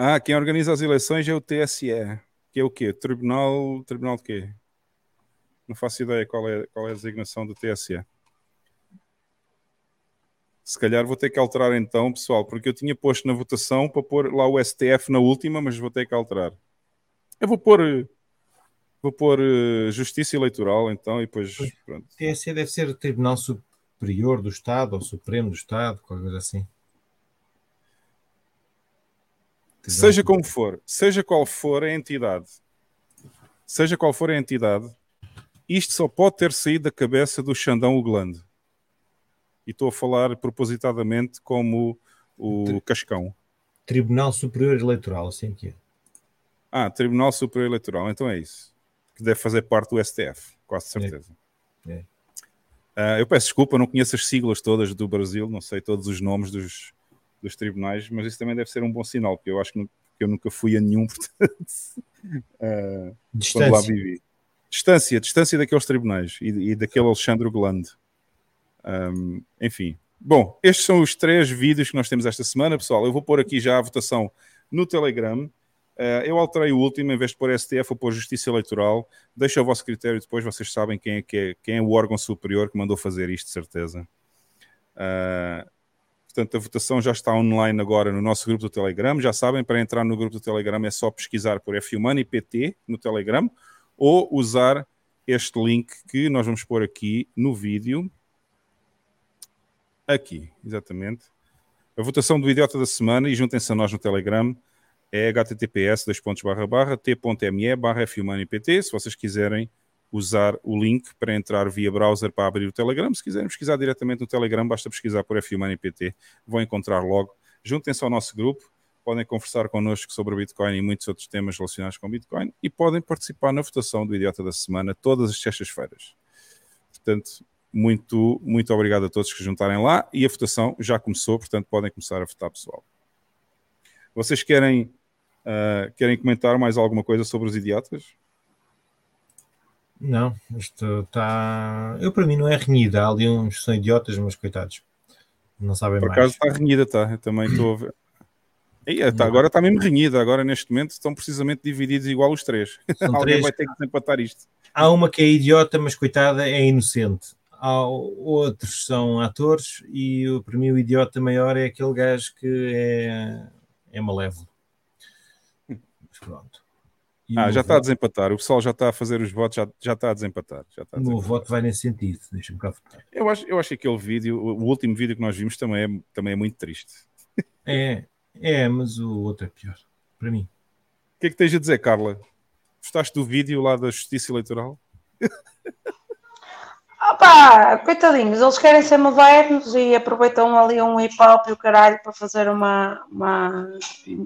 Ah, quem organiza as eleições é o TSE, que é o quê? Tribunal, Tribunal de quê? Não faço ideia qual é, qual é a designação do TSE. Se calhar vou ter que alterar então, pessoal, porque eu tinha posto na votação para pôr lá o STF na última, mas vou ter que alterar. Eu vou pôr vou pôr uh, Justiça Eleitoral então e depois pronto. TSE deve ser o Tribunal Superior do Estado ou Supremo do Estado, qualquer coisa assim. Seja como for, seja qual for a entidade, seja qual for a entidade, isto só pode ter saído da cabeça do Xandão Uglande. E estou a falar propositadamente como o Tri Cascão. Tribunal Superior Eleitoral, assim que é. Ah, Tribunal Superior Eleitoral, então é isso. Que deve fazer parte do STF, quase certeza. É. É. Uh, eu peço desculpa, não conheço as siglas todas do Brasil, não sei todos os nomes dos, dos tribunais, mas isso também deve ser um bom sinal, porque eu acho que, eu nunca fui a nenhum, portanto, uh, quando lá vivi. Distância, distância daqueles tribunais e, e daquele Alexandre Glande. Um, enfim. Bom, estes são os três vídeos que nós temos esta semana, pessoal. Eu vou pôr aqui já a votação no Telegram. Uh, eu alterei o último, em vez de pôr STF, vou pôr Justiça Eleitoral. Deixa o vosso critério depois, vocês sabem quem é, que é, quem é o órgão superior que mandou fazer isto, de certeza. Uh, Portanto, a votação já está online agora no nosso grupo do Telegram. Já sabem, para entrar no grupo do Telegram é só pesquisar por F-Humano e PT no Telegram ou usar este link que nós vamos pôr aqui no vídeo. Aqui, exatamente. A votação do idiota da semana e juntem-se a nós no Telegram é https t.me barra F-Humano Se vocês quiserem usar o link para entrar via browser para abrir o Telegram. Se quiserem pesquisar diretamente no Telegram, basta pesquisar por FUMANIPT, vão encontrar logo. Juntem-se ao nosso grupo, podem conversar connosco sobre Bitcoin e muitos outros temas relacionados com Bitcoin e podem participar na votação do Idiota da Semana todas as sextas-feiras. Portanto, muito, muito obrigado a todos que juntarem lá e a votação já começou, portanto podem começar a votar, pessoal. Vocês querem, uh, querem comentar mais alguma coisa sobre os idiotas? Não, isto está. Eu, para mim, não é renhida. Há ali uns são idiotas, mas coitados. Não sabem Por mais. Por acaso está renhida, tá? Eu também estou a ver. E, tá, agora está mesmo renhida. Agora, neste momento, estão precisamente divididos igual os três. Alguém três... vai ter que empatar isto. Há uma que é idiota, mas coitada, é inocente. Há outros são atores e para mim o idiota maior é aquele gajo que é, é malévolo. Pronto. Ah, já está a voto- desempatar. O pessoal já está a fazer os votos, já, já está a desempatar. Já está a O meu desempatar. voto vai nesse sentido. Deixa-me cá votar. Eu, acho, eu acho que aquele vídeo, o o último vídeo que nós vimos, também é, também é muito triste. É, é, mas o outro é pior. Para mim. O que é que tens a dizer, Carla? Gostaste do vídeo lá da Justiça Eleitoral? Opa, coitadinhos, eles querem ser modernos e aproveitam ali um hip hop e o caralho para fazer uma, uma,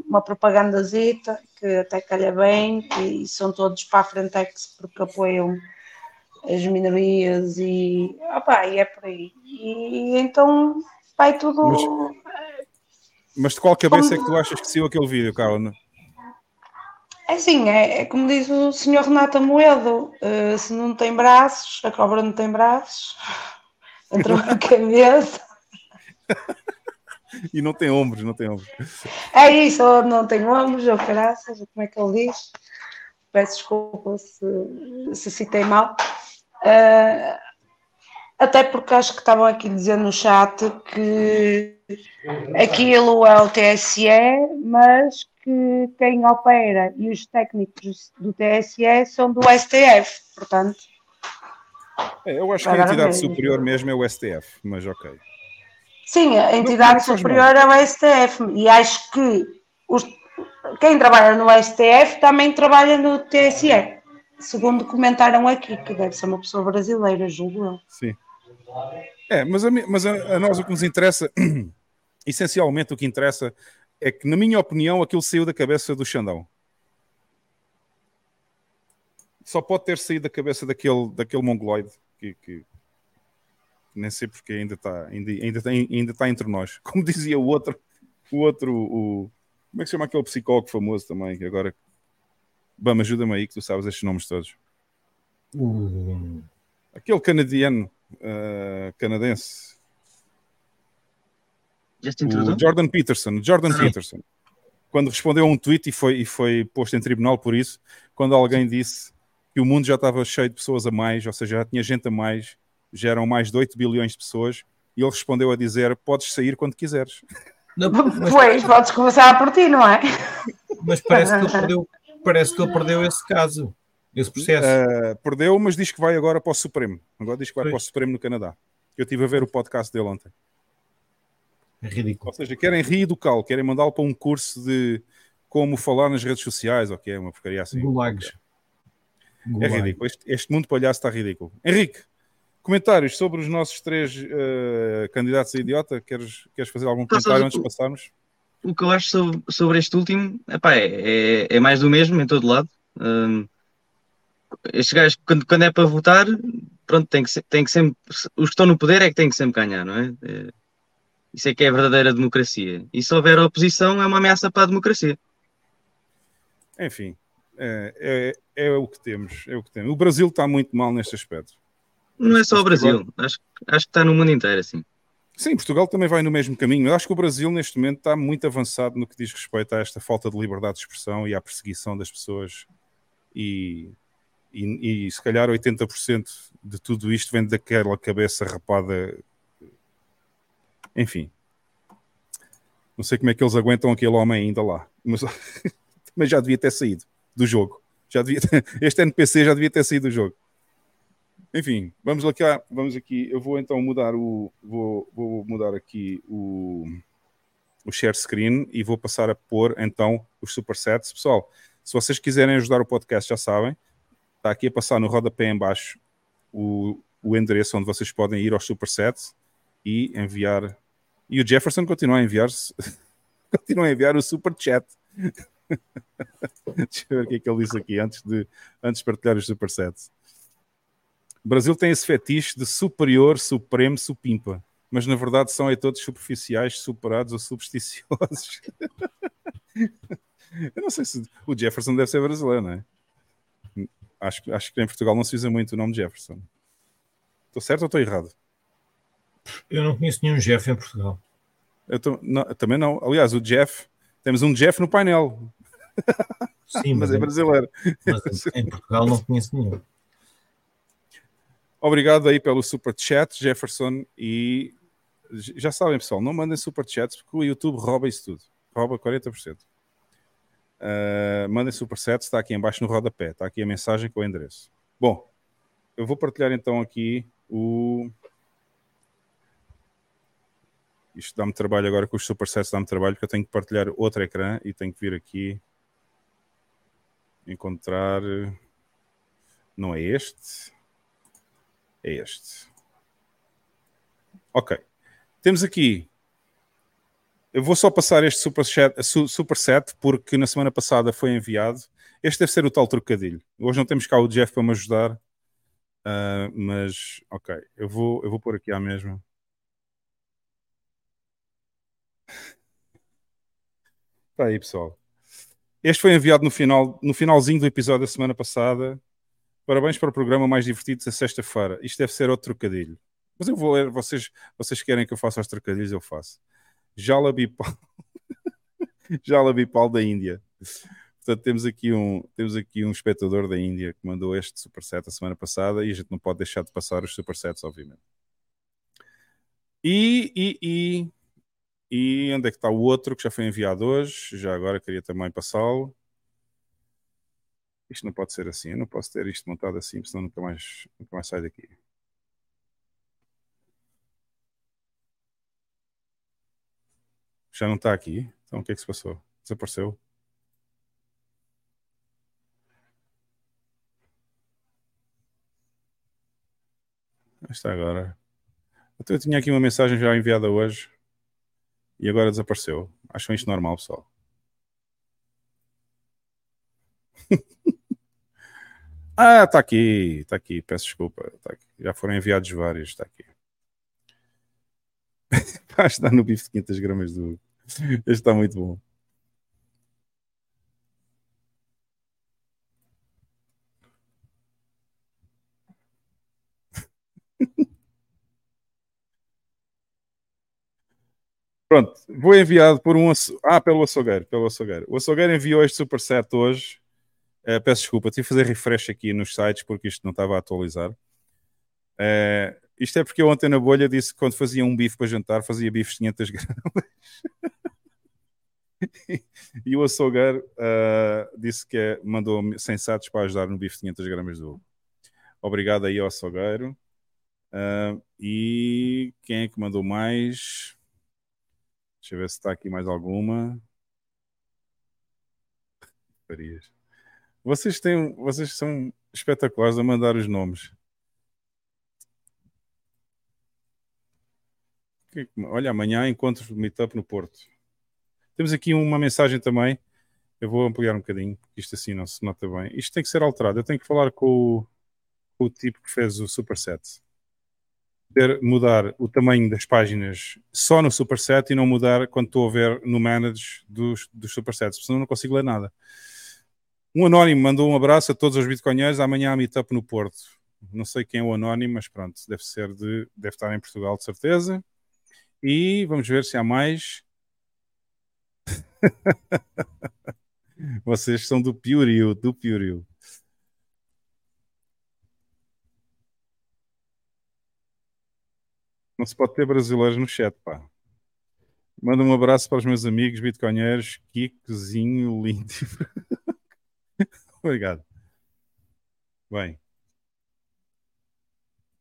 uma propagandazita que até calha bem e são todos para a Frentex porque apoiam as minorias e, opa, e é por aí. E então vai tudo. Mas de qual cabeça é que tu achas que saiu aquele vídeo, Carla? É assim, é, é como diz o senhor Renato Amoedo, eh, se não tem braços, a cobra não tem braços, entrou na cabeça. E não tem ombros, não tem ombros. É isso, ou não tem ombros, ou caraças, ou como é que ele diz? Peço desculpa se, se citei mal. Eh, até porque acho que estavam aqui dizendo no chat que aquilo é o TSE, mas que quem opera e os técnicos do TSE são do STF, portanto. É, eu acho que a entidade superior mesmo é o STF, mas ok. Sim, a entidade faz superior é o STF e acho que os- quem trabalha no STF também trabalha no TSE, segundo comentaram aqui, que deve ser uma pessoa brasileira, julgo eu. Sim. É, mas, a, mas a, a nós o que nos interessa, essencialmente o que interessa, é que, na minha opinião, aquilo saiu da cabeça do Xandão. Só pode ter saído da cabeça daquele, daquele mongoloide que, que nem sei porque ainda está ainda, ainda, ainda está entre nós. Como dizia o outro, o outro, o, como é que se chama aquele psicólogo famoso também? que Agora, Bam, ajuda-me aí que tu sabes estes nomes todos. O- Aquele canadiano, eh, canadense, Justin o Trudeau? Jordan Peterson, Jordan Sim. Peterson, quando respondeu a um tweet e foi, e foi posto em tribunal por isso, quando alguém disse que o mundo já estava cheio de pessoas a mais, ou seja, já tinha gente a mais, já eram mais de 8 bilhões de pessoas, e ele respondeu a dizer: Podes sair quando quiseres. Não, mas, Pois, podes começar por ti, não é? mas parece, que ele perdeu, parece que ele perdeu esse caso, esse processo. Eh, perdeu, mas diz que vai agora para o Supremo. Agora diz que vai Pois. para o Supremo no Canadá. Eu estive a ver o podcast dele ontem. É ridículo. Ou seja, querem reeducá-lo, querem mandá-lo para um curso de como falar nas redes sociais, ou que é uma porcaria assim. Gulags. É ridículo. Este, este mundo palhaço está ridículo. Henrique, comentários sobre os nossos três eh, candidatos a idiota? Queres, queres fazer algum comentário antes de passarmos? O que eu acho sobre, sobre este último epá, é, é, é mais do mesmo em todo lado. Hum, estes gajos, quando, quando é para votar, pronto, tem que, ser- tem que sempre. Os que estão no poder é que têm que sempre ganhar, não é? É, Isso é que é a verdadeira democracia. E se houver oposição, é uma ameaça para a democracia. Enfim, é, é, é o que temos. É o que temos. O Brasil está muito mal neste aspecto. Não é só o Acho Brasil. Acho, acho que está no mundo inteiro assim. Sim, Portugal também vai no mesmo caminho. Eu acho que o Brasil, neste momento, está muito avançado no que diz respeito a esta falta de liberdade de expressão e à perseguição das pessoas. E, e, e se calhar 80% de tudo isto vem daquela cabeça rapada. Enfim. Não sei como é que eles aguentam aquele homem ainda lá. Mas também já devia ter saído do jogo. Já devia ter- este NPC já devia ter saído do jogo. Enfim, vamos aqui, vamos aqui. Eu vou então mudar o, vou, vou mudar aqui o, o share screen e vou passar a pôr então os supersets. Pessoal, se vocês quiserem ajudar o podcast, já sabem, está aqui a passar no rodapé em baixo o, o endereço onde vocês podem ir aos supersets e enviar. E o Jefferson continua a enviar continua a enviar o super chat. Deixa eu ver o que é que ele disse aqui antes de, antes de partilhar os supersets. O Brasil tem esse fetiche de superior, supremo, supimpa. Mas na verdade são aí todos superficiais, superados ou supersticiosos. Eu não sei se o Jefferson deve ser brasileiro, não é? Acho, que- acho que em Portugal não se usa muito o nome Jefferson. Estou certo ou estou errado? Eu não conheço nenhum Jeff em Portugal. Eu não, também não. Aliás, o Jeff, temos um Jeff no painel. Sim, mas mas é brasileiro. Mas em, Portugal não conheço nenhum. Obrigado aí pelo super chat, Jefferson. E já sabem, pessoal, não mandem super chats porque o YouTube rouba isso tudo. Rouba 40%. Uh, mandem superset, está aqui embaixo no rodapé. Está aqui a mensagem com o endereço. Bom, eu vou partilhar então aqui o. Isto dá-me trabalho agora com os supersets, dá-me trabalho porque eu tenho que partilhar outro ecrã e tenho que vir aqui encontrar. Não é este, é este. Ok. Temos aqui. Eu vou só passar este superset, superset porque na semana passada foi enviado. Este deve ser o tal trocadilho. Hoje não temos cá o Jeff para me ajudar. Uh, mas, ok. Eu vou, eu vou pôr aqui à mesma. Está aí, pessoal. Este foi enviado no, final, no finalzinho do episódio da semana passada. Parabéns para o programa mais divertido da sexta-feira. Isto deve ser outro trocadilho. Mas eu vou ler, vocês, vocês querem que eu faça os trocadilhos, eu faço. Jalabipal. Jalabipal da Índia. Portanto, temos aqui, um, temos aqui um espectador da Índia que mandou este superset a semana passada e a gente não pode deixar de passar os supersets, obviamente. E, e, e, e onde é que está o outro que já foi enviado hoje? Já agora queria também passá-lo. Isto não pode ser assim, eu não posso ter isto montado assim, senão nunca mais, nunca mais sai daqui. Já não está aqui? Então o que é que se passou? Desapareceu? Está agora. Eu tinha aqui uma mensagem já enviada hoje e agora desapareceu. Acham isto normal, pessoal? ah, está aqui, está aqui. Peço desculpa. Tá aqui. Já foram enviados vários. Está aqui. Vais dar no bife de 500 gramas do. Este está muito bom. Pronto, vou enviado por um. Ah, pelo açougueiro, pelo açougueiro. O açougueiro enviou este superset hoje. Uh, peço desculpa, tive que fazer refresh aqui nos sites porque isto não estava a atualizar. Uh, isto é porque eu ontem na bolha disse que quando fazia um bife para jantar, fazia bifes 500 gramas. e o açougueiro uh, disse que é, mandou sensatos para ajudar no bife 500 gramas do Obrigado aí ao açougueiro. E quem é que mandou mais? Deixa eu ver se está aqui mais alguma. Vocês têm, vocês são espetaculares a mandar os nomes. Olha, amanhã encontro meetup no Porto. Temos aqui uma mensagem também. Eu vou ampliar um bocadinho, porque isto assim não se nota bem. Isto tem que ser alterado. Eu tenho que falar com o, com o tipo que fez o Superset. Poder mudar o tamanho das páginas só no Superset e não mudar quando estou a ver no Manage dos, dos Supersets, senão não consigo ler nada. Um anónimo mandou um abraço a todos os bitcoinheiros. Amanhã há meetup no Porto. Não sei quem é o anónimo, mas pronto, deve ser de, deve estar em Portugal de certeza. E vamos ver se há mais. Vocês são do Pioril, do Pioril. Não se pode ter brasileiros no chat, pá. Manda um abraço para os meus amigos bitcoinheiros, Kikozinho, lindo. Obrigado. Bem.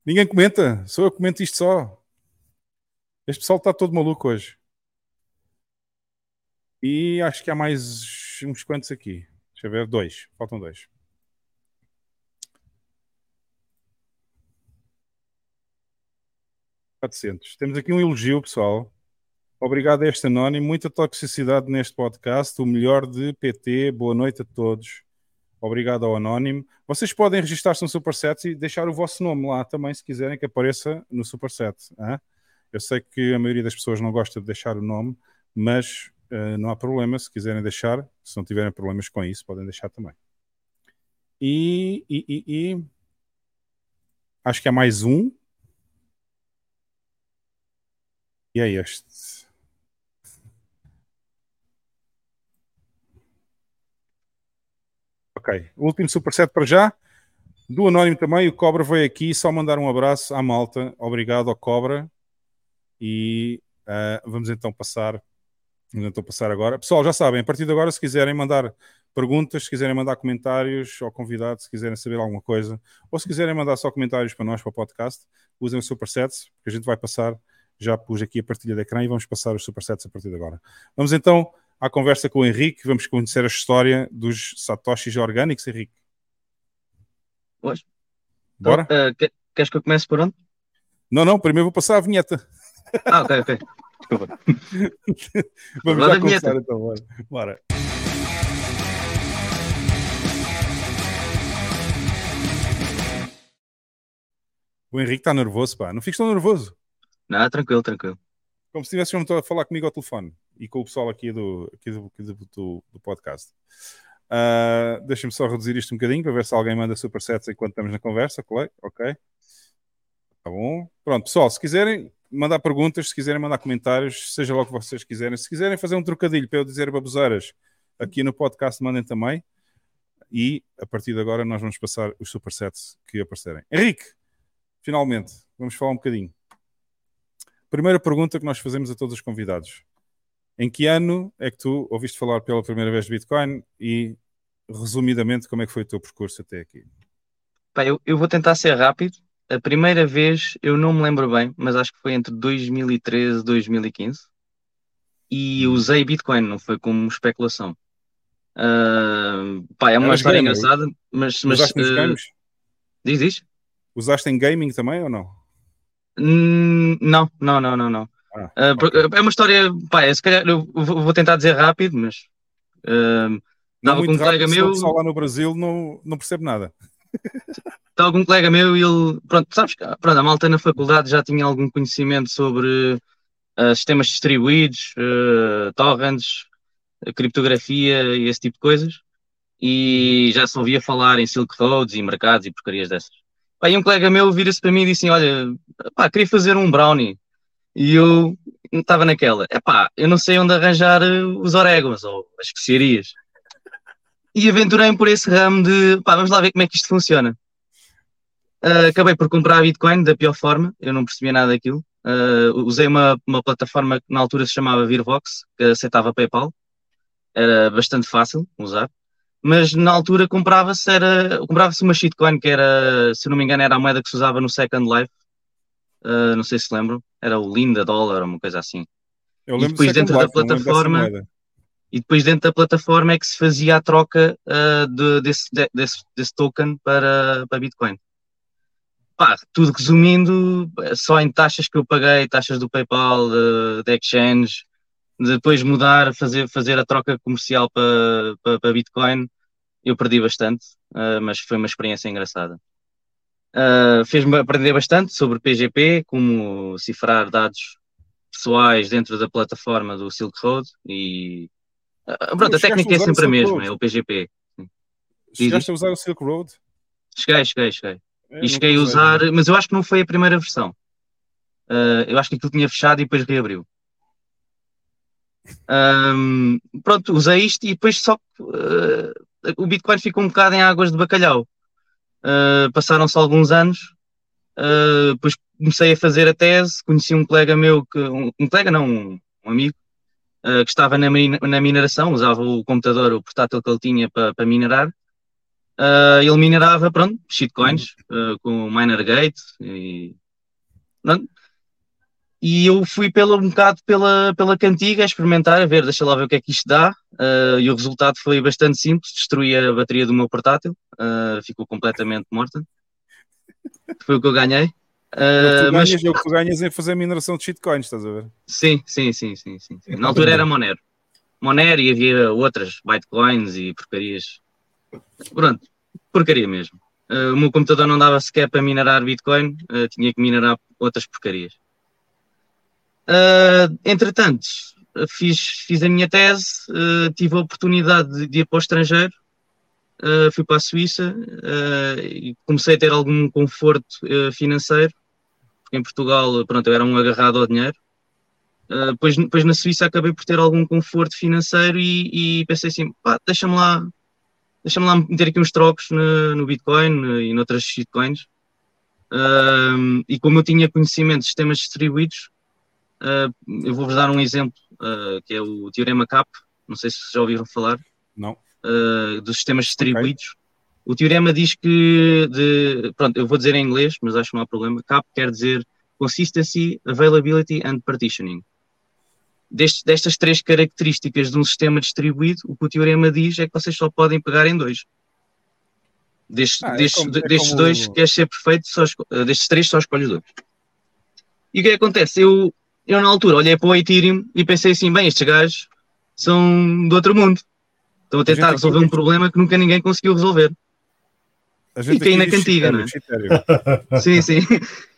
Ninguém comenta, só eu comento isto só. Este pessoal está todo maluco hoje. E acho que há mais uns quantos aqui. Deixa eu ver, dois. Faltam dois. Quatrocentos. Temos aqui um elogio, pessoal. Obrigado a este anónimo. Muita toxicidade neste podcast. O melhor de PT. Boa noite a todos. Obrigado ao anónimo. Vocês podem registrar-se no Superset e deixar o vosso nome lá também, se quiserem que apareça no Superset. Hein? Eu sei que a maioria das pessoas não gosta de deixar o nome, mas uh, não há problema. Se quiserem deixar, se não tiverem problemas com isso, podem deixar também. E, e, e, e... acho que há mais um. E é este. Ok. O último superset para já. Do Anónimo também. O Cobra veio aqui só mandar um abraço à malta. Obrigado ao Cobra. E uh, vamos então passar estou a passar agora. Pessoal, já sabem, a partir de agora, se quiserem mandar perguntas, se quiserem mandar comentários ao convidado, se quiserem saber alguma coisa, ou se quiserem mandar só comentários para nós, para o podcast, usem o Supersets, que a gente vai passar. Já pus aqui a partilha de ecrã e vamos passar os Supersets a partir de agora. Vamos então à conversa com o Henrique, vamos conhecer a história dos Satoshis orgânicos, Henrique. Pois. Bora? Então, uh, que- queres que eu comece por onde? Não, não, primeiro vou passar a vinheta. Ah, ok, ok. Desculpa. Vamos vinheta. começar então, bora. bora. O Henrique está nervoso, pá. Não fiques tão nervoso. Não, tranquilo, tranquilo. Como se estivesse mesmo a falar comigo ao telefone e com o pessoal aqui do, aqui do, aqui do, do- do podcast. Ah, Deixa-me só reduzir isto um bocadinho para ver se alguém manda supersets enquanto estamos na conversa. Ok? Ok. Tá bom. Pronto, pessoal, se quiserem mandar perguntas, se quiserem mandar comentários, seja lá o que vocês quiserem. Se quiserem fazer um trocadilho para eu dizer baboseiras aqui no podcast, mandem também. E a partir de agora nós vamos passar os supersets que aparecerem. Henrique, finalmente, vamos falar um bocadinho. Primeira pergunta que nós fazemos a todos os convidados. Em que ano é que tu ouviste falar pela primeira vez de Bitcoin e, resumidamente, como é que foi o teu percurso até aqui? Eu, eu vou tentar ser rápido. A primeira vez eu não me lembro bem, mas acho que foi entre 2013 e 2015. E usei Bitcoin, não foi como especulação. Ah, pá, é uma Eras história gamer? engraçada, mas, mas Usaste games? diz, diz? Usaste em gaming também ou não? Hum, Não, não, não, não, não. Ah, Ah, por- É uma história, pá, é, se calhar eu vou tentar dizer rápido, mas ah, Não estava com um colega rápido, meu. pessoal lá no Brasil não, não percebe nada. Estava com um colega meu e ele, pronto, sabes que pronto, a malta na faculdade já tinha algum conhecimento sobre ah, sistemas distribuídos, ah, torrents, ah, criptografia e esse tipo de coisas. E já se ouvia falar em Silk Roads e mercados e porcarias dessas. E um colega meu vira-se para mim e disse assim: Olha, pá, queria fazer um brownie. E eu estava naquela: É pá, eu não sei onde arranjar eh, os orégãos ou as especiarias. E aventurei-me por esse ramo de pá, vamos lá ver como é que isto funciona. Ah, acabei por comprar Bitcoin da pior forma, eu não percebia nada daquilo. Ah, usei uma, uma plataforma que na altura se chamava Virvox, que aceitava PayPal, era bastante fácil usar, mas na altura comprava-se era comprava-se uma shitcoin que era, se não me engano, era a moeda que se usava no Second Life. Ah, não sei se lembram, era o Linda Dollar, uma coisa assim. Eu E lembro depois do Second dentro da Life, dessa plataforma, e depois dentro da plataforma é que se fazia a troca ah, de- desse, de- desse, desse token para, para Bitcoin. Pá, tudo resumindo, só em taxas que eu paguei, taxas do PayPal, de, de exchange, depois mudar, fazer, fazer a troca comercial para, para, para Bitcoin, eu perdi bastante, ah, mas foi uma experiência engraçada. Ah, Fez-me aprender bastante sobre PGP, como cifrar dados pessoais dentro da plataforma do Silk Road e ah, pronto, a técnica é sempre a mesma, Road? é o PGP. Chegaste a usar o Silk Road? Cheguei, cheguei, cheguei. Eu E cheguei a usar, mas eu acho que não foi a primeira versão. Eu acho que aquilo tinha fechado e depois reabriu. Ahm, pronto, usei isto e depois só ah, o Bitcoin ficou um bocado em águas de bacalhau. Ah, Passaram-se alguns anos, ah, depois comecei a fazer a tese, conheci um colega meu, que, um, um colega não, um, um amigo, que estava na, na mineração, usava o computador, o portátil que ele tinha para para minerar. Ele minerava, pronto, shitcoins, ah, com o Minergate e, pronto. E eu fui pelo, um bocado pela, pela cantiga a experimentar, a ver, deixa lá ver o que é que isto dá. Ah, e o resultado foi bastante simples: destruí a bateria do meu portátil, ah, ficou completamente morta. Foi o que eu ganhei. É o que Ah, mas ganhas, é o que tu ganhas em fazer mineração de shitcoins, estás a ver? sim, sim, sim, sim, sim. sim. Na altura era Monero. Monero e havia outras, Bitcoins e porcarias. Pronto, porcaria mesmo. Ah, o meu computador não dava sequer para minerar Bitcoin, ah, tinha que minerar outras porcarias. Ah, entretanto, fiz, fiz a minha tese, ah, tive a oportunidade de, de ir para o estrangeiro, ah, fui para a Suíça e comecei a ter algum conforto financeiro, porque em Portugal, pronto, eu era um agarrado ao dinheiro. Uh, depois, na Suíça acabei por ter algum conforto financeiro e, e pensei assim, pá, deixa-me lá, deixa-me lá meter aqui uns trocos no, no Bitcoin uh, e noutras shitcoins. E como eu tinha conhecimento de sistemas distribuídos, uh, eu vou-vos dar um exemplo, uh, que é o Teorema CAP, não sei se já ouviram falar. Não. Uh, dos sistemas distribuídos. Okay. O teorema diz que, de, pronto, eu vou dizer em inglês, mas acho que não há problema. CAP quer dizer Consistency, Availability and Partitioning. Destes, destas três características de um sistema distribuído, o que o teorema diz é que vocês só podem pegar em dois. Destes, ah, é destes, como, é destes como... dois, queres ser perfeito, só, destes três só escolhes dois. E o que, é que acontece? Eu, eu, na altura, olhei para o Ethereum e pensei assim: bem, estes gajos são do outro mundo. Estão a tentar a resolver um problema que nunca ninguém conseguiu resolver. e caí na cantiga, não é? sim, sim.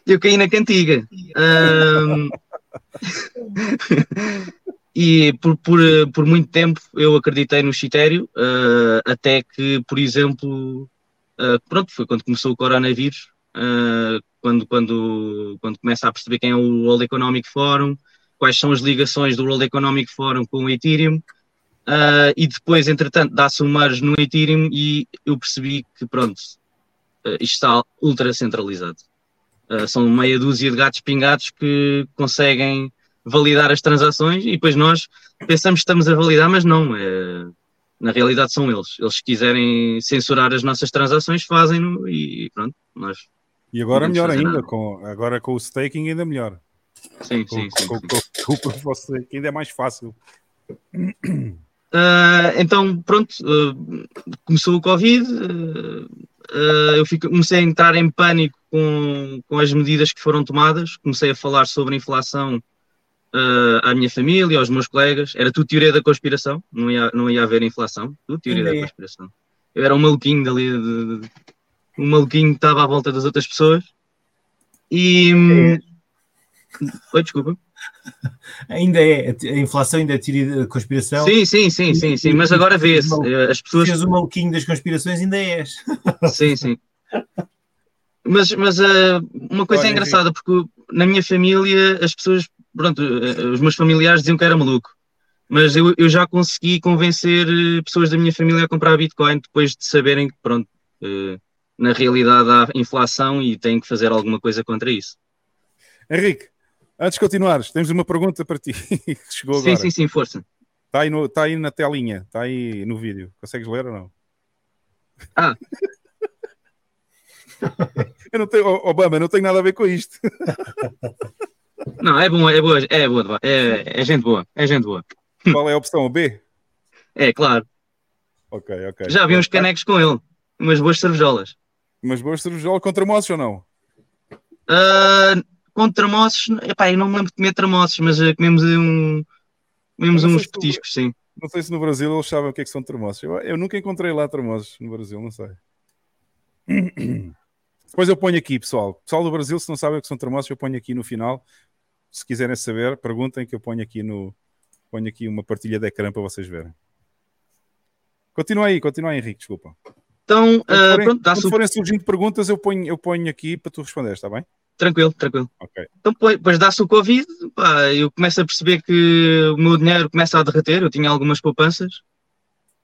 Eu caí na cantiga. Um... e por, por, por muito tempo eu acreditei no Chitério, uh, até que, por exemplo, uh, pronto, foi quando começou o coronavírus, uh, quando, quando, quando começa a perceber quem é o World Economic Forum, quais são as ligações do World Economic Forum com o Ethereum, uh, e depois, entretanto, dá-se um merge no Ethereum e eu percebi que, pronto, uh, isto está ultra centralizado. Uh, são meia dúzia de gatos pingados que conseguem validar as transações e depois nós pensamos que estamos a validar, mas não, é, na realidade são eles. Eles se quiserem censurar as nossas transações, fazem-no e pronto, nós e agora melhor ainda, com, agora com o staking ainda melhor. Sim, com, sim, sim. Com, com, com, com o staking ainda é mais fácil. Uh, então, pronto, uh, começou o Covid, uh, eu fico, comecei a entrar em pânico com, com as medidas que foram tomadas, comecei a falar sobre a inflação à minha família, aos meus colegas, era tudo teoria da conspiração, não ia, não ia haver inflação, tudo teoria da conspiração. Eu era um maluquinho dali de, de, um maluquinho que estava à volta das outras pessoas. E. É. Oi, desculpa. Ainda é, a inflação ainda é teoria da conspiração. Sim, sim, sim, sim, sim, mas agora vê-se. Eh, as pessoas. Se o maluquinho das conspirações, ainda és. Sim, sim. Mas, mas uh, uma coisa Olha, é engraçada, porque na minha família as pessoas, pronto, uh, os meus familiares diziam que era maluco. Mas eu, eu já consegui convencer pessoas da minha família a comprar Bitcoin depois de saberem que, pronto, uh, na realidade há inflação e tem que fazer alguma coisa contra isso. Henrique, antes de continuares, temos uma pergunta para ti que chegou agora. Sim, sim, sim, força. Está aí, no, está aí na telinha, está aí no vídeo. Consegues ler ou não? Ah. eu não tenho, Obama, não tenho nada a ver com isto. não, é bom, é boa, é boa, é, é gente boa, é gente boa. Qual é a opção? B? É, claro. Ok, ok. Já vi uns canecos com ele, umas boas cervejolas. Mas boas cervejola com tramoços ou não? Uh, com tramoços, epá, eu não me lembro de comer tramoços, mas uh, comemos um. Comemos uns petiscos, sim. Não sei se no Brasil eles sabem o que é que são termossos. Eu, eu nunca encontrei lá termossos no Brasil, não sei. Depois eu ponho aqui, pessoal. Pessoal do Brasil, se não sabem o que são termossos, eu ponho aqui no final. Se quiserem saber, perguntem que eu ponho aqui no. Ponho aqui uma partilha de ecrã para vocês verem. Continua aí, continua aí, Henrique, desculpa. Então, forem, pronto, quando forem surgindo perguntas, eu ponho, eu ponho aqui para tu responder, está bem? Tranquilo, tranquilo. Okay. Então, depois dá-se o Covid, pá, eu começo a perceber que o meu dinheiro começa a derreter. Eu tinha algumas poupanças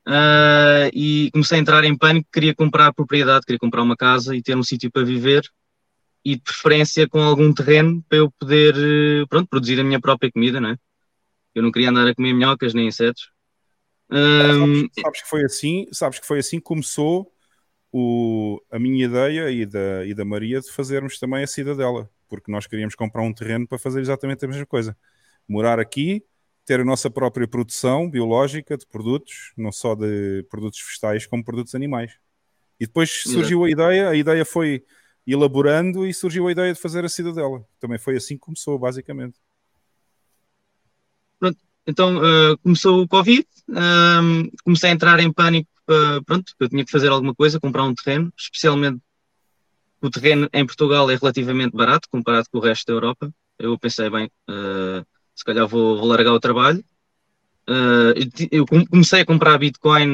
uh, e comecei a entrar em pânico. Queria comprar propriedade, queria comprar uma casa e ter um sítio para viver e de preferência com algum terreno para eu poder pronto, produzir a minha própria comida, não é? Eu não queria andar a comer minhocas nem insetos. Um... Sabes, sabes, que foi assim, sabes que foi assim que começou o, a minha ideia e da, e da Maria de fazermos também a cidadela, porque nós queríamos comprar um terreno para fazer exatamente a mesma coisa. Morar aqui, ter a nossa própria produção biológica de produtos, não só de produtos vegetais, como produtos animais. E depois surgiu a ideia, a ideia foi elaborando e surgiu a ideia de fazer a cidadela. Também foi assim que começou, basicamente. Então uh, começou o Covid, uh, comecei a entrar em pânico, uh, pronto, eu tinha que fazer alguma coisa, comprar um terreno, especialmente o terreno em Portugal é relativamente barato comparado com o resto da Europa. Eu pensei, bem, eh, se calhar vou, vou, largar o trabalho. eu comecei a comprar Bitcoin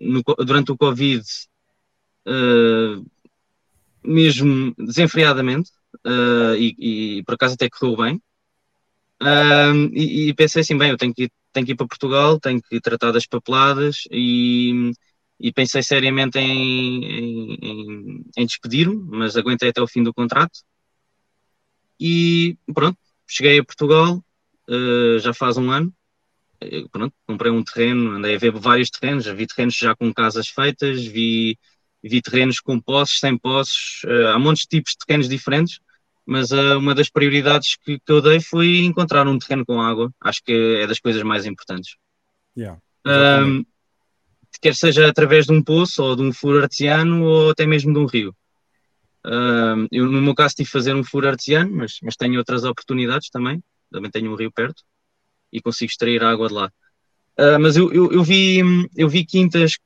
no, durante o Covid, mesmo desenfreadamente, e, e por acaso até correu bem. Um, e, e, pensei assim, bem, eu tenho que, ir, tenho que ir para Portugal, tenho que tratar das papeladas e, e pensei seriamente em, em, em despedir-me, mas aguentei até o fim do contrato. E pronto, cheguei a Portugal, uh, já faz um ano. Eu, pronto, comprei um terreno, andei a ver vários terrenos, vi terrenos já com casas feitas, vi, vi terrenos com posses, sem posses, uh, há montes de tipos de terrenos diferentes, mas uh, uma das prioridades que, que, eu dei foi encontrar um terreno com água, acho que é das coisas mais importantes. Yeah, um, quer seja através de um poço ou de um furo artesiano ou até mesmo de um rio. Uh, eu, no meu caso, tive de fazer um furo artesiano, mas, mas tenho outras oportunidades também. Também tenho um rio perto e consigo extrair água de lá. Uh, mas eu, eu, eu, vi, eu vi quintas que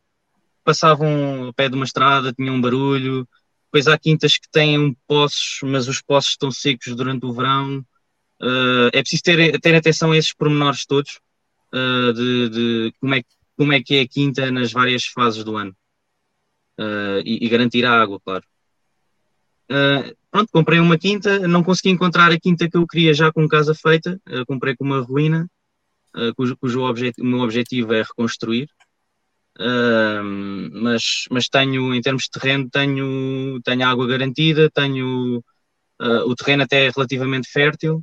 passavam ao pé de uma estrada, tinham um barulho. Depois há quintas que têm poços, mas os poços estão secos durante o verão. Uh, é preciso ter, ter atenção a esses pormenores todos, uh, de, de, como, é, como é que é a quinta nas várias fases do ano. E, e garantir a água, claro. Uh, pronto, comprei uma quinta, não consegui encontrar a quinta que eu queria já com casa feita, uh, comprei com uma ruína, uh, cujo, cujo o meu objetivo é reconstruir. Mas, mas tenho, em termos de terreno, tenho, tenho água garantida, tenho o terreno até é relativamente fértil,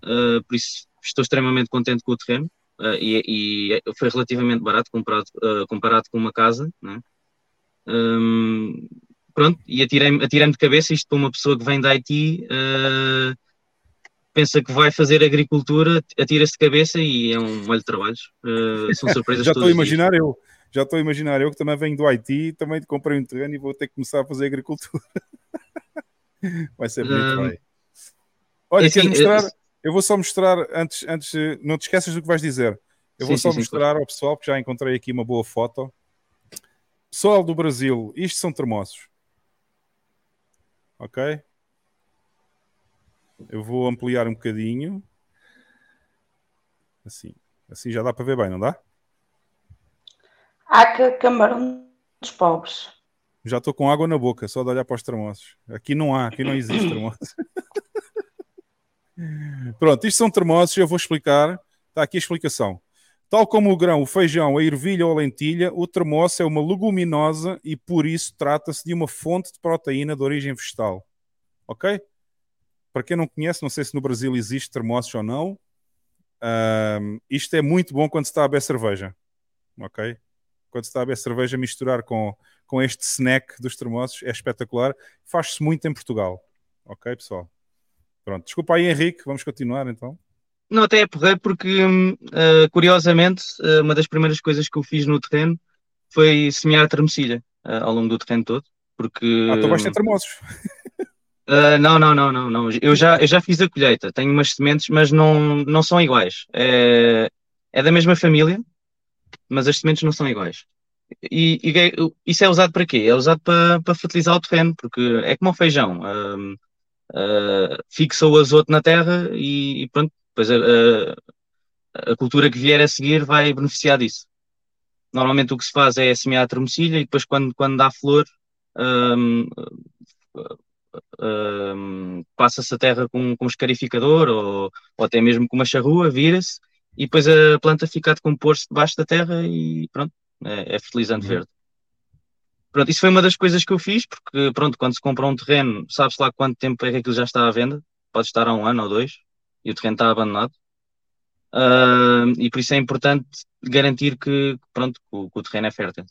por isso estou extremamente contente com o terreno. E, e, foi relativamente barato comparado, comparado com uma casa, né? Um, pronto, e atirei-me atirei de cabeça, isto para uma pessoa que vem da Haiti, uh, pensa que vai fazer agricultura, atira-se de cabeça e é um molho de trabalhos. Uh, são surpresas Já estou a imaginar eu, já estou a imaginar eu que também venho do Haiti, também comprei um terreno e vou ter que começar a fazer agricultura. vai ser bonito, uh, vai. Olha, assim, quero mostrar, eu vou só mostrar, antes, antes, não te esqueças do que vais dizer. Eu sim, vou só sim, mostrar sim, ao pessoal, que já encontrei aqui uma boa foto. Pessoal do Brasil, isto são termossos ok? Eu vou ampliar um bocadinho. Assim. Assim já dá para ver bem, não dá? Há que camarão dos pobres. Já estou com água na boca, só de olhar para os termossos. Aqui não há, aqui não existe termossos. Pronto, isto são termossos, eu vou explicar. Está aqui a explicação. Tal como o grão, o feijão, a ervilha ou a lentilha, o termoço é uma leguminosa e por isso trata-se de uma fonte de proteína de origem vegetal. Ok? Para quem não conhece, não sei se no Brasil existe termoços ou não, um, isto é muito bom quando se está a beber cerveja. Ok? Quando se está a beber cerveja, misturar com, com este snack dos termoços é espetacular. Faz-se muito em Portugal. Ok, pessoal? Pronto, desculpa aí, Henrique, vamos continuar então. Não, até é porreiro porque, uh, curiosamente, uh, uma das primeiras coisas que eu fiz no terreno foi semear a termocilha uh, ao longo do terreno todo. Porque, ah, tu vais ter termoços. não, não, não, não, não. Eu já, eu já fiz a colheita, tenho umas sementes, mas não, não são iguais. É, é da mesma família, mas as sementes não são iguais. E, e isso é usado para quê? É usado para, para fertilizar o terreno, porque é como o feijão. Uh, uh, fixa o azoto na terra e, e pronto, Pois a, a, a, cultura que vier a seguir vai beneficiar disso. Normalmente o que se faz é semear a termocilha e depois quando, quando dá flor um, um, passa-se a terra com, com um escarificador ou, ou até mesmo com uma charrua, vira-se e depois a planta fica a decompor-se debaixo da terra e pronto, é, é fertilizante uhum. verde. Pronto, isso foi uma das coisas que eu fiz, porque pronto, quando se compra um terreno, sabe-se lá quanto tempo é que aquilo já está à venda, pode estar há um ano ou dois, e o terreno está abandonado. Uh, e por isso é importante garantir que, pronto, que o, que o terreno é fértil.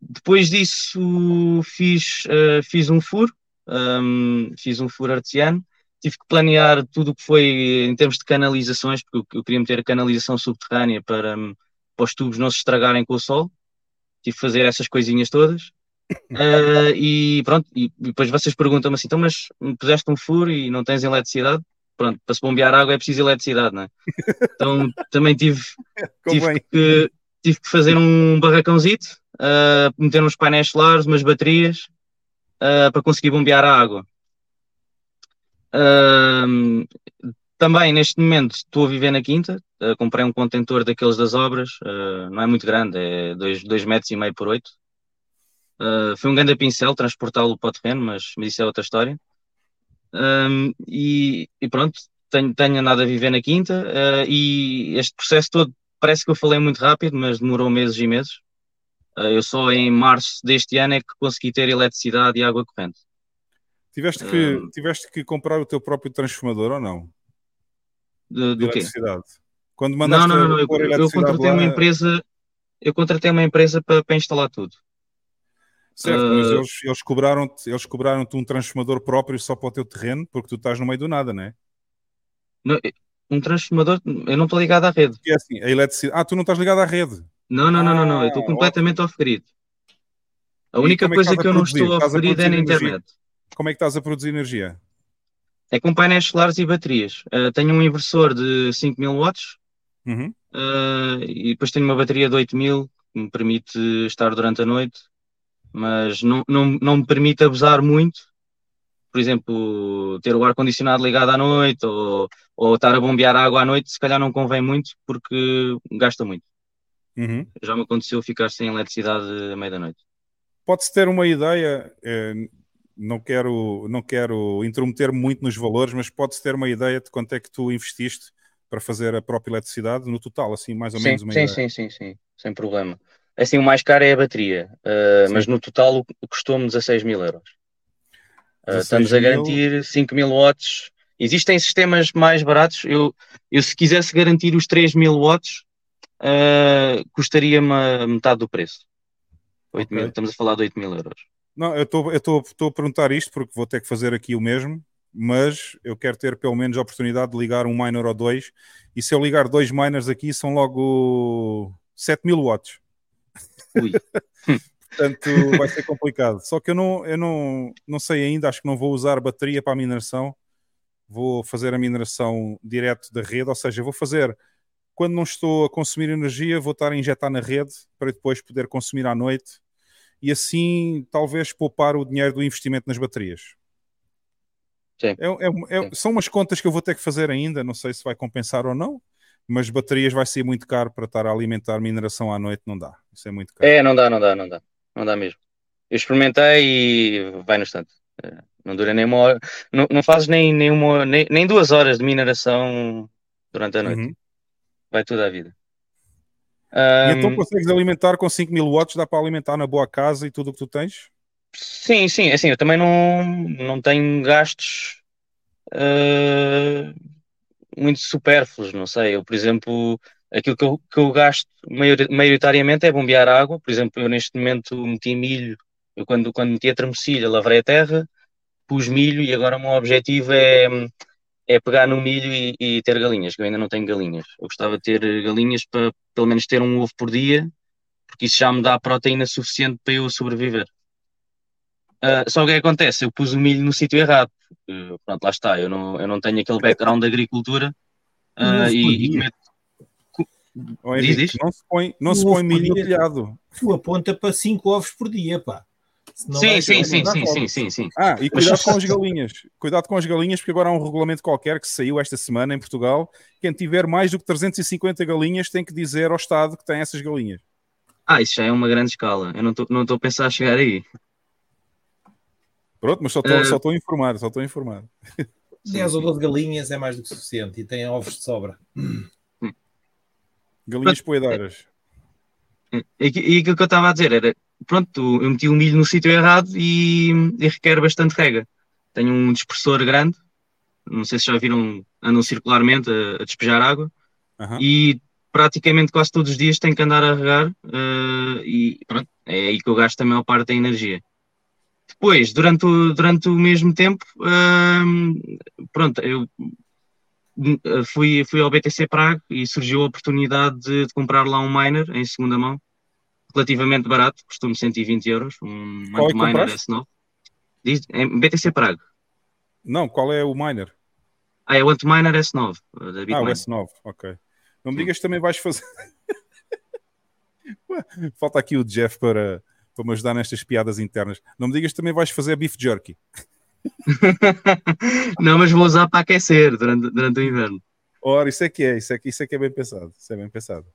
Depois disso fiz, uh, fiz um furo, um, fiz um furo artesiano, tive que planear tudo o que foi em termos de canalizações, porque eu, queria meter a canalização subterrânea para, um, para os tubos não se estragarem com o sol, tive que fazer essas coisinhas todas. Uh, e pronto, e depois vocês perguntam-me assim, então mas puseste um furo e não tens eletricidade? pronto, para se bombear água é preciso eletricidade, não é? Então também tive, tive, que, tive que fazer um barracãozito, uh, meter uns painéis solares, umas baterias, uh, para conseguir bombear a água. Também neste momento estou a viver na quinta, uh, comprei um contentor daqueles das obras, uh, não é muito grande, é 2 metros e meio por 8. Uh, foi um grande pincel transportá-lo para o terreno, mas, mas isso é outra história. E, e, pronto, tenho, tenho andado a viver na quinta e este processo todo parece que eu falei muito rápido, mas demorou meses e meses. Eu só em março deste ano é que consegui ter eletricidade e água corrente. Tiveste que, tiveste que comprar o teu próprio transformador ou não? De, de eletricidade. Quando mandaste não, não, não. Eu, eu contratei lá, uma empresa, eu contratei uma empresa para, para instalar tudo. Certo, mas Ah, eles, eles cobraram-te eles cobraram um transformador próprio só para o teu terreno, porque tu estás no meio do nada, não é? não, um transformador, eu não estou ligado à rede. É assim, a eletricidade. Ah, tu não estás ligado à rede. Não, não, não, não, não. Eu estou Ah, completamente off-grid. A única como é que coisa que eu não estou off-grid é na energia? internet. Como é que estás a produzir energia? É com painéis solares e baterias. Ah, tenho um inversor de 5000 watts Uhum. ah, e depois tenho uma bateria de 8000 que me permite estar durante a noite, mas não, não, não me permite abusar muito. Por exemplo, ter o ar-condicionado ligado à noite ou, ou estar a bombear água à noite, se calhar não convém muito porque gasta muito. Uhum. Já me aconteceu ficar sem eletricidade à meia da noite. Pode-se ter uma ideia, eh, não quero, não quero intrometer muito nos valores, mas pode-se ter uma ideia de quanto é que tu investiste para fazer a própria eletricidade no total, assim, mais ou Sim, menos uma sim, ideia. sim, sim, sim, sem problema. Assim, o mais caro é a bateria, uh, mas no total custou-me 16 mil euros. Uh, 16 estamos a mil. garantir 5 mil watts. Existem sistemas mais baratos. Eu, eu se quisesse garantir os 3 mil watts, uh, custaria-me metade do preço. 8 mil, Ok. estamos a falar de 8 mil euros. Não, eu estou a perguntar isto porque vou ter que fazer aqui o mesmo, mas eu quero ter pelo menos a oportunidade de ligar um miner ou dois, e se eu ligar dois miners aqui são logo 7 mil watts. Ui. Portanto, vai ser complicado. Só que eu não, eu não, não sei ainda, acho que não vou usar bateria para a mineração. Vou fazer a mineração direto da rede, ou seja, vou fazer quando não estou a consumir energia, vou estar a injetar na rede para depois poder consumir à noite e assim talvez poupar o dinheiro do investimento nas baterias. Sim. É- é- é- são umas contas que eu vou ter que fazer ainda, não sei se vai compensar ou não, mas baterias vai ser muito caro para estar a alimentar mineração à noite, não dá. Isso é muito caro. É, não dá, não dá, não dá. Não dá mesmo. Eu experimentei e vai no instante. Eh, Não dura nem uma hora. Não, não fazes nem, nem, uma, nem, nem duas horas de mineração durante a noite. Uhum. Vai tudo à vida. E então consegues alimentar com 5 mil watts, dá para alimentar na boa casa e tudo o que tu tens? sim, sim, assim, eu também não, não tenho gastos ah, muito supérfluos, não sei. Eu, por exemplo, aquilo que eu, que eu gasto maiori- maioritariamente é bombear água. Por exemplo, eu neste momento meti milho. Eu quando, quando meti a tramecilha, lavrei a terra, pus milho e agora o meu objetivo é, é pegar no milho e, e ter galinhas, que eu ainda não tenho galinhas. Eu gostava de ter galinhas para pelo menos ter um ovo por dia, porque isso já me dá proteína suficiente para eu sobreviver. Ah, só que o que acontece? Eu pus o milho no sítio errado. porque, pronto, lá está. Eu não, eu não tenho aquele background de agricultura por e, e cometo. Diz, Henrique, diz. Não se põe, não se põe milho no telhado. Tu aponta para 5 ovos por dia, pá. Senão Sim, sim, sim, sim, sim, sim, sim. Ah, e cuidado com as galinhas. Cuidado com as galinhas, porque agora há um regulamento qualquer que saiu esta semana em Portugal. Quem tiver mais do que 350 galinhas tem que dizer ao Estado que tem essas galinhas. Ah, isso já é uma grande escala. Eu não estou não estou a pensar a chegar aí. Pronto, mas só estou só estou a informar, só estou a informar. 10 ou 12 galinhas é mais do que suficiente e tem ovos de sobra. Galinhas poedeiras. E, e aquilo que eu estava a dizer era, pronto, eu meti o milho no sítio errado e, e requer bastante rega. Tenho um dispersor grande, não sei se já viram, andam circularmente a, a despejar água, Aham. e praticamente quase todos os dias tenho que andar a regar, eh, e pronto, é aí que eu gasto a maior parte da energia. Depois, durante o, durante o mesmo tempo, hum, pronto, eu eh, fui, fui ao BTC Prague e surgiu a oportunidade de, de comprar lá um miner em segunda mão, relativamente barato, custou-me 120 euros, um Qual é que miner compraste? S9. Diz, em BTC Prague. Não, qual é o miner? Ah, é o Antminer S9, eh, da Ah, o Bitmain. S9, ok. Não me digas que também vais fazer. Falta aqui o Jeff para, para me ajudar nestas piadas internas. Não me digas que também vais fazer beef jerky. Não, mas vou usar para aquecer durante, durante o inverno. Ora, isso é que é, isso é que, isso é, que é bem pensado. Isso é bem pensado.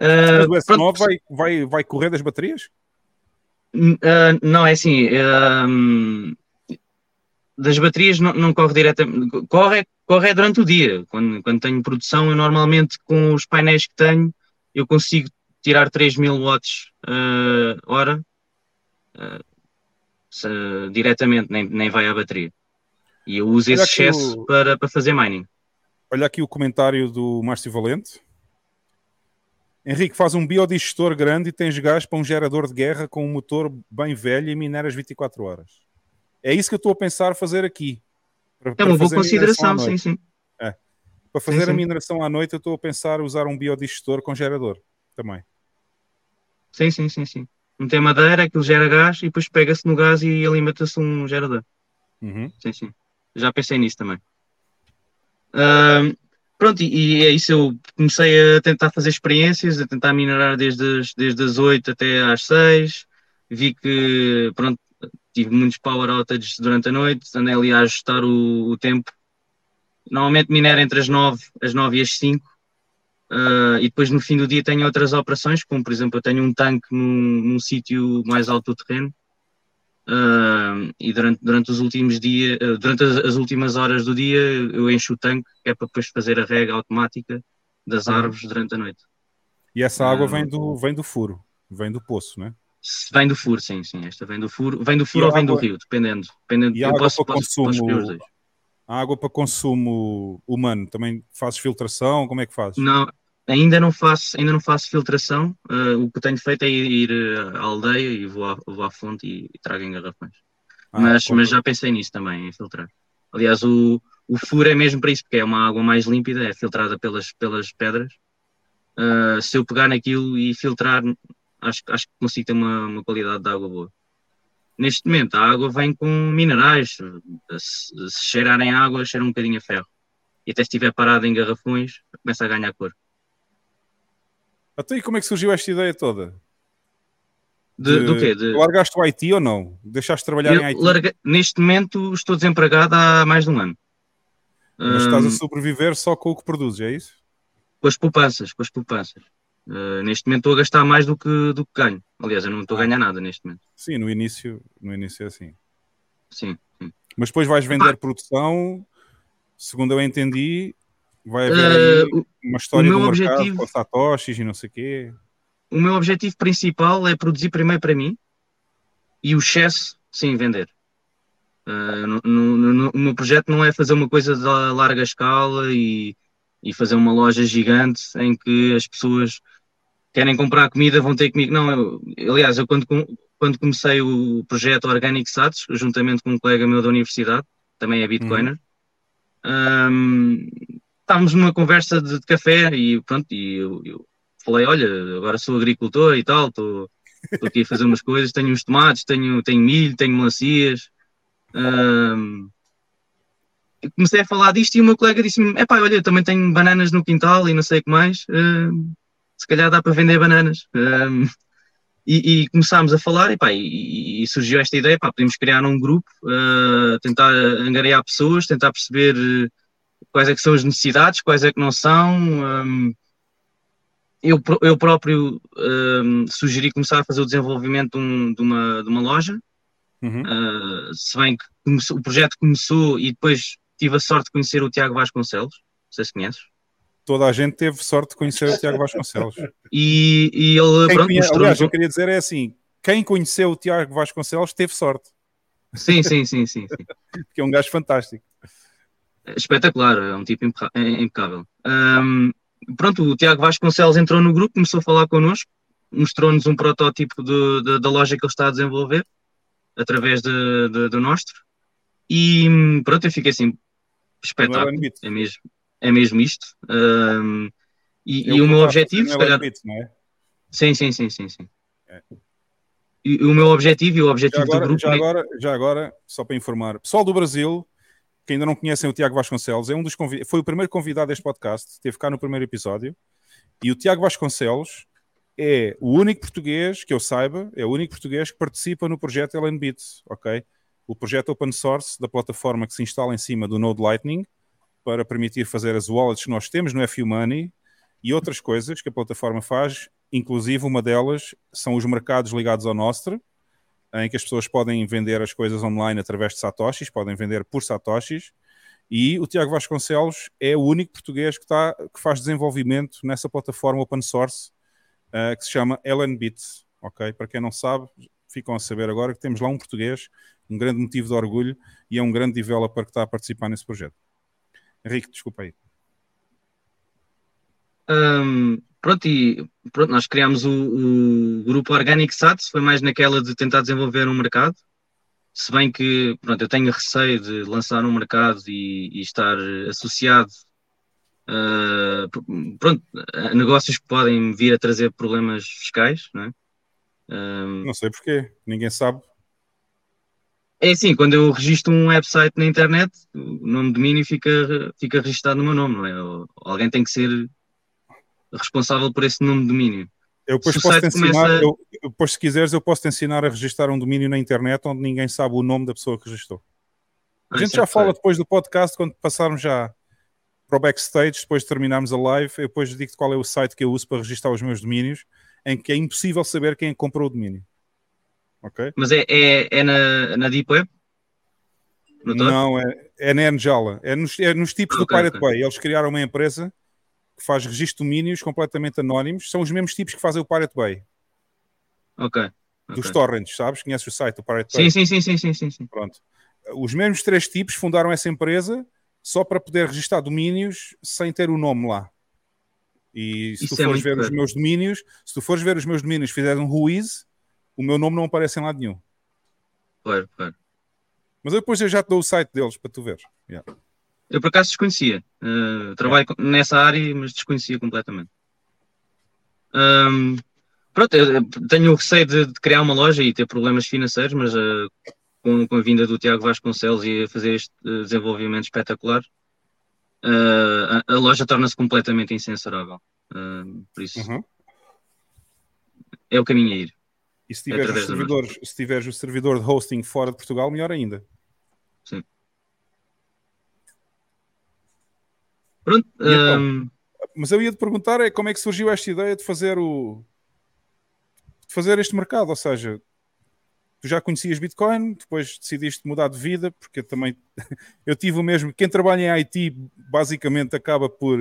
Ah, Mas o pronto, S9 vai, vai, vai correr das baterias? Ah, não, é assim. ahm, das baterias não, não corre diretamente. Corre, corre durante o dia. Quando, quando tenho produção, eu normalmente com os painéis que tenho, eu consigo tirar 3000 watts ah, hora ah, se- diretamente, nem, nem vai à bateria. E eu uso Olha esse excesso o- para, para fazer mining. olha aqui o comentário do Márcio Valente. Henrique, faz um biodigestor grande e tens gás para um gerador de guerra com um motor bem velho e mineras 24 horas. É isso que eu estou a pensar fazer aqui. Para, É uma boa consideração, à sim, noite. sim. É. Para fazer Sim, a sim. mineração à noite, eu estou a pensar usar um biodigestor com gerador também. Sim, sim, sim, sim. Meter madeira, aquilo gera gás e depois pega-se no gás e alimenta-se um gerador. Uhum. Sim, sim. Já pensei nisso também. Ahm, pronto, e, e é isso. Eu comecei a tentar fazer experiências, a tentar minerar desde as, desde as 8 até às 6. Vi que, pronto, tive muitos power outages durante a noite. Andei ali a ajustar o, o tempo. Normalmente minero entre as 9, as 9 e as 5. Ah, e depois no fim do dia tenho outras operações, como por exemplo eu tenho um tanque num, num sítio mais alto do terreno ah, e durante, durante os últimos dias, ah, durante as, as últimas horas do dia eu encho o tanque, que é para depois fazer a rega automática das Uhum. árvores durante a noite. E essa água Ah. vem do, vem do furo, vem do poço, né? Vem do furo, sim, sim. Esta vem do furo, vem do E furo a ou vem do água- rio, dependendo. dependendo E a água posso, para posso, posso consumo, dois. a água para consumo humano, também fazes filtração? Como é que fazes? Não, ainda não faço, ainda não faço filtração. Ah, o que tenho feito é ir, ir, ah, à aldeia e vou à, vou à fonte e, e trago em garrafões. Ah, mas, mas já pensei nisso também, em filtrar. Aliás, o, o furo é mesmo para isso, porque é uma água mais límpida, é filtrada pelas, pelas pedras. Ah, se eu pegar naquilo e filtrar, acho, acho que consigo ter uma, uma qualidade de água boa. Neste momento, a água vem com minerais. Se, se cheirarem água, cheira um bocadinho a ferro. E até se estiver parado em garrafões, começa a ganhar cor. Até aí como é que surgiu esta ideia toda? De- do quê? De- Largaste o IT ou não? Deixaste de trabalhar Eu em IT? larguei- neste momento estou desempregado há mais de um ano. Mas estás a sobreviver só com o que produzes, é isso? com as poupanças, com as poupanças. Uh, neste momento estou a gastar mais do que, do que ganho. Aliás, eu não estou a ganhar nada neste momento. Sim, no início, no início é assim. Sim, sim. Mas depois vais vender produção, segundo eu entendi, vai haver o- uma história do mercado objetivo- com satoshis e não sei o quê. O meu objetivo principal é produzir primeiro para mim e o excesso, sim, vender. Uh, no- no- no- o meu projeto não é fazer uma coisa de larga escala e, e fazer uma loja gigante em que as pessoas querem comprar comida, vão ter comigo. Não, eu- aliás, eu quando, quando comecei o projeto Organic Sats, juntamente com um colega meu da universidade, também é Bitcoiner, hum, estávamos numa conversa de, de café e pronto, e eu, eu falei, olha, agora sou agricultor e tal, estou aqui a fazer umas coisas, tenho uns tomates, tenho, tenho milho, tenho melancias. comecei a falar disto e o meu colega disse-me, epá, olha, também tenho bananas no quintal e não sei o que mais, se calhar dá para vender bananas. E, e começámos a falar e, pá, e, e surgiu esta ideia, pá, podemos criar um grupo, uh, tentar angariar pessoas, tentar perceber uh, quais é que são as necessidades, quais é que não são. um, eu, eu próprio um, sugeri começar a fazer o desenvolvimento de, um- de uma, de uma loja, Uhum. Uh, se bem que começou- o projeto começou e depois tive a sorte de conhecer o Tiago Vasconcelos, não sei se conheces, Toda a gente teve sorte de conhecer o Tiago Vasconcelos. e, e ele Quem pronto, conhe- mostrou Aliás, eu queria dizer é assim: quem conheceu o Tiago Vasconcelos teve sorte, Sim, sim, sim, sim, sim. porque é um gajo fantástico. Espetacular, é um tipo impeca- é impecável. Ahm, pronto, o Tiago Vasconcelos entrou no grupo, começou a falar connosco, mostrou-nos um protótipo de- de- da loja que ele está a desenvolver, através de, de- do Nostro, e pronto, eu fiquei assim, espetáculo, é mesmo, é mesmo isto. Ahm, e, É e o meu objetivo, se calhar, Bits, não é? sim, sim, sim, sim, sim. É. E o meu objetivo e o objetivo do agora, grupo já, é- agora, já agora, só para informar, pessoal do Brasil, que ainda não conhecem o Tiago Vasconcelos, é um dos convi- foi o primeiro convidado deste podcast, esteve cá no primeiro episódio, e o Tiago Vasconcelos é o único português, que eu saiba, é o único português que participa no projeto Ellen Bits, ok? O projeto open source da plataforma que se instala em cima do Node Lightning para permitir fazer as wallets que nós temos no FU Money e outras coisas que a plataforma faz, inclusive uma delas são os mercados ligados ao Nostro, em que as pessoas podem vender as coisas online através de satoshis, podem vender por satoshis, e o Tiago Vasconcelos é o único português que, está, que faz desenvolvimento nessa plataforma open source eh, que se chama Ellen Bits, ok? Para quem não sabe, ficam a saber agora que temos lá um português, um grande motivo de orgulho, e é um grande developer que está a participar nesse projeto. Henrique, desculpa aí. Ahm, pronto, e pronto, nós criámos o, o grupo Organic Sats, foi mais naquela de tentar desenvolver um mercado. Se bem que pronto, eu tenho receio de lançar um mercado e, e estar associado ah, pronto, a negócios que podem vir a trazer problemas fiscais, não é? Ahm, Não sei porquê, ninguém sabe. É assim, quando eu registro um website na internet, o nome de domínio fica, fica registado no meu nome, não é? Alguém tem que ser responsável por esse nome de domínio. Eu depois posso te ensinar, começa- eu, depois, se quiseres, eu posso te ensinar a registrar um domínio na internet onde ninguém sabe o nome da pessoa que registrou. A Ah, gente isso já é fala depois do podcast, quando passarmos já para o backstage, depois de terminarmos a live, eu depois digo-te qual é o site que eu uso para registrar os meus domínios, em que é impossível saber quem comprou o domínio. Ok? Mas é, é, é na, na Deep Web? No? Não, é, é na Angela. É nos, é nos tipos do Ok, Pirate ok. Bay. Eles criaram uma empresa que faz registro de domínios completamente anónimos. São os mesmos tipos que fazem o Pirate Bay. Ok. Dos torrents, sabes? Conheces o site do Pirate Bay? Sim, sim, sim, sim, sim. Pronto. Os mesmos três tipos fundaram essa empresa só para poder registrar domínios sem ter o nome lá. E se tu é fores ver os meus domínios, se tu fores ver os meus domínios e fizeres um Ruiz, o meu nome não aparece em lado nenhum. Claro, claro. Mas depois eu já te dou o site deles para tu ver. Yeah. Eu por acaso desconhecia. Uh, trabalho com- nessa área, mas desconhecia completamente. Ahm, pronto, eu tenho o receio de, de criar uma loja e ter problemas financeiros, mas uh, com, com a vinda do Tiago Vasconcelos e a fazer este uh, desenvolvimento espetacular, uh, a, a loja torna-se completamente incensurável. Uh, por isso, Uhum. é o caminho a ir. E se tiveres, da nós. servidores, se tiveres o servidor de hosting fora de Portugal, melhor ainda. Sim. Pronto. Então? Mas eu ia te perguntar é como é que surgiu esta ideia de fazer o de fazer este mercado, ou seja, tu já conhecias Bitcoin, depois decidiste mudar de vida, porque eu também eu tive o mesmo, quem trabalha em IT basicamente acaba por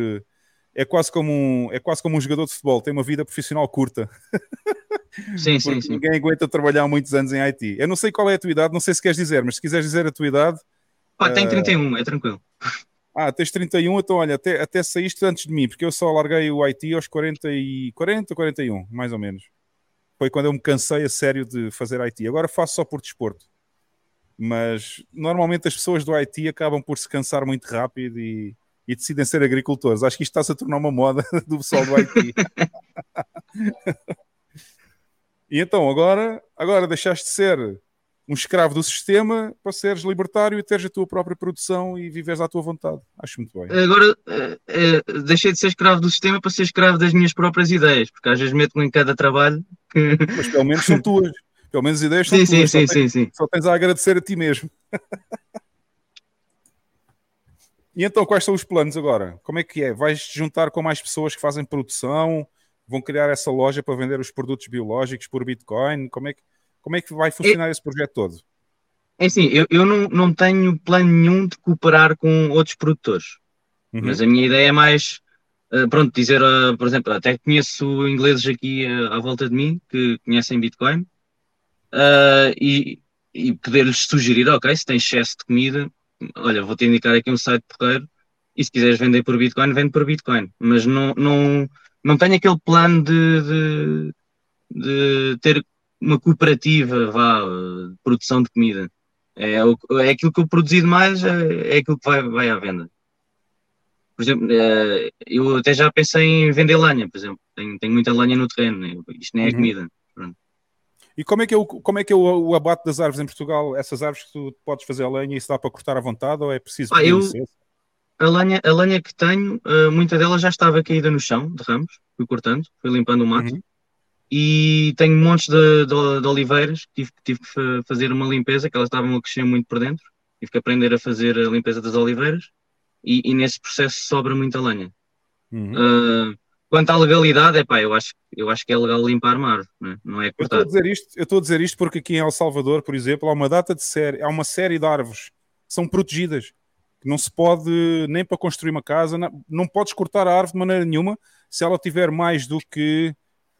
é quase como um, é quase como um jogador de futebol, tem uma vida profissional curta. sim, sim, sim. ninguém aguenta trabalhar muitos anos em IT. Eu não sei qual é a tua idade, não sei se queres dizer, mas se quiseres dizer a tua idade, Pá, tem eh, 31, é tranquilo. Ah, tens 31, então olha, até, até saíste antes de mim, porque eu só larguei o IT aos 40, e 40, 41, mais ou menos. Foi quando eu me cansei a sério de fazer IT. Agora faço só por desporto. Mas normalmente as pessoas do IT acabam por se cansar muito rápido e, e decidem ser agricultores. Acho que isto está-se a tornar uma moda do pessoal do IT. e então, agora, agora deixaste de ser um escravo do sistema para seres libertário e teres a tua própria produção e viveres à tua vontade. Acho muito bem. Agora eh, eh, deixei de ser escravo do sistema para ser escravo das minhas próprias ideias, porque às vezes meto-me em cada trabalho. que- Mas pelo menos são tuas. Pelo menos as ideias são Sim, tuas. sim, só, sim, tens, sim, sim. só tens a agradecer a ti mesmo. e então, quais são os planos agora? Como é que é? Vais te juntar com mais pessoas que fazem produção? Vão criar essa loja para vender os produtos biológicos por Bitcoin? Como é que, como é que vai funcionar esse projeto todo? É assim, eu, eu não, não tenho plano nenhum de cooperar com outros produtores, Uhum. mas a minha ideia é mais, eh, pronto, dizer, eh, por exemplo, até conheço ingleses aqui eh, à volta de mim que conhecem Bitcoin eh, e, e poder-lhes sugerir, ok, se tens excesso de comida, olha, vou-te indicar aqui um site porreiro e se quiseres vender por Bitcoin, vende por Bitcoin, mas não, não, não tenho aquele plano de, de, de ter uma cooperativa, vá, de produção de comida. É, é aquilo que eu produzi mais, é, é aquilo que vai, vai à venda. Por exemplo, eh, eu até já pensei em vender lenha, por exemplo. Tenho, tenho muita lenha no terreno, né? isto nem é Uhum. comida. Pronto. E como é que é, o, como é, que é o, o abate das árvores em Portugal? Essas árvores que tu podes fazer a lenha e isso dá para cortar à vontade ou é preciso Ah, eu-? A lenha, a lenha que tenho, eh, muita dela já estava caída no chão, de ramos, fui cortando, fui limpando o mato. Uhum. E tenho montes de, de, de oliveiras, tive, tive que fa- fazer uma limpeza, que elas estavam a crescer muito por dentro. Tive que aprender a fazer a limpeza das oliveiras. E, e nesse processo sobra muita lenha. Uhum. Ah, quanto à legalidade, epá, eu, acho, eu acho que é legal limpar uma árvore, não é, não é Eu estou a cortar. dizer isto, eu estou a dizer isto porque aqui em El Salvador, por exemplo, há uma data de série, há uma série de árvores que são protegidas, que não se pode nem para construir uma casa, não, não podes cortar a árvore de maneira nenhuma se ela tiver mais do que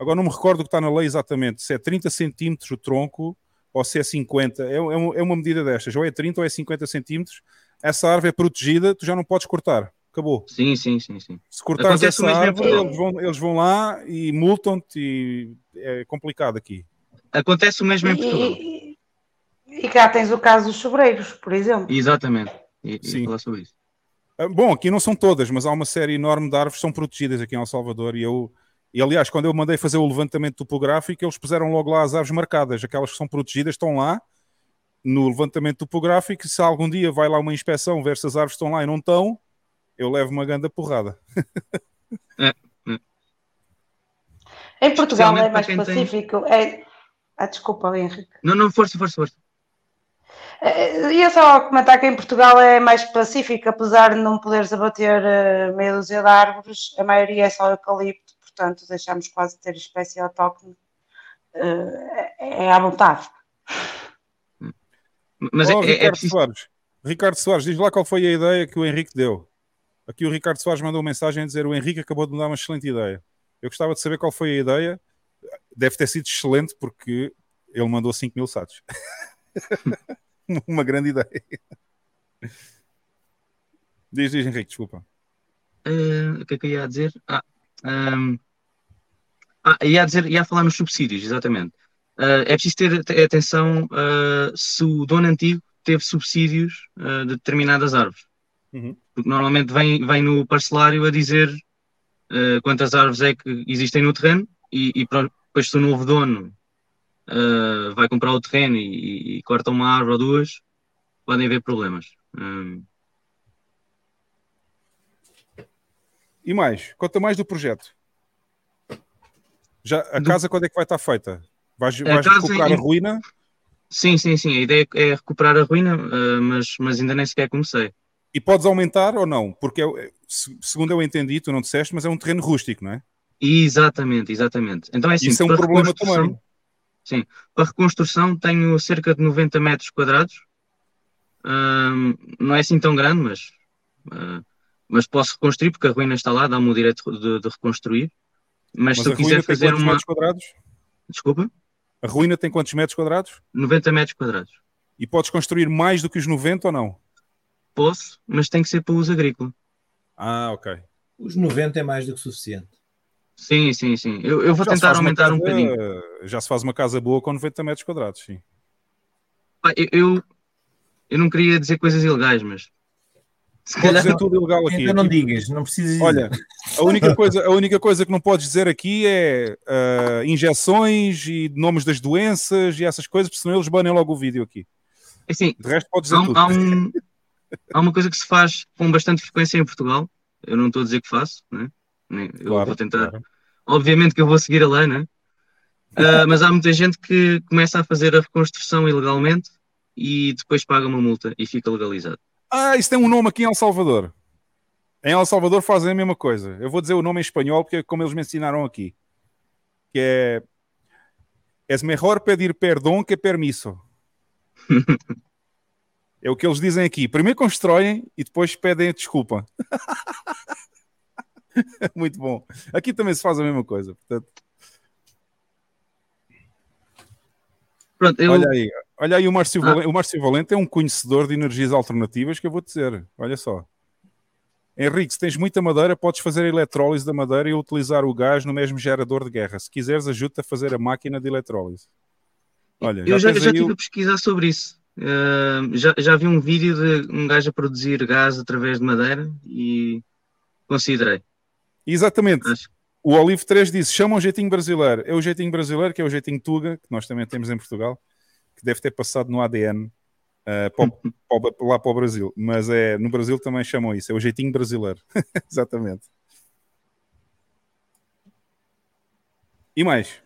agora não me recordo o que está na lei exatamente, se é 30 centímetros o tronco ou se é 50, é, é uma- é uma medida destas, ou é 30 ou é 50 centímetros, essa árvore é protegida, tu já não podes cortar. Acabou. Sim, sim, sim, sim. Se cortares Acontece essa árvore, eles vão, eles vão lá e multam-te e é complicado aqui. Acontece o mesmo em Portugal. E, e cá tens o caso dos sobreiros, por exemplo. Exatamente. E, e Sim. falar sobre isso. Ah, Bom, aqui não são todas, mas há uma série enorme de árvores que são protegidas aqui em El Salvador e eu e aliás, quando eu mandei fazer o levantamento topográfico, eles puseram logo lá as árvores marcadas, aquelas que são protegidas estão lá no levantamento topográfico, se algum dia vai lá uma inspeção ver se as árvores estão lá e não estão, eu levo uma grande porrada. Em Portugal é mais quem tem- pacífico. É... Ah, desculpa, Henrique. Não, não, força, força, força. Eh, Ia só comentar que em Portugal é mais pacífico, apesar de não poderes abater eh, meia dúzia de árvores, a maioria é só eucalipto, portanto deixamos quase de ter espécie autóctone. Eh, É à vontade. Mas Oh, é, é, é Ricardo preciso. Soares, Ricardo Soares, diz lá qual foi a ideia que o Henrique deu. Aqui o Ricardo Soares mandou uma mensagem a dizer o Henrique acabou de me dar uma excelente ideia. Eu gostava de saber qual foi a ideia. Deve ter sido excelente porque ele mandou 5 mil satos. uma grande ideia. Diz, diz Henrique, desculpa. Eh, o que é que eu ia dizer? Ah, ahm, ah, ia dizer, ia falar nos subsídios, exatamente. Ah, é preciso ter atenção ah, se o dono antigo teve subsídios ah, de determinadas árvores. Uhum. Porque normalmente vem, vem no parcelário a dizer quantas árvores é que existem no terreno e, e depois se o novo dono vai comprar o terreno e, e corta uma árvore ou duas, podem haver problemas. Ahm, E mais, conta mais do projeto. Já, a Do- casa quando é que vai estar feita? Vais, A vais casa recuperar em- a ruína? Sim, sim, sim. A ideia é recuperar a ruína, ah, mas, mas ainda nem sequer comecei. E podes aumentar ou não? Porque, é- se- segundo eu entendi, tu não disseste, mas é um terreno rústico, não é? Exatamente, exatamente. Então é assim, Isso é um problema também. Sim, para reconstrução tenho cerca de 90 metros quadrados. Não é assim tão grande, mas, ah, mas posso reconstruir porque a ruína está lá, dá-me o direito de, de reconstruir. Mas, Mas se eu a quiser ruína tem fazer quantos uma. metros quadrados? Desculpa? A ruína tem quantos metros quadrados? 90 metros quadrados. E podes construir mais do que os 90 ou não? Posso, mas tem que ser para uso agrícola. Ah, ok. Os 90 é mais do que suficiente. Sim, sim, sim. Eu, eu vou Já tentar aumentar um casa- bocadinho. Já se faz uma casa boa com 90 metros quadrados, sim. Eu, eu, eu não queria dizer coisas ilegais, mas. Se calhar dizer tudo ilegal aqui. Então não Aqui- digas, não precisas Olha, a única, coisa, a única coisa que não podes dizer aqui é ah, injeções e nomes das doenças e essas coisas, porque senão eles banem logo o vídeo aqui. Assim, De resto, podes dizer há, tudo. há um- há uma coisa que se faz com bastante frequência em Portugal. Eu não estou a dizer que faço, né? Nem- eu Claro, vou tentar. claro. Obviamente que eu vou seguir a lei, né? Ah, mas há muita gente que começa a fazer a reconstrução ilegalmente e depois paga uma multa e fica legalizado. Ah, isso tem um nome aqui em El Salvador. Em El Salvador fazem a mesma coisa. Eu vou dizer o nome em espanhol porque é como eles me ensinaram aqui. Que é... Es mejor pedir perdón que permiso. é o que eles dizem aqui. Primeiro constroem e depois pedem desculpa. Muito bom. Aqui também se faz a mesma coisa. Portanto, Pronto, eu, Olha aí, olha aí o Márcio, Ah. Valente, o Márcio Valente é um conhecedor de energias alternativas que eu vou dizer. Olha só. Henrique, se tens muita madeira, podes fazer a eletrólise da madeira e utilizar o gás no mesmo gerador de guerra. Se quiseres, ajuda a fazer a máquina de eletrólise. Olha, eu já, já aí estive o- a pesquisar sobre isso. Ah, já, já vi um vídeo de um gajo a produzir gás através de madeira e considerei. Exatamente. Acho- O Olive 3 disse: chama o jeitinho brasileiro. É o jeitinho brasileiro, que é o jeitinho Tuga, que nós também temos em Portugal, que deve ter passado no ADN ah, para o- para o- lá para o Brasil. Mas é, no Brasil também chamam isso, é o jeitinho brasileiro. Exatamente. E mais?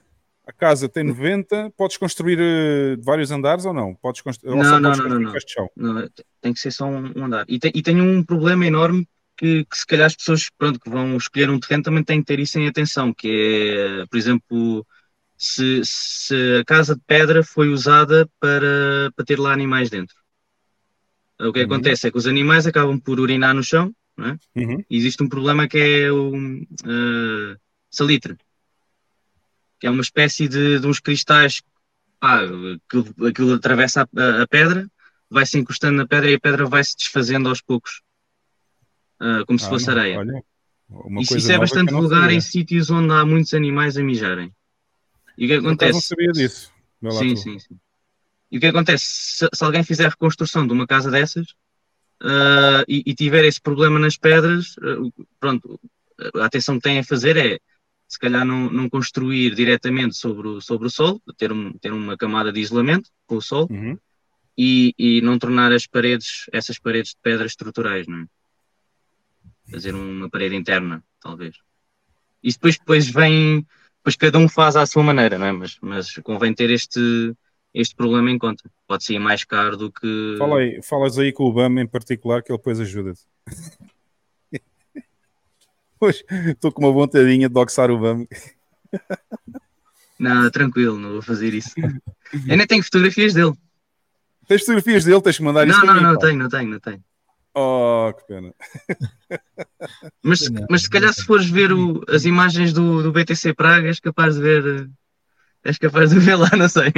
A casa tem 90, podes construir eh, vários andares ou não? Podes construir, ou Não, só não, podes não, não, chão? Não, tem que ser só um, um andar. E, tem, e tenho um problema enorme que, que se calhar as pessoas pronto, que vão escolher um terreno também têm que ter isso em atenção, que é, por exemplo, se, se a casa de pedra foi usada para, para ter lá animais dentro. O que Uhum. acontece é que os animais acabam por urinar no chão, não é? Uhum. E existe um problema que é o eh, salitre, que é uma espécie de, de uns cristais pá, aquilo, aquilo atravessa a, a- pedra, vai se encostando na pedra e a pedra vai se desfazendo aos poucos. ah, como se Ah, fosse não, areia. olha, Isso, é bastante vulgar em sítios onde há muitos animais a mijarem. E o que é acontece? não sabia disso. Sim, sim, sim. E o que acontece? Se, se alguém fizer a reconstrução de uma casa dessas ah, e, e tiver esse problema nas pedras, o- pronto, a atenção que tem a fazer é se calhar não, não construir diretamente sobre o, sobre o solo, ter, um, ter uma camada de isolamento com o solo Uhum. e, e não tornar as paredes, essas paredes de pedras estruturais, não é? Fazer uma parede interna, talvez. Isso depois, depois vem, depois cada um faz à sua maneira, não é? Mas, mas convém ter este, este problema em conta. Pode ser mais caro do que. Fala aí, falas aí com o Bam em particular que ele depois ajuda-te. Hoje estou com uma vontadinha de doxar o Bam. Não, tranquilo, não vou fazer isso. Eu nem tenho fotografias dele. Tens fotografias dele, tens que mandar isso Não, para não, mim, não pá. tenho, não tenho, não tenho. Oh, que pena. Mas, se- mas se calhar se fores ver o- as imagens do, do BTC Praga, és capaz de ver. eh, És capaz de ver lá, não sei.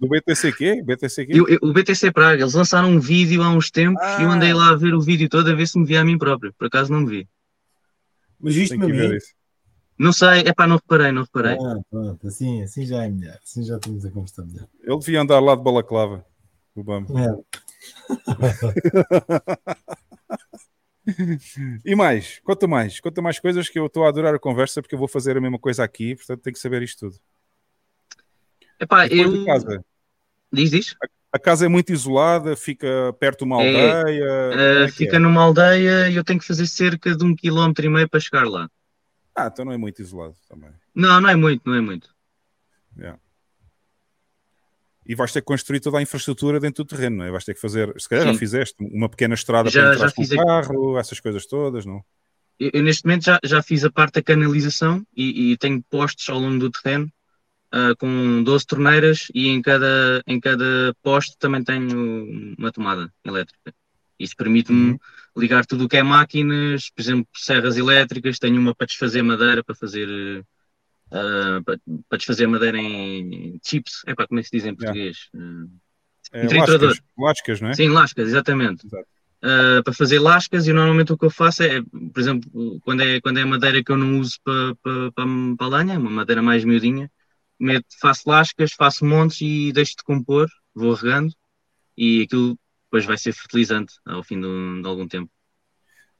Do BTC quê? BTC quê? Eu- eu- o BTC Praga, eles lançaram um vídeo há uns tempos e eu Ah. andei lá a ver o vídeo todo a ver se me via a mim próprio. Por acaso não me vi. Mas isto me isso. Não sei, é pá, não reparei, não reparei. Ah, pronto, assim, assim já é melhor. Assim já estamos a conversar melhor. Ele devia andar lá de balaclava. O Bam. E mais, conta mais, conta mais coisas que eu estou a adorar a conversa porque eu vou fazer a mesma coisa aqui, portanto tenho que saber isto tudo. Epá, Depois eu. casa. Diz, diz. A casa é muito isolada, fica perto de uma É, aldeia. Como é fica é? numa aldeia e eu tenho que fazer cerca de um quilómetro e meio para chegar lá. Ah, então não é muito isolado também. Não, não é muito, não é muito. Yeah. E vais ter que construir toda a infraestrutura dentro do terreno, não é? Vais ter que fazer, se calhar já Sim. fizeste, uma pequena estrada Já- para já entrar com o carro, essas coisas todas, não? Eu, eu neste momento já, já fiz a parte da canalização e, e tenho postes ao longo do terreno ah, com 12 torneiras e em cada, em cada poste também tenho uma tomada elétrica. Isso permite-me Uhum. ligar tudo o que é máquinas, por exemplo, serras elétricas, tenho uma para desfazer madeira, para fazer ah, para, para desfazer madeira em chips, é para como é que se diz em português? Ah, É, lascas, lascas, não é? Sim, lascas, exatamente. Uh, para fazer lascas, e normalmente o que eu faço é, por exemplo, quando é, quando é madeira que eu não uso para, para, para, para lenha, uma madeira mais miudinha, meto, faço lascas, faço montes e deixo de compor, vou regando e aquilo depois vai ser fertilizante ao fim de, de algum tempo.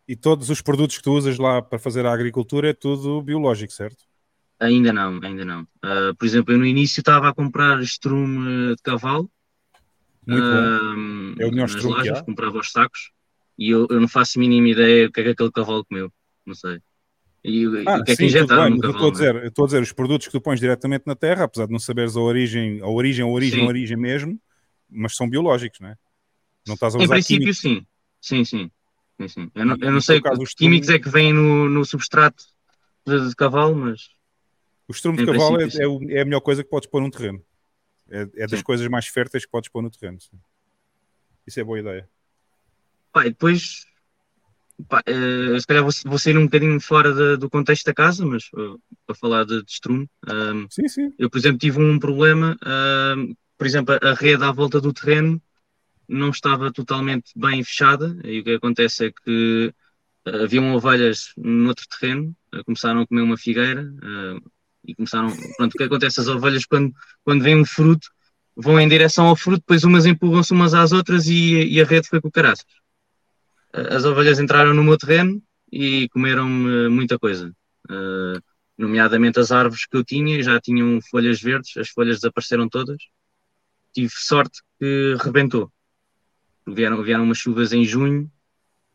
E todos os produtos que tu usas lá para fazer a agricultura é tudo biológico, certo? Ainda não, ainda não. Uh, por exemplo, eu no início estava a comprar estrume de cavalo. Muito um, É o melhor estrume que há. comprava os sacos e eu, eu não faço a mínima ideia o que é que aquele cavalo comeu. Não sei. E, o- Ah, o que é que sim, tudo injetaram no mas eu cavalo. estou a dizer, eu estou a dizer os produtos que tu pões diretamente na terra, apesar de não saberes a origem, a origem, a origem, Sim. a origem mesmo, mas são biológicos, não é? Não estás a Em usar princípio, químicos. sim. Sim, sim. sim, sim. Eu, não, eu não sei teu caso, que o estrume- químicos é que vêm no, no substrato de, de cavalo, mas O estrume de cavalo é, é o- é a melhor coisa que podes pôr num terreno. É, é das coisas mais férteis que podes pôr no terreno. sim. Isso é boa ideia. pá, e depois pá, eh, se calhar vou, vou sair um bocadinho fora da- do contexto da casa, mas eh, para falar de, de estrume. ahm, Sim, sim. eu, por exemplo, tive um problema, ahm, por exemplo, a, rede à volta do terreno não estava totalmente bem fechada, e o que acontece é que eh, haviam ovelhas no outro terreno, começaram a comer uma figueira, eh, e começaram, pronto, o que acontece, as ovelhas quando, quando vem um fruto, vão em direção ao fruto, depois umas empurram-se umas às outras e, e a rede foi com o caraças. As ovelhas entraram no meu terreno e comeram eh, muita coisa, eh, nomeadamente as árvores que eu tinha, já tinham folhas verdes, as folhas desapareceram todas. Tive sorte que rebentou. Vieram, vieram umas chuvas em junho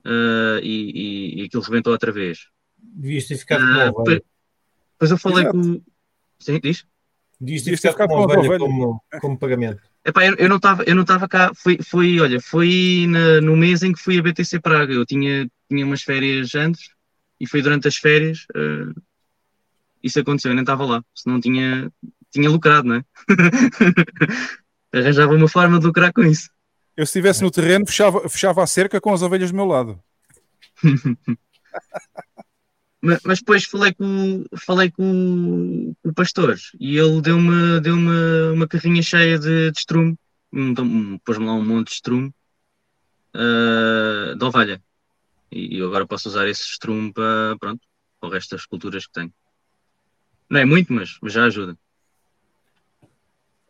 eh, e, e, e aquilo rebentou outra vez. Devias ter ficado Ah, com a ovelha. Depois, eu falei Exato. com. Sim, diz? Ter Devias ter ficado com a ficado com a ovelha ovelha. como, como pagamento. Epá, eu, eu não estava eu não estava cá, foi, foi olha, foi na- no mês em que fui a BTC Praga, eu tinha, tinha umas férias antes e foi durante as férias eh, isso aconteceu, eu nem estava lá, senão tinha, tinha lucrado, não é? Arranjava uma forma de lucrar com isso. Eu, se estivesse no terreno, fechava, fechava a cerca com as ovelhas do meu lado. Ma- Mas depois falei com, falei com o pastor e ele deu-me deu -me uma carrinha cheia de, de estrume, um, um, pôs-me lá um monte de estrume ah, de ovelha. E eu agora posso usar esse strum para, pronto, para o resto das culturas que tenho. Não é muito, mas mas já ajuda.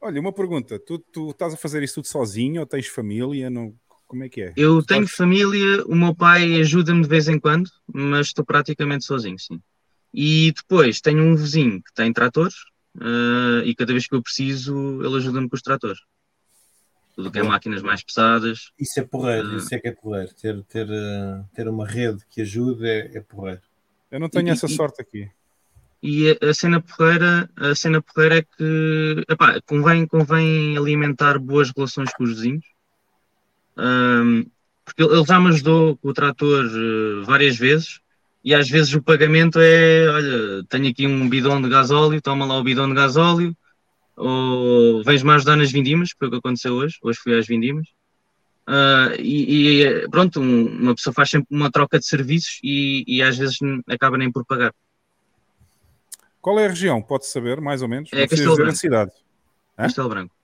Olha, uma pergunta. Tu, tu estás a fazer isso tudo sozinho ou tens família? Não... Como é que é? Eu tenho família, o meu pai ajuda-me de vez em quando, mas estou praticamente sozinho, sim. E depois tenho um vizinho que tem tratores eh, e cada vez que eu preciso ele ajuda-me com os tratores. Tudo que é máquinas mais pesadas. Isso é porreiro, Ah. isso é que é porreiro. Ter, ter, eh, ter uma rede que ajude é, é porreiro. Eu não tenho E- essa e- sorte aqui. E a, a cena porreira, a cena porreira é que epá, convém, convém alimentar boas relações com os vizinhos. Ahm, porque ele já me ajudou com o trator eh, várias vezes e às vezes o pagamento é, olha, tenho aqui um bidão de gasóleo, toma lá o bidão de gasóleo, ou vens-me ajudar nas vindimas, que foi o que aconteceu hoje, hoje fui às vindimas. Ah, e, e, pronto, um- uma pessoa faz sempre uma troca de serviços e, e às vezes acaba nem por pagar. Qual é a região? Pode saber, mais ou menos? É não Castelo dizer a Branco. cidade. Hã? Castelo Branco.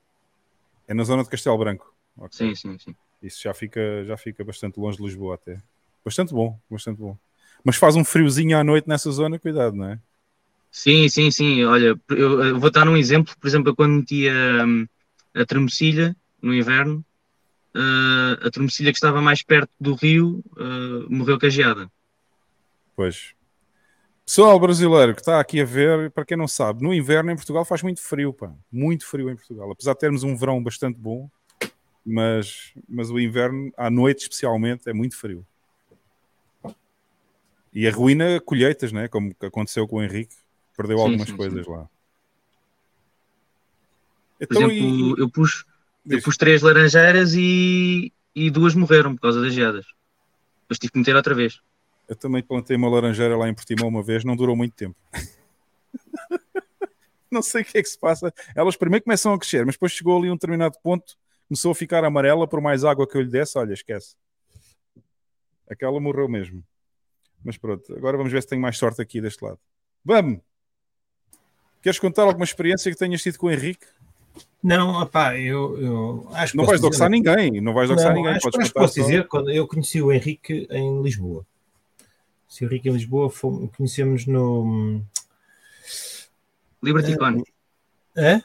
É na zona de Castelo Branco. Ok. Sim, sim, sim. Isso já fica, já fica bastante longe de Lisboa até. Bastante bom, bastante bom. Mas faz um friozinho à noite nessa zona, cuidado, não é? Sim, sim, sim. Olha, eu, vou dar um exemplo. Por exemplo, quando meti a, a termocilha no inverno, eh, a termocilha que estava mais perto do rio eh, morreu cageada. Pois. Pessoal brasileiro que está aqui a ver, para quem não sabe, no inverno em Portugal faz muito frio, pá. Muito frio em Portugal. Apesar de termos um verão bastante bom, mas, mas o inverno, à noite especialmente, é muito frio. E arruína colheitas, né? Como aconteceu com o Henrique. Perdeu Sim, algumas sim, coisas lá. Por Então, exemplo, e- eu pus, eu pus três laranjeiras e, e duas morreram por causa das geadas. Depois tive que meter outra vez. Eu também plantei uma laranjeira lá em Portimão uma vez, não durou muito tempo. não sei o que é que se passa. Elas primeiro começam a crescer, mas depois chegou ali um determinado ponto, começou a ficar amarela por mais água que eu lhe desse. Olha, esquece. Aquela morreu mesmo. Mas pronto, agora vamos ver se tenho mais sorte aqui deste lado. Vamos! Queres contar alguma experiência que tenhas tido com o Henrique? Não, opá, eu, eu acho que Não vais dizer- doxar ninguém, não vais doxar Não, ninguém. Acho, Podes acho que posso só- dizer, quando eu conheci o Henrique em Lisboa. Se o Henrique em Lisboa, fomos, conhecemos no. Liberty Eh, Con. Hã?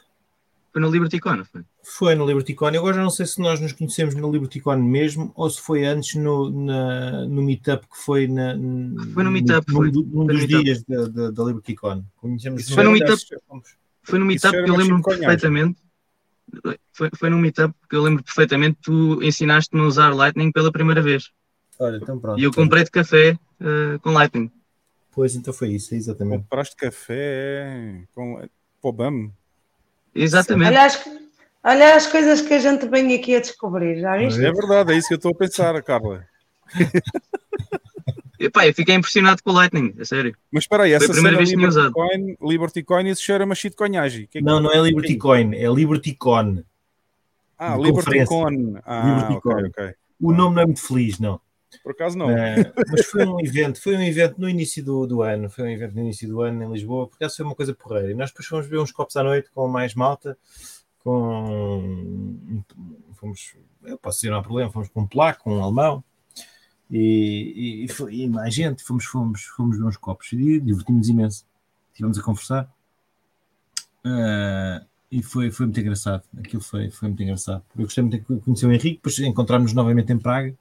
Foi no Liberty Con, foi? Foi no LibertyCon. Eu agora já não sei se nós nos conhecemos no LibertyCon mesmo ou se foi antes no, na- no meetup que foi na, Foi no meetup, num, num dos dias da, da, da LibertyCon. Conhecemos Foi no meetup. fomos- Foi no meetup que eu chiconhagem. perfeitamente. Foi, foi no meetup que eu lembro perfeitamente que tu ensinaste-me a usar Lightning pela primeira vez. Olha, então pronto. E eu comprei de café eh, com Lightning. Pois, então foi isso, exatamente. Compraste café com... Pô, BAM. Exatamente. Olha olha as coisas que a gente vem aqui a descobrir, já viste? É verdade, é isso que eu estou a pensar, Carla. Epá, eu fiquei impressionado com o Lightning, a sério. Mas espera aí, Foi a essa primeira vez que Liberty usado. Coin, Liberty Coin, isso cheira uma shitcoinhagem. Que que- Não, não é LibertyCoin, é LibertyCon. Ah, de Liberty. Con. Ah, Liberty ok, Con. ok. O nome não é muito feliz, não. Por acaso não. Eh, mas foi um evento, foi um evento no início do, do ano, foi um evento no início do ano em Lisboa, porque acaso foi uma coisa porreira. E nós depois fomos ver uns copos à noite com mais malta, com fomos, eu posso dizer, não há problema, fomos com um polaco, um alemão e, e, e mais gente, fomos, fomos, fomos ver uns copos e divertimos imenso. Estivemos a conversar eh, e foi, foi muito engraçado. Aquilo foi, foi muito engraçado. Eu gostei muito de conhecer o Henrique, depois encontramos novamente em Praga.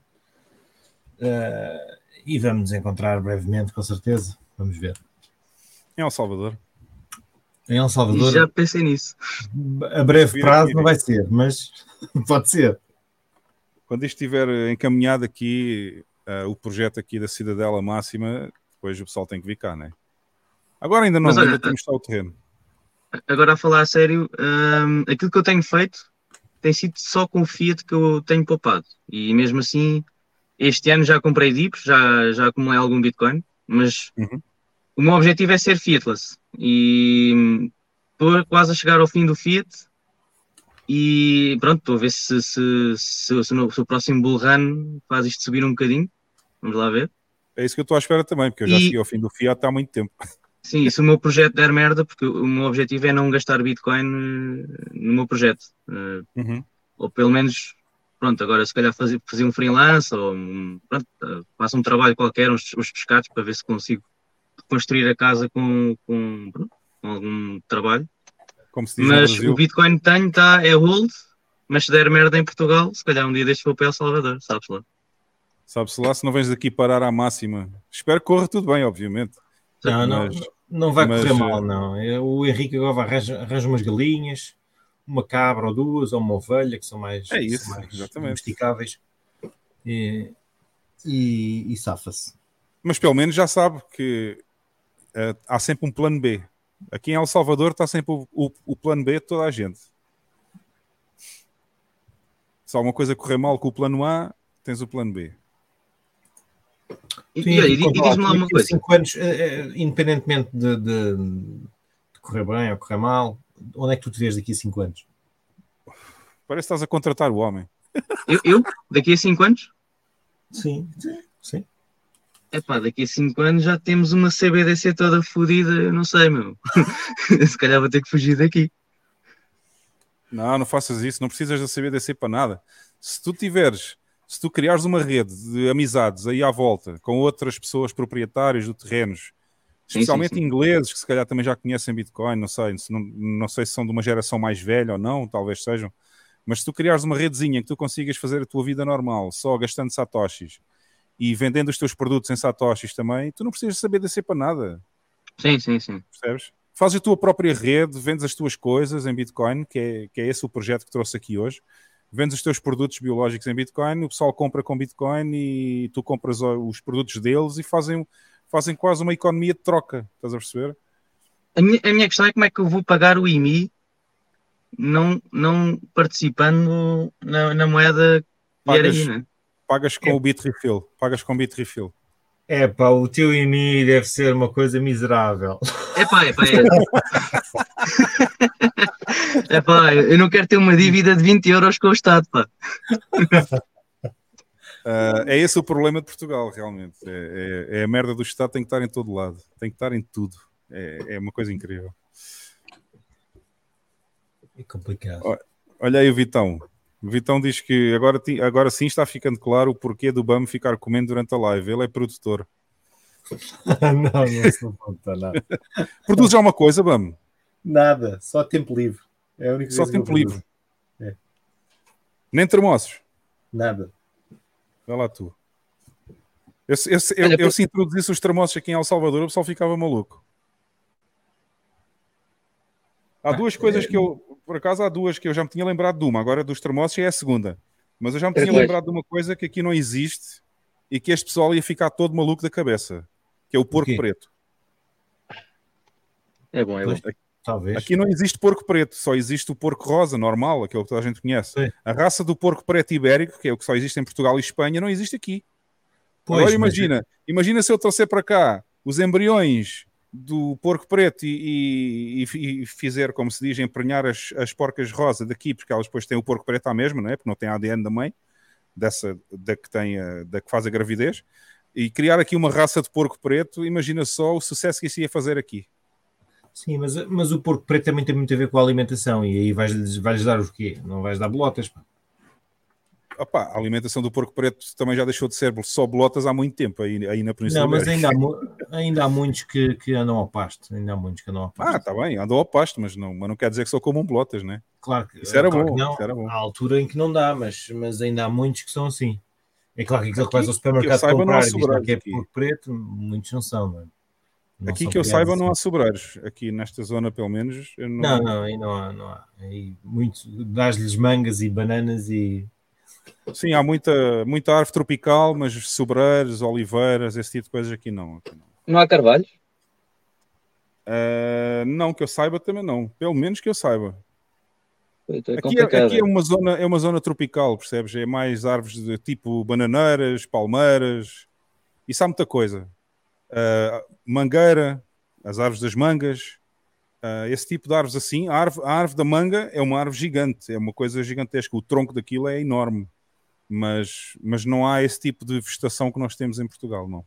Uh, e vamos nos encontrar brevemente, com certeza. Vamos ver. Em El Salvador. Em El E Salvador, já pensei nisso. a breve prazo não vai ser, mas pode ser. Quando isto estiver encaminhado aqui, eh, o projeto aqui da Cidadela Máxima, depois o pessoal tem que vir cá, né? Agora ainda não, Mas olha, ainda temos só o terreno. Agora a falar a sério, hum, aquilo que eu tenho feito tem sido só com o Fiat que eu tenho poupado. E mesmo assim, este ano já comprei dips, já, já acumulei algum Bitcoin, mas Uhum. o meu objetivo é ser Fiatless. E estou quase a chegar ao fim do Fiat. E pronto, estou a ver se, se, se, se no- se o próximo Bull Run faz isto subir um bocadinho. Vamos lá ver. É isso que eu estou à espera também, porque eu já E- cheguei ao fim do Fiat há muito tempo. Sim, e se o meu projeto der merda, porque o meu objetivo é não gastar Bitcoin eh, no meu projeto. Eh, Uhum. ou pelo menos pronto, agora se calhar fazer, fazer um freelance ou um, pronto, eh, faço um trabalho qualquer, uns, uns pescados, para ver se consigo construir a casa com, com, com algum trabalho. Como se diz no Mas o Bitcoin que tenho tá, é hold, mas se der merda em Portugal, se calhar um dia deixo vou para El Salvador, sabes lá. Sabe-se lá se não vens aqui parar à máxima. Espero que corra tudo bem, obviamente. Não, não, Mas- não vai mas, correr mal, não. O Henrique agora arranja, arranja umas galinhas, uma cabra ou duas, ou uma ovelha, que são mais, É isso, são mais domesticáveis. E, e, e safa-se. Mas pelo menos já sabe que eh, há sempre um plano B. Aqui em El Salvador está sempre o, o- o plano B de toda a gente. Se alguma coisa correr mal com o plano A, tens o plano B. E, Sim, e, e e diz-me lá uma coisa. cinco anos, eh, eh, independentemente de, de- de correr bem ou correr mal, onde é que tu te vês daqui a 5 anos? Parece que estás a contratar o homem. Eu, eu, daqui a 5 anos? Sim, sim. Epá, daqui a 5 anos já temos uma CBDC toda fodida, eu não sei, meu. se calhar vou ter que fugir daqui. Não, não faças isso, não precisas da CBDC para nada. Se tu tiveres, se tu criares uma rede de amizades aí à volta com outras pessoas proprietárias de terrenos, Sim, especialmente sim, sim. ingleses que se calhar também já conhecem Bitcoin, não sei, se não, não sei se são de uma geração mais velha ou não, talvez sejam, mas se tu criares uma redezinha que tu consigas fazer a tua vida normal, só gastando satoshis e vendendo os teus produtos em satoshis também, tu não precisas de CBDC para nada Sim, sim, sim. percebes? Fazes a tua própria rede, vendes as tuas coisas em Bitcoin, que é, que é esse o projeto que trouxe aqui hoje. Vendes os teus produtos biológicos em Bitcoin, o pessoal compra com Bitcoin e tu compras os produtos deles e fazem, fazem quase uma economia de troca. Estás a perceber? A minha, a minha questão é como é que eu vou pagar o IMI não, não participando na, na moeda que Pagas, aí, né? Pagas com o Bitrefill. Pagas com o Bitrefill. É pá, o teu IMI deve ser uma coisa miserável. Epá, epá, é. epá, eu não quero ter uma dívida de 20 euros com o Estado, pá. Ah, é esse o problema de Portugal, realmente. É, é- é a merda do Estado, tem que estar em todo lado. Tem que estar em tudo. É, é uma coisa incrível. É complicado. Olha aí o Vitão. O Vitão diz que agora, ti- agora sim está ficando claro o porquê do BAM ficar comendo durante a live. Ele é produtor. não, não pode estar nada. Produz já uma coisa, BAM? Nada, só tempo livre. É a única Só eu tempo livre. É, Nem termossos. nada. Vai lá tu. Eu, se- eu, se- eu, eu se introduzisse os termossos aqui em El Salvador, o pessoal ficava maluco. Há duas coisas que eu, por acaso, há duas que eu já me tinha lembrado de uma, agora dos termossos é a segunda. Mas eu já me tinha Pois. lembrado de uma coisa que aqui não existe e que este pessoal ia ficar todo maluco da cabeça, que é o porco preto. É bom, é bom. Talvez. Aqui não existe porco preto, só existe o porco rosa, normal, aquele que toda a gente conhece. Sim. A raça do porco preto ibérico, que é o que só existe em Portugal e Espanha, não existe aqui. Pois, Agora mas- imagina, imagina se eu trouxer para cá os embriões do porco preto e, e- e- fizer, como se diz, emprenhar as, as porcas rosa daqui, porque elas depois têm o porco preto à mesma, não é? Porque não tem ADN da mãe, dessa, da, que tem a- da que faz a gravidez, e criar aqui uma raça de porco preto, imagina só o sucesso que isso ia fazer aqui. Sim, mas, mas o porco preto também tem muito a ver com a alimentação e aí vais-lhes vais dar o quê? Não vais dar bolotas. pá. Opa, a alimentação do porco preto também já deixou de ser só bolotas há muito tempo aí, aí na Península Não, mas ainda há, ainda há muitos que, que andam ao pasto. Ainda há muitos que andam ao pasto. Ah, está bem, andou ao pasto, mas não, mas não quer dizer que só comam bolotas, né? Claro que, Isso era claro bom, que não, isso era bom. Há altura em que não dá, mas, mas ainda há muitos que são assim. É claro que aquele que vais ao supermercado saiba, não comprar e que é porco preto, muitos não são. Não é? Não Aqui que eu saiba não há assim. sobreiros. Aqui nesta zona, pelo menos, eu Não, não, aí não há. Não há. Aí muito, dás-lhes mangas e bananas e. Sim, há muita, muita árvore tropical, mas sobreiros, oliveiras, esse tipo de coisas aqui não. Aqui não. Não há carvalho? Ah, não, que eu saiba também não. Pelo menos que eu saiba. É Aqui, é, aqui é uma zona, é uma zona tropical, percebes? É mais árvores de tipo bananeiras, palmeiras. Isso há muita coisa. Ah, mangueira, as árvores das mangas. ah, esse tipo de árvores assim. A árvore, a árvore da manga é uma árvore gigante, é uma coisa gigantesca. O tronco daquilo é enorme. Mas, mas não há esse tipo de vegetação que nós temos em Portugal, não.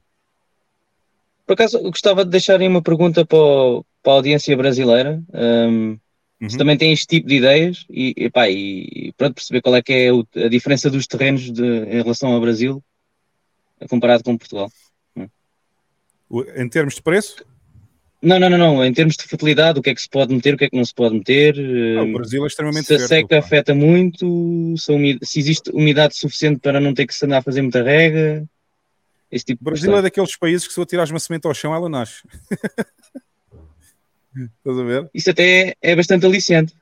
Por acaso, eu gostava de deixar aí uma pergunta para, o- para a audiência brasileira. Ahm, Eles também têm este tipo de ideias e, epá, e pronto, perceber qual é que é o- a diferença dos terrenos de- em relação ao Brasil comparado com Portugal. Em termos de preço, Não, não, não, não. Em termos de fertilidade, o que é que se pode meter, o que é que não se pode meter. ah, eh, o Brasil é extremamente se a seca pá. afeta muito, se, a umi- se existe umidade suficiente para não ter que se andar a fazer muita rega, esse tipo O de Brasil é questão. daqueles países que se eu tirares uma semente ao chão, ela nasce. Estás a ver? Isso até é, é bastante aliciante.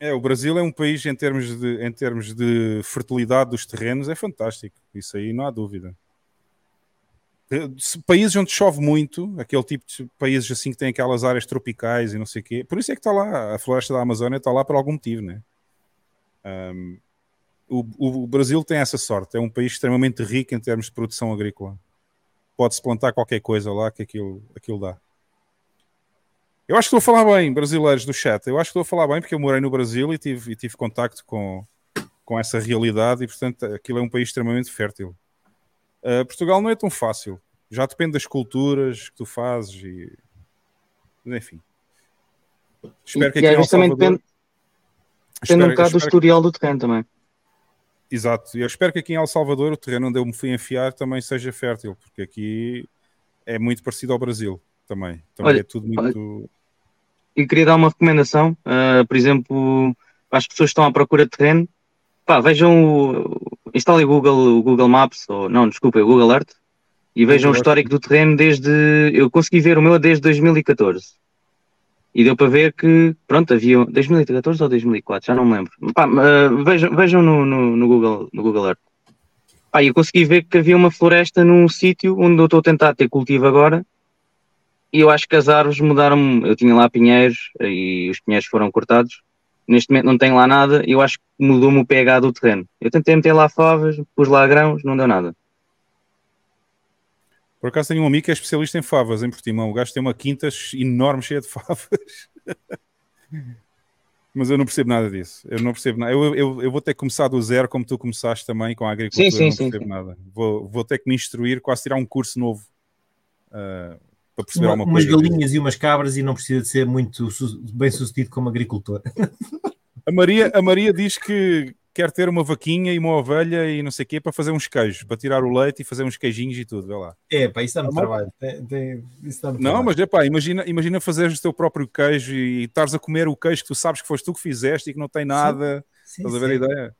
É, o Brasil é um país em termos, de, em termos de fertilidade dos terrenos, é fantástico. Isso aí não há dúvida. Eh, se- Países onde chove muito, aquele tipo de países assim que têm aquelas áreas tropicais e não sei o quê, por isso é que está lá, a floresta da Amazónia está lá por algum motivo, né? Ahm, o, o Brasil tem essa sorte, é um país extremamente rico em termos de produção agrícola. Pode-se plantar qualquer coisa lá que aquilo, aquilo dá. Eu acho que estou a falar bem, brasileiros do chat. Eu acho que estou a falar bem porque eu morei no Brasil e tive, e tive contacto com, com essa realidade e, portanto, aquilo é um país extremamente fértil. Uh, Portugal não é tão fácil. Já depende das culturas que tu fazes e... Enfim. Espero que E aqui às em El vezes também Salvador... depende, depende um bocado do espero que- historial do terreno também. Exato. E eu espero que aqui em El Salvador, o terreno onde eu me fui enfiar, também seja fértil, porque aqui é muito parecido ao Brasil também. Também Olha, é tudo muito... E queria dar uma recomendação, ah, por exemplo, as pessoas que estão à procura de terreno, pá, vejam, o, instalem o Google, o Google Maps, ou não, desculpa, o Google Earth, e vejam o histórico do terreno desde, eu consegui ver o meu desde 2014. E deu para ver que, pronto, havia 2014 ou 2004, já não me lembro. Pá, ah, vejam vejam no, no, no Google, no Google Earth. Pá, eu consegui ver que havia uma floresta num sítio onde eu estou a tentar ter cultivo agora, e eu acho que as árvores mudaram. Eu tinha lá pinheiros e os pinheiros foram cortados. Neste momento não tenho lá nada e eu acho que mudou-me o pH do terreno. Eu tentei meter lá favas, pus lá grãos, não deu nada. Por acaso tenho um amigo que é especialista em favas em Portimão. O gajo tem uma quinta enorme cheia de favas. Mas eu não percebo nada disso. Eu não percebo nada. Eu, eu, eu vou ter que começar do zero, como tu começaste também com a agricultura. Sim, sim, eu não sim, percebo sim. nada. Vou, vou ter que me instruir, quase tirar um curso novo ah, para perceber Uma- alguma umas coisa. disso. galinhas e umas cabras e não precisa de ser muito su- bem sucedido como agricultor. A Maria, a Maria diz que quer ter uma vaquinha e uma ovelha e não sei o quê para fazer uns queijos, para tirar o leite e fazer uns queijinhos e tudo. Vê lá. É, pá, isso dá-me Tá bom. trabalho. Tem- tem- isso dá-me Não, trabalho. mas é pá, imagina, imagina fazeres o teu próprio queijo e estares a comer o queijo que tu sabes que foste tu que fizeste e que não tem nada. Sim, Estás a ver a sim. ideia?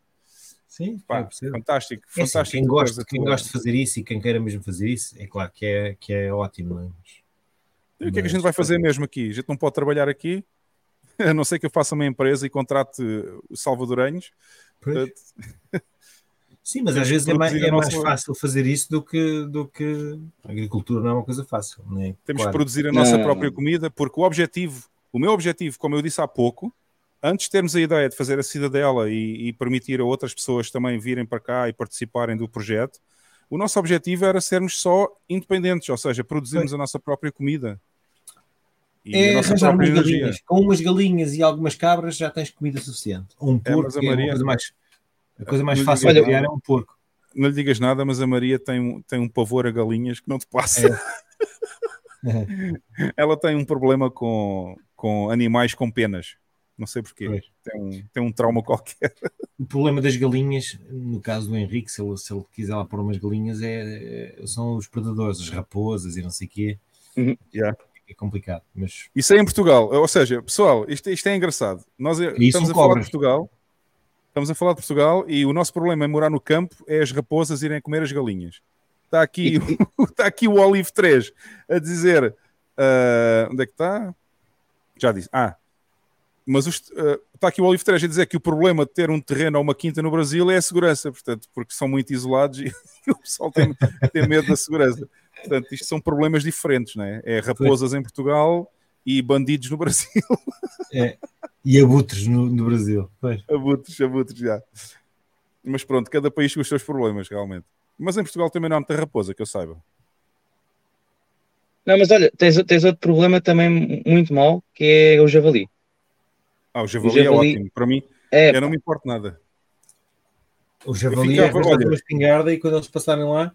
Sim, Pá, eu percebo. fantástico, É assim, fantástico. quem, gosta, a quem gosta de fazer isso e quem queira mesmo fazer isso, é claro que é, que é ótimo. É? E o que é que a gente vai fazer mesmo aqui? A gente não pode trabalhar aqui, a não ser que eu faça uma empresa e contrate salvadorenhos. Pois. Portanto, Sim, mas às vezes é mais, é mais nossa- fácil fazer isso do que, do que a agricultura não é uma coisa fácil. Não é? Temos Claro. que produzir a nossa Não. própria comida, porque o objetivo, o meu objetivo, como eu disse há pouco, antes de termos a ideia de fazer a cidadela e, e permitir a outras pessoas também virem para cá e participarem do projeto, o nosso objetivo era sermos só independentes, ou seja, produzirmos a nossa própria comida. E a É nossa arranjar própria umas energia. galinhas. Com umas galinhas e algumas cabras já tens comida suficiente. Ou um É, porco, mas a que é uma Maria- coisa mais, a coisa mais fácil de criar é um porco. Não lhe digas nada, mas a Maria tem, um- tem um pavor a galinhas que não te passa. Ela tem um problema com, com animais com penas. Não sei porquê. Pois. Tem um, tem um trauma qualquer. O problema das galinhas, no caso do Henrique, se ele, se ele quiser lá pôr umas galinhas, é, é- são os predadores, as raposas e não sei o quê. Uhum. Yeah. É complicado. Mas Isso é em Portugal. Ou seja, pessoal, isto, isto é engraçado. Nós é- estamos a falar de cobras. Portugal. Estamos a falar de Portugal e o nosso problema é morar no campo, é as raposas irem comer as galinhas. Está aqui, está aqui o Olive 3 a dizer ah, onde é que está? Já disse. Ah, mas os- ah, está aqui o Olive 3 a dizer que o problema de ter um terreno ou uma quinta no Brasil é a segurança, portanto, porque são muito isolados e, o pessoal tem, tem medo da segurança. Portanto, isto são problemas diferentes, não é? É raposas em Portugal e bandidos no Brasil. é, e abutres no, no Brasil. Pois. abutres, abutres, já. Mas pronto, cada país com os seus problemas, realmente. Mas em Portugal também não há muita raposa, que eu saiba. Não, mas olha, tens, tens outro problema também muito mau, que é o javali. Ah, o javali, O javali- é ótimo. Para mim, É, eu não me importo nada. O javali é ficava, uma espingarda e quando eles passarem lá,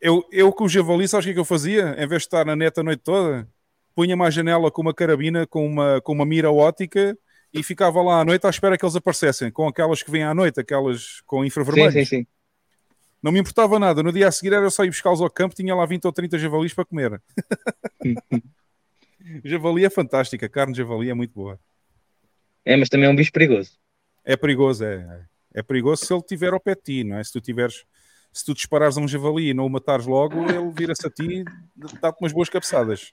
Eu, eu com o javali, sabes o que é que eu fazia? Em vez de estar na neta a noite toda, punha-me à janela com uma carabina, com uma, com uma mira ótica e ficava lá à noite à espera que eles aparecessem, com aquelas que vêm à noite, aquelas com infravermelhos. Sim, sim, sim. Não me importava nada. No dia a seguir era só ir buscá-los ao campo, tinha lá 20 ou 30 javalis para comer. javali é fantástica, a carne de javali é muito boa. É, mas também é um bicho perigoso. É perigoso, é. É perigoso se ele tiver ao pé de ti, não é? Se tu tiveres, se tu disparares a um javali e não o matares logo, ele vira-se a ti e dá-te umas boas cabeçadas.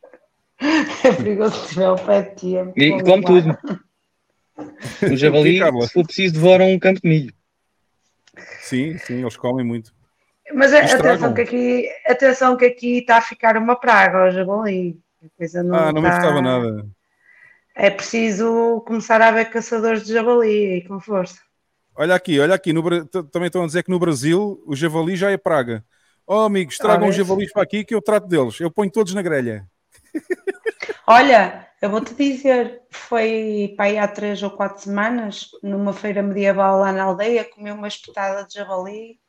É perigoso se tiver ao pé de ti. é E come tudo. O javali, se for preciso, devoram um campo de milho. Sim, sim, eles comem muito. Mas Estragam. atenção que, aqui, atenção que aqui está a ficar uma praga, o javali. A coisa não ah, não me está- importava nada. É preciso começar a haver caçadores de javali e com força. Olha aqui, olha aqui, no também estão a dizer que no Brasil o javali já é praga. Oh, amigos, tragam Ah, os é? javalis para aqui que eu trato deles. Eu ponho todos na grelha. Olha, eu vou-te dizer, foi para aí há três ou quatro semanas, numa feira medieval lá na aldeia, comi uma espetada de javali.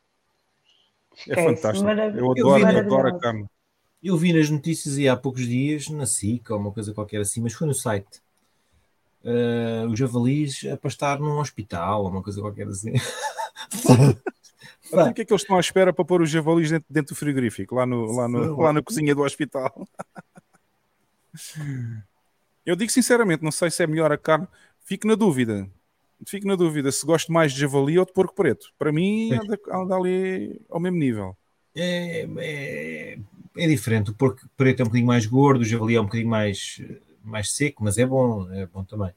É fantástico. Eu Eu adoro, vi na- adoro a maravilhoso. carne. Eu vi nas notícias e há poucos dias, na SIC ou uma coisa qualquer assim, mas foi no site. Eh, os javalis a pastar num hospital ou uma coisa qualquer assim. O que é que eles estão à espera para pôr os javalis dentro, dentro do frigorífico, lá, no, lá, no, lá na cozinha do hospital? Eu digo sinceramente, não sei se é melhor a carne. Fico na dúvida. Fico na dúvida se gosto mais de javali ou de porco preto. Para mim, anda, anda ali ao mesmo nível. É, é, é diferente. O porco preto é um bocadinho mais gordo, o javali é um bocadinho mais, mais seco, mas é bom, é bom também.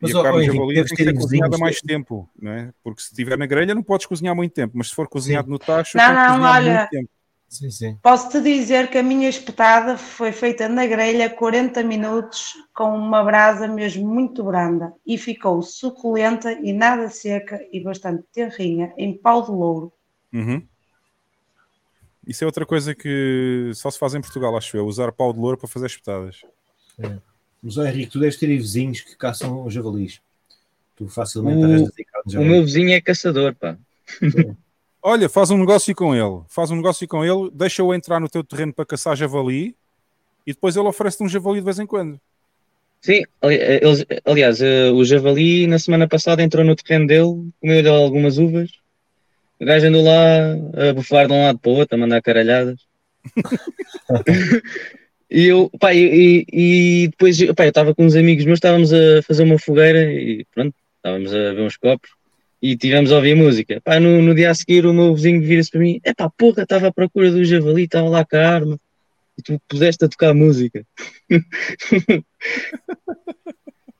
Mas, e a carne ó, de javali tem que ser cozinhada mais tempo, não é? Porque se estiver na grelha não podes cozinhar muito tempo, mas se for cozinhado no tacho, Não, não, olha. muito tempo. Sim, sim. Posso-te dizer que a minha espetada foi feita na grelha 40 minutos com uma brasa mesmo muito branda e ficou suculenta e nada seca e bastante tenrinha em pau de louro. Uhum. Isso é outra coisa que só se faz em Portugal, acho eu, usar pau de louro para fazer espetadas. É. Mas, ó, Henrique, tu deves ter aí vizinhos que caçam os javalis. Tu facilmente O, arranjas carne de o meu vizinho é caçador, pá. Olha, faz um negócio com ele, faz um negócio com ele, deixa-o entrar no teu terreno para caçar javali e depois ele oferece-te um javali de vez em quando. Sim, eh, eles, aliás, eh, o javali na semana passada entrou no terreno dele, comeu-lhe algumas uvas. O gajo andou lá a bufar de um lado para o outro, a mandar caralhadas. E eu, pá, e, e- depois, pá, eu estava com uns amigos meus, estávamos a fazer uma fogueira e pronto, estávamos a ver uns copos e tivemos a ouvir música. Pá, no, no dia a seguir o meu vizinho vira-se para mim, é pá, porra, estava à procura do javali, estava lá com a arma e tu puseste a tocar música.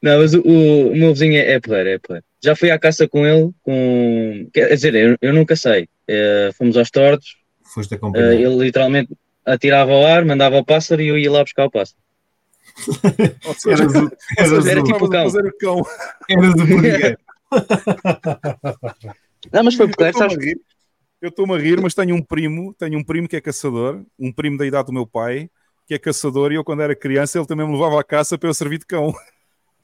Não, mas o, o, o meu vizinho é, é porreiro, é porreiro. Já fui à caça com ele, com... quer dizer, eu, eu nunca sei. Eh, fomos aos tortos, Foste eh, acompanhar. ele literalmente atirava ao ar, mandava o pássaro e eu ia lá buscar o pássaro. Ou seja, Eras o- ou eras seja, era tipo o cão. o cão. Eras o. Não, mas foi Eu porreiro, estou-me sabes? a rir. Eu estou-me a rir, mas tenho um primo, tenho um primo que é caçador, um primo da idade do meu pai, que é caçador, e eu quando era criança ele também me levava à caça para eu servir de cão.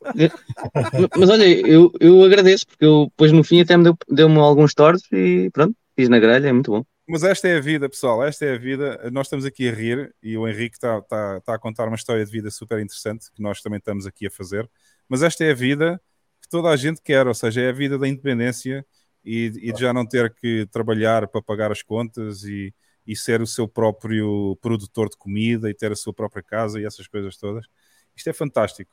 Mas olha, eu, eu agradeço, porque eu depois no fim até me deu- deu-me alguns tortos e pronto, fiz na grelha, é muito bom. Mas esta é a vida, pessoal, esta é a vida. Nós estamos aqui a rir e o Henrique está está- está a contar uma história de vida super interessante que nós também estamos aqui a fazer. Mas esta é a vida que toda a gente quer, ou seja, é a vida da independência e, e de já não ter que trabalhar para pagar as contas e, e ser o seu próprio produtor de comida e ter a sua própria casa e essas coisas todas. Isto é fantástico.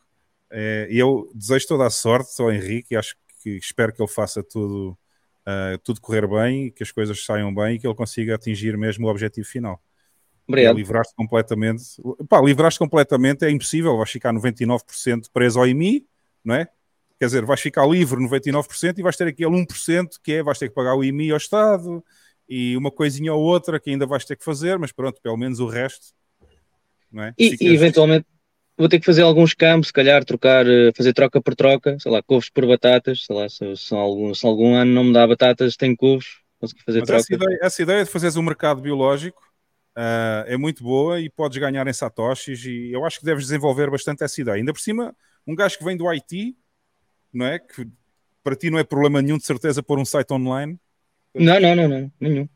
É, eu desejo toda a sorte ao Henrique acho que espero que ele faça tudo Uh, tudo correr bem, que as coisas saiam bem e que ele consiga atingir mesmo o objetivo final. Obrigado. Livrar-se completamente. Pá, livrar-se completamente é impossível, vais ficar 99% preso ao IMI, não é? Quer dizer, vais ficar livre 99% e vais ter aquele 1% que é, vais ter que pagar o IMI ao Estado e uma coisinha ou outra que ainda vais ter que fazer, mas pronto, pelo menos o resto, não é? E, e eventualmente vou ter que fazer alguns campos, se calhar trocar, eh, fazer troca por troca, sei lá, couves por batatas, sei lá, se, se algum, se algum ano não me dá batatas, tenho couves, consegui fazer Mas troca. essa ideia, essa ideia de fazeres um mercado biológico ah, é muito boa e podes ganhar em satoshis e eu acho que deves desenvolver bastante essa ideia. Ainda por cima, um gajo que vem do IT, não é? Que para ti não é problema nenhum de certeza pôr um site online. Não, não, não, não, nenhum.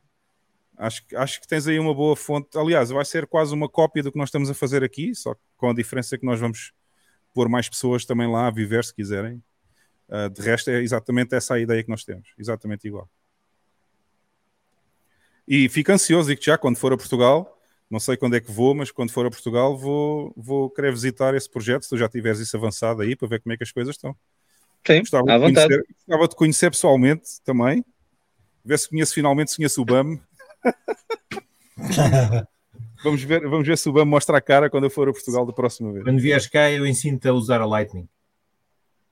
Acho, que- acho que tens aí uma boa fonte. Aliás, vai ser quase uma cópia do que nós estamos a fazer aqui, só com a diferença que nós vamos pôr mais pessoas também lá a viver, se quiserem. Uh, de resto, é exatamente essa a ideia que nós temos, exatamente igual. E fico ansioso, digo já, quando for a Portugal, não sei quando é que vou, mas quando for a Portugal vou, vou querer visitar esse projeto, se tu já tiveres isso avançado aí, para ver como é que as coisas estão. Sim, gostava, à de vontade. conhecer, gostava de conhecer pessoalmente também, ver se conheço finalmente, se conheço o BAM. vamos, ver, vamos ver se o BAM mostra a cara quando eu for a Portugal da próxima vez. Quando vieres cá, eu ensino-te a usar a Lightning.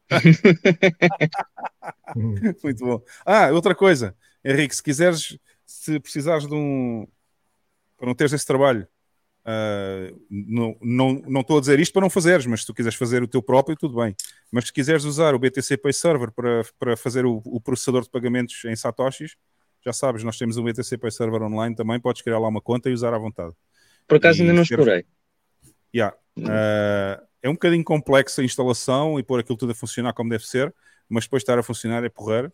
Muito bom. Ah, outra coisa, Henrique, se quiseres, se precisares de um. para não teres esse trabalho, uh, não, não, não estou a dizer isto para não fazeres, mas se tu quiseres fazer o teu próprio, tudo bem. Mas se quiseres usar o BTC Pay Server para, para fazer o, o processador de pagamentos em Satoshis, já sabes, nós temos o BTC Pay Server online também, podes criar lá uma conta e usar à vontade. Por acaso E ainda não explorei. Yeah. Uh, é um bocadinho complexo a instalação e pôr aquilo tudo a funcionar como deve ser, mas depois de estar a funcionar é porreiro.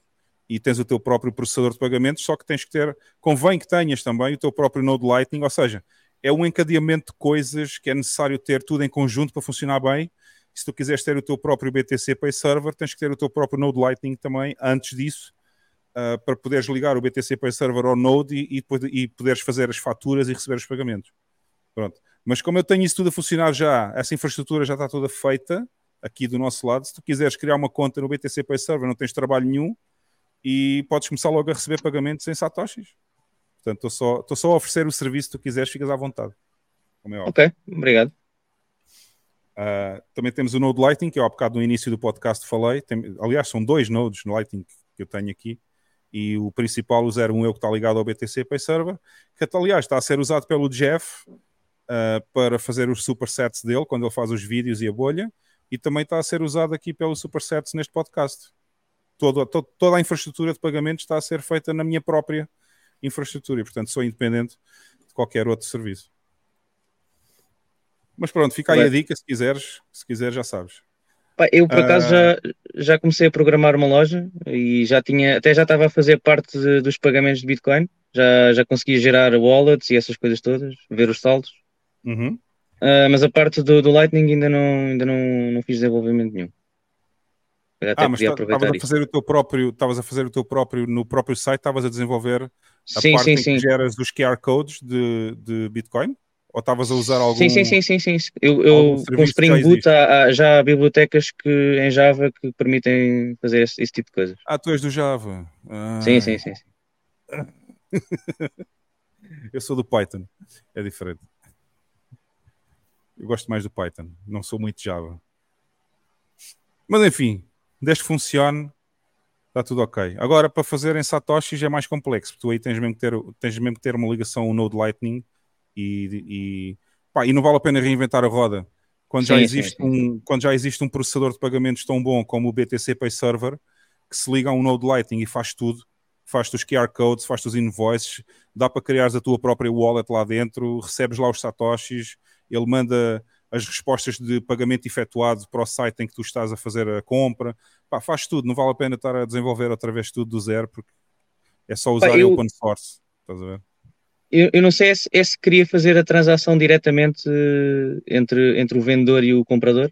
E tens o teu próprio processador de pagamentos, só que tens que ter, convém que tenhas também o teu próprio Node Lightning, ou seja, é um encadeamento de coisas que é necessário ter tudo em conjunto para funcionar bem. Se tu quiseres ter o teu próprio BTC Pay Server, tens que ter o teu próprio Node Lightning também antes disso, uh, para poderes ligar o BTC Pay Server ao Node e, e, depois- e poderes fazer as faturas e receber os pagamentos. Pronto. Mas como eu tenho isso tudo a funcionar já, essa infraestrutura já está toda feita aqui do nosso lado, se tu quiseres criar uma conta no BTC Pay Server, não tens trabalho nenhum e podes começar logo a receber pagamentos em satoshis. Portanto, estou só, só a oferecer o serviço que tu quiseres, ficas à vontade. Como é. Ok, obrigado. Uh, também temos o Node Lighting, que eu há bocado no início do podcast falei. Tem- aliás, são dois nodes no Lighting que eu tenho aqui. E o principal, o 01, é o que está ligado ao BTC Pay Server, que aliás está a ser usado pelo Jeff uh, para fazer os supersets dele, quando ele faz os vídeos e a bolha. E também está a ser usado aqui pelos supersets neste podcast. Toda, to- toda a infraestrutura de pagamento está a ser feita na minha própria infraestrutura e, portanto, sou independente de qualquer outro serviço. Mas pronto, fica aí a dica se quiseres, se quiseres já sabes. Eu por acaso Ah. já, já comecei a programar uma loja e já tinha, até já estava a fazer parte de- dos pagamentos de Bitcoin. Já, já conseguia gerar wallets e essas coisas todas, ver os saldos. Uhum. Ah, mas a parte do, do Lightning ainda não, ainda não, não fiz desenvolvimento nenhum. Eu até Ah, mas aproveitar estavas a fazer o teu próprio, estavas a fazer o teu próprio no próprio site, estavas a desenvolver a Sim, parte sim, que sim. geras os QR codes de, de Bitcoin? Ou estavas a usar algum Sim, sim, sim, sim, sim. Eu, eu com Spring Boot há, já há bibliotecas que, em Java que permitem fazer esse, esse tipo de coisas. Ah, tu és do Java. Ah. Sim, sim, sim. sim. Eu sou do Python. É diferente. Eu gosto mais do Python. Não sou muito Java. Mas enfim, desde que funcione, está tudo ok. Agora, para fazer em Satoshis é mais complexo. porque Tu aí tens mesmo que ter, tens mesmo que ter uma ligação ao Node Lightning e, e, pá, e não vale a pena reinventar a roda. Quando já, Sim, existe sim, sim. Um, quando já existe um processador de pagamentos tão bom como o BTC Pay Server, que se liga a um Node Lightning e faz tudo, faz-te os QR codes, faz-te os invoices, dá para criares a tua própria wallet lá dentro, recebes lá os satoshis, ele manda as respostas de pagamento efetuado para o site em que tu estás a fazer a compra, Pá, faz tudo, não vale a pena estar a desenvolver outra vez tudo do zero, porque é só usar eu- open source, estás a ver? Eu, eu não sei se, é se queria fazer a transação diretamente eh, entre, entre o vendedor e o comprador,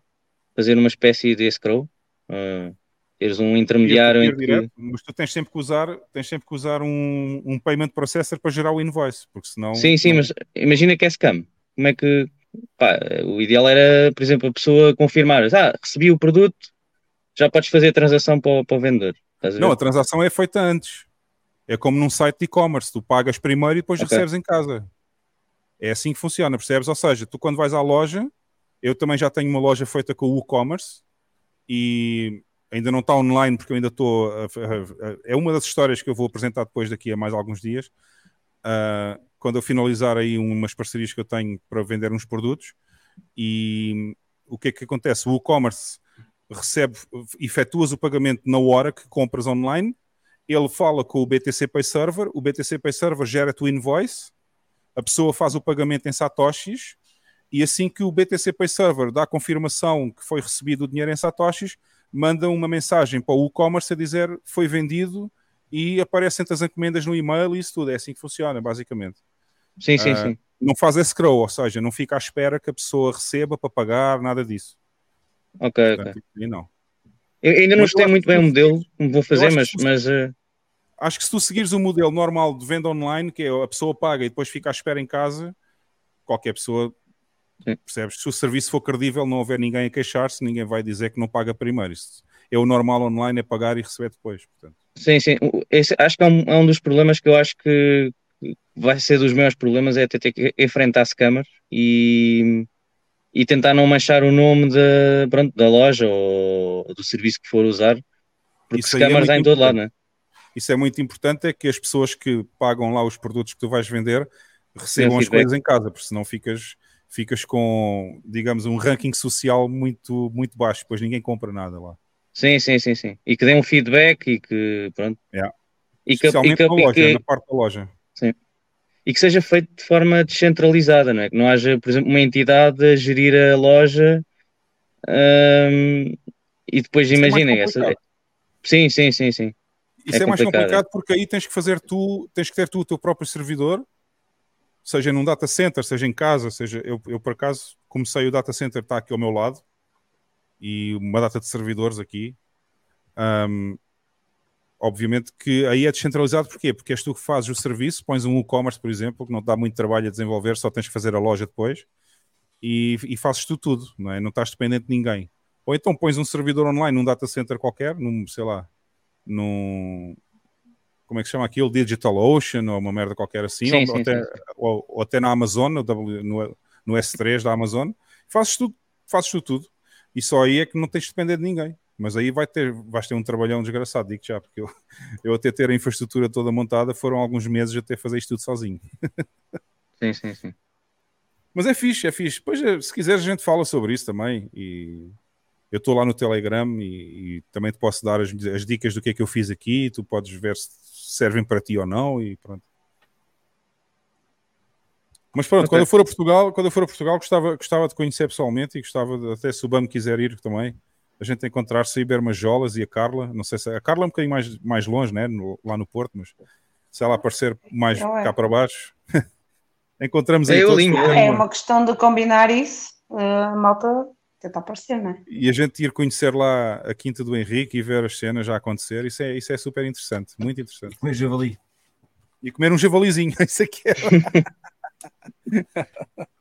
fazer uma espécie de escrow, eh, teres um intermediário que... direto, mas tu tens sempre que usar, tens sempre que usar um, um payment processor para gerar o invoice, porque senão Sim, sim, mas imagina que é scam. Como é que... pá, o ideal era, por exemplo, a pessoa confirmar, ah, recebi o produto, já podes fazer a transação para o, para o vendedor. A? Não, a transação é feita antes. É como num site de e-commerce, tu pagas primeiro e depois Ok. recebes em casa. É assim que funciona, percebes? Ou seja, tu quando vais à loja, eu também já tenho uma loja feita com o WooCommerce e ainda não está online porque eu ainda estou. É uma das histórias que eu vou apresentar depois daqui a mais alguns dias. Ah, quando eu finalizar aí umas parcerias que eu tenho para vender uns produtos e o que é que acontece? O WooCommerce recebe, efetuas o pagamento na hora que compras online, ele fala com o BTC Pay Server, o BTC Pay Server gera-te o invoice, a pessoa faz o pagamento em satoshis e assim que o BTC Pay Server dá a confirmação que foi recebido o dinheiro em satoshis, manda uma mensagem para o e-commerce a dizer foi vendido e aparecem-te as encomendas no e-mail e isso tudo. É assim que funciona, basicamente. Sim, sim, Ah, sim. Não faz escrow, ou seja, não fica à espera que a pessoa receba para pagar, nada disso. Ok, ok. Portanto, e não. Eu ainda não acho muito bem o modelo, como vou fazer, mas, tu- mas eh, Acho que se tu seguires o modelo normal de venda online, que é a pessoa paga e depois fica à espera em casa, qualquer pessoa, percebes? Se o serviço for credível, não houver ninguém a queixar-se, ninguém vai dizer que não paga primeiro. Isso é o normal online, é pagar e receber depois. Portanto. sim, sim. Esse- acho que é um, é um dos problemas que eu acho que vai ser dos maiores problemas é ter, ter que enfrentar scammers e, e tentar não manchar o nome da, pronto, da loja ou do serviço que for usar, porque Isso aí é scammers muito há em todo lado, importante. né? Isso é muito importante, é que as pessoas que pagam lá os produtos que tu vais vender recebam as coisas em casa, porque senão ficas, ficas com, digamos, um ranking social muito, muito baixo, depois ninguém compra nada lá. Sim, sim, sim, sim. E que dê um feedback e que, pronto. Yeah. E que, Especialmente e que, na e loja, que- na parte da loja. E que seja feito de forma descentralizada, não é? Que não haja, por exemplo, uma entidade a gerir a loja hum, e depois é imaginem essa. complicado. Sim, sim, sim, sim. Isso é, mais complicado porque aí tens que fazer tu, tens que ter tu o teu próprio servidor, seja num data center, seja em casa, seja eu, eu por acaso comecei o data center está aqui ao meu lado e uma data de servidores aqui. Ahm, obviamente que aí é descentralizado porquê? Porque és tu que fazes o serviço, pões um e-commerce, por exemplo, que não dá muito trabalho a desenvolver, só tens que fazer a loja depois e, e fazes tu tudo, não é? Não estás dependente de ninguém. Ou então pões um servidor online num data center qualquer, num, sei lá, num como é que se chama aquilo? DigitalOcean ou uma merda qualquer assim, Sim, ou, sim, até, sim. Ou, ou até na Amazon, no, no S3 da Amazon, fazes tudo, fazes tu tudo. E só aí é que não tens de depender de ninguém. Mas aí vai ter, vais ter um trabalhão desgraçado, digo já, porque eu, eu até ter a infraestrutura toda montada foram alguns meses até fazer isto tudo sozinho. Sim, sim, sim. Mas é fixe, é fixe. Depois, eh, se quiseres, a gente fala sobre isso também. E eu estou lá no Telegram e, e também te posso dar as, as dicas do que é que eu fiz aqui. Tu podes ver se servem para ti ou não. E pronto. Mas pronto, quando eu for a Portugal, quando eu for a Portugal, gostava, gostava de conhecer pessoalmente e gostava de, até se o Bam quiser ir também, a gente encontrar-se aí, beber umas jolas e a Carla. Não sei se a Carla é um bocadinho mais, mais longe, né? no- lá no Porto, mas se ela aparecer mais é. cá para baixo, encontramos É aí eu todos. É uma- questão de combinar isso, eh, a malta tenta aparecer, não é? e a gente ir conhecer lá a Quinta do Henrique e ver as cenas já acontecer, isso é, isso é super interessante, muito interessante. Comer javali. E comer um javalizinho, isso aqui é.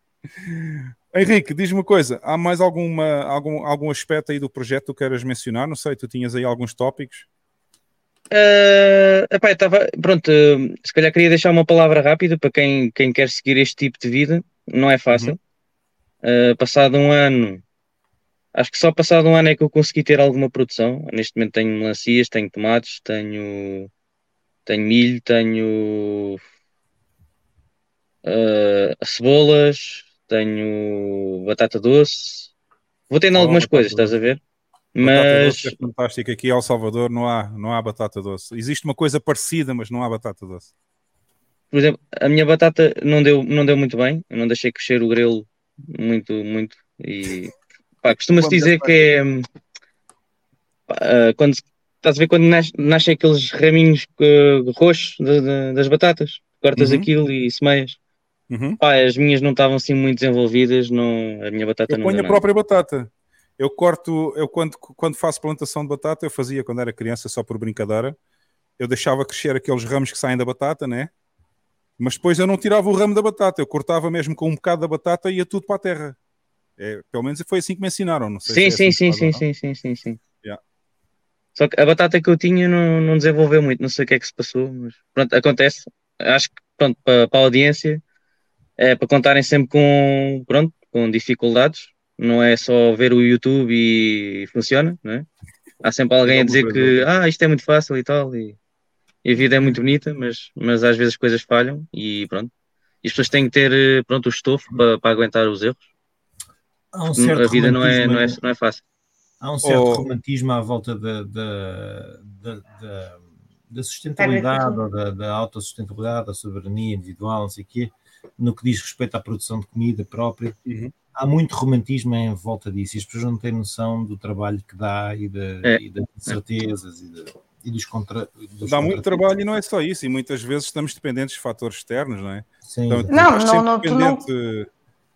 Henrique, diz-me uma coisa: há mais alguma, algum, algum aspecto aí do projeto que tu queiras mencionar? Não sei, tu tinhas aí alguns tópicos. Uh, epá, estava, pronto, uh, se calhar queria deixar uma palavra rápida para quem, quem quer seguir este tipo de vida, não é fácil. Uh, passado um ano, acho que só passado um ano é que eu consegui ter alguma produção. Neste momento tenho melancias, tenho tomates, tenho, tenho milho, tenho uh, cebolas, tenho batata doce. Vou tendo Oh, algumas coisas, estás a ver? Batata Mas doce é fantástico. Aqui em El Salvador não há, não há batata doce. Existe uma coisa parecida, mas não há batata doce. por exemplo, a minha batata não deu, não deu muito bem, eu não deixei crescer o grelo muito, muito. E pá, costuma-se dizer que é ah, quando estás a ver quando nas- nascem aqueles raminhos ah, roxos da- da- das batatas, cortas Uhum. aquilo e semeias. Uhum. As minhas não estavam assim muito desenvolvidas, não, a minha batata Eu não ponho a nada. própria batata. Eu corto, eu quando, quando faço plantação de batata, eu fazia quando era criança só por brincadeira. Eu deixava crescer aqueles ramos que saem da batata, né? Mas depois eu não tirava o ramo da batata, eu cortava mesmo com um bocado da batata e ia tudo para a terra. É, pelo menos foi assim que me ensinaram, não sei Sim, se é sim, assim sim, sim, sim, sim, sim, sim. Yeah. Só que a batata que eu tinha não, não desenvolveu muito, não sei o que é que se passou, mas pronto, acontece. Acho que pronto, para, para a audiência é para contarem sempre com, pronto, com dificuldades, não é só ver o YouTube e funciona, não é? Há sempre alguém a dizer que ah, isto é muito fácil e tal, e, e a vida é muito bonita, mas, mas às vezes as coisas falham e pronto. E as pessoas têm que ter pronto, o estofo para, para aguentar os erros. Há um certo a vida não é, romantismo, não, é, não é fácil. Há um certo Oh. romantismo à volta da, da, da, da- da sustentabilidade, ou da, da autossustentabilidade, da soberania individual, não sei o quê, no que diz respeito à produção de comida própria. Uhum. Há muito romantismo em volta disso e as pessoas não têm noção do trabalho que dá e, de, É. e das incertezas e, de, e dos contra dos Dá muito trabalho e não é só isso, e muitas vezes estamos dependentes de fatores externos, não é? Sim, Então. Não, estás não, sempre não, tu não- dependente-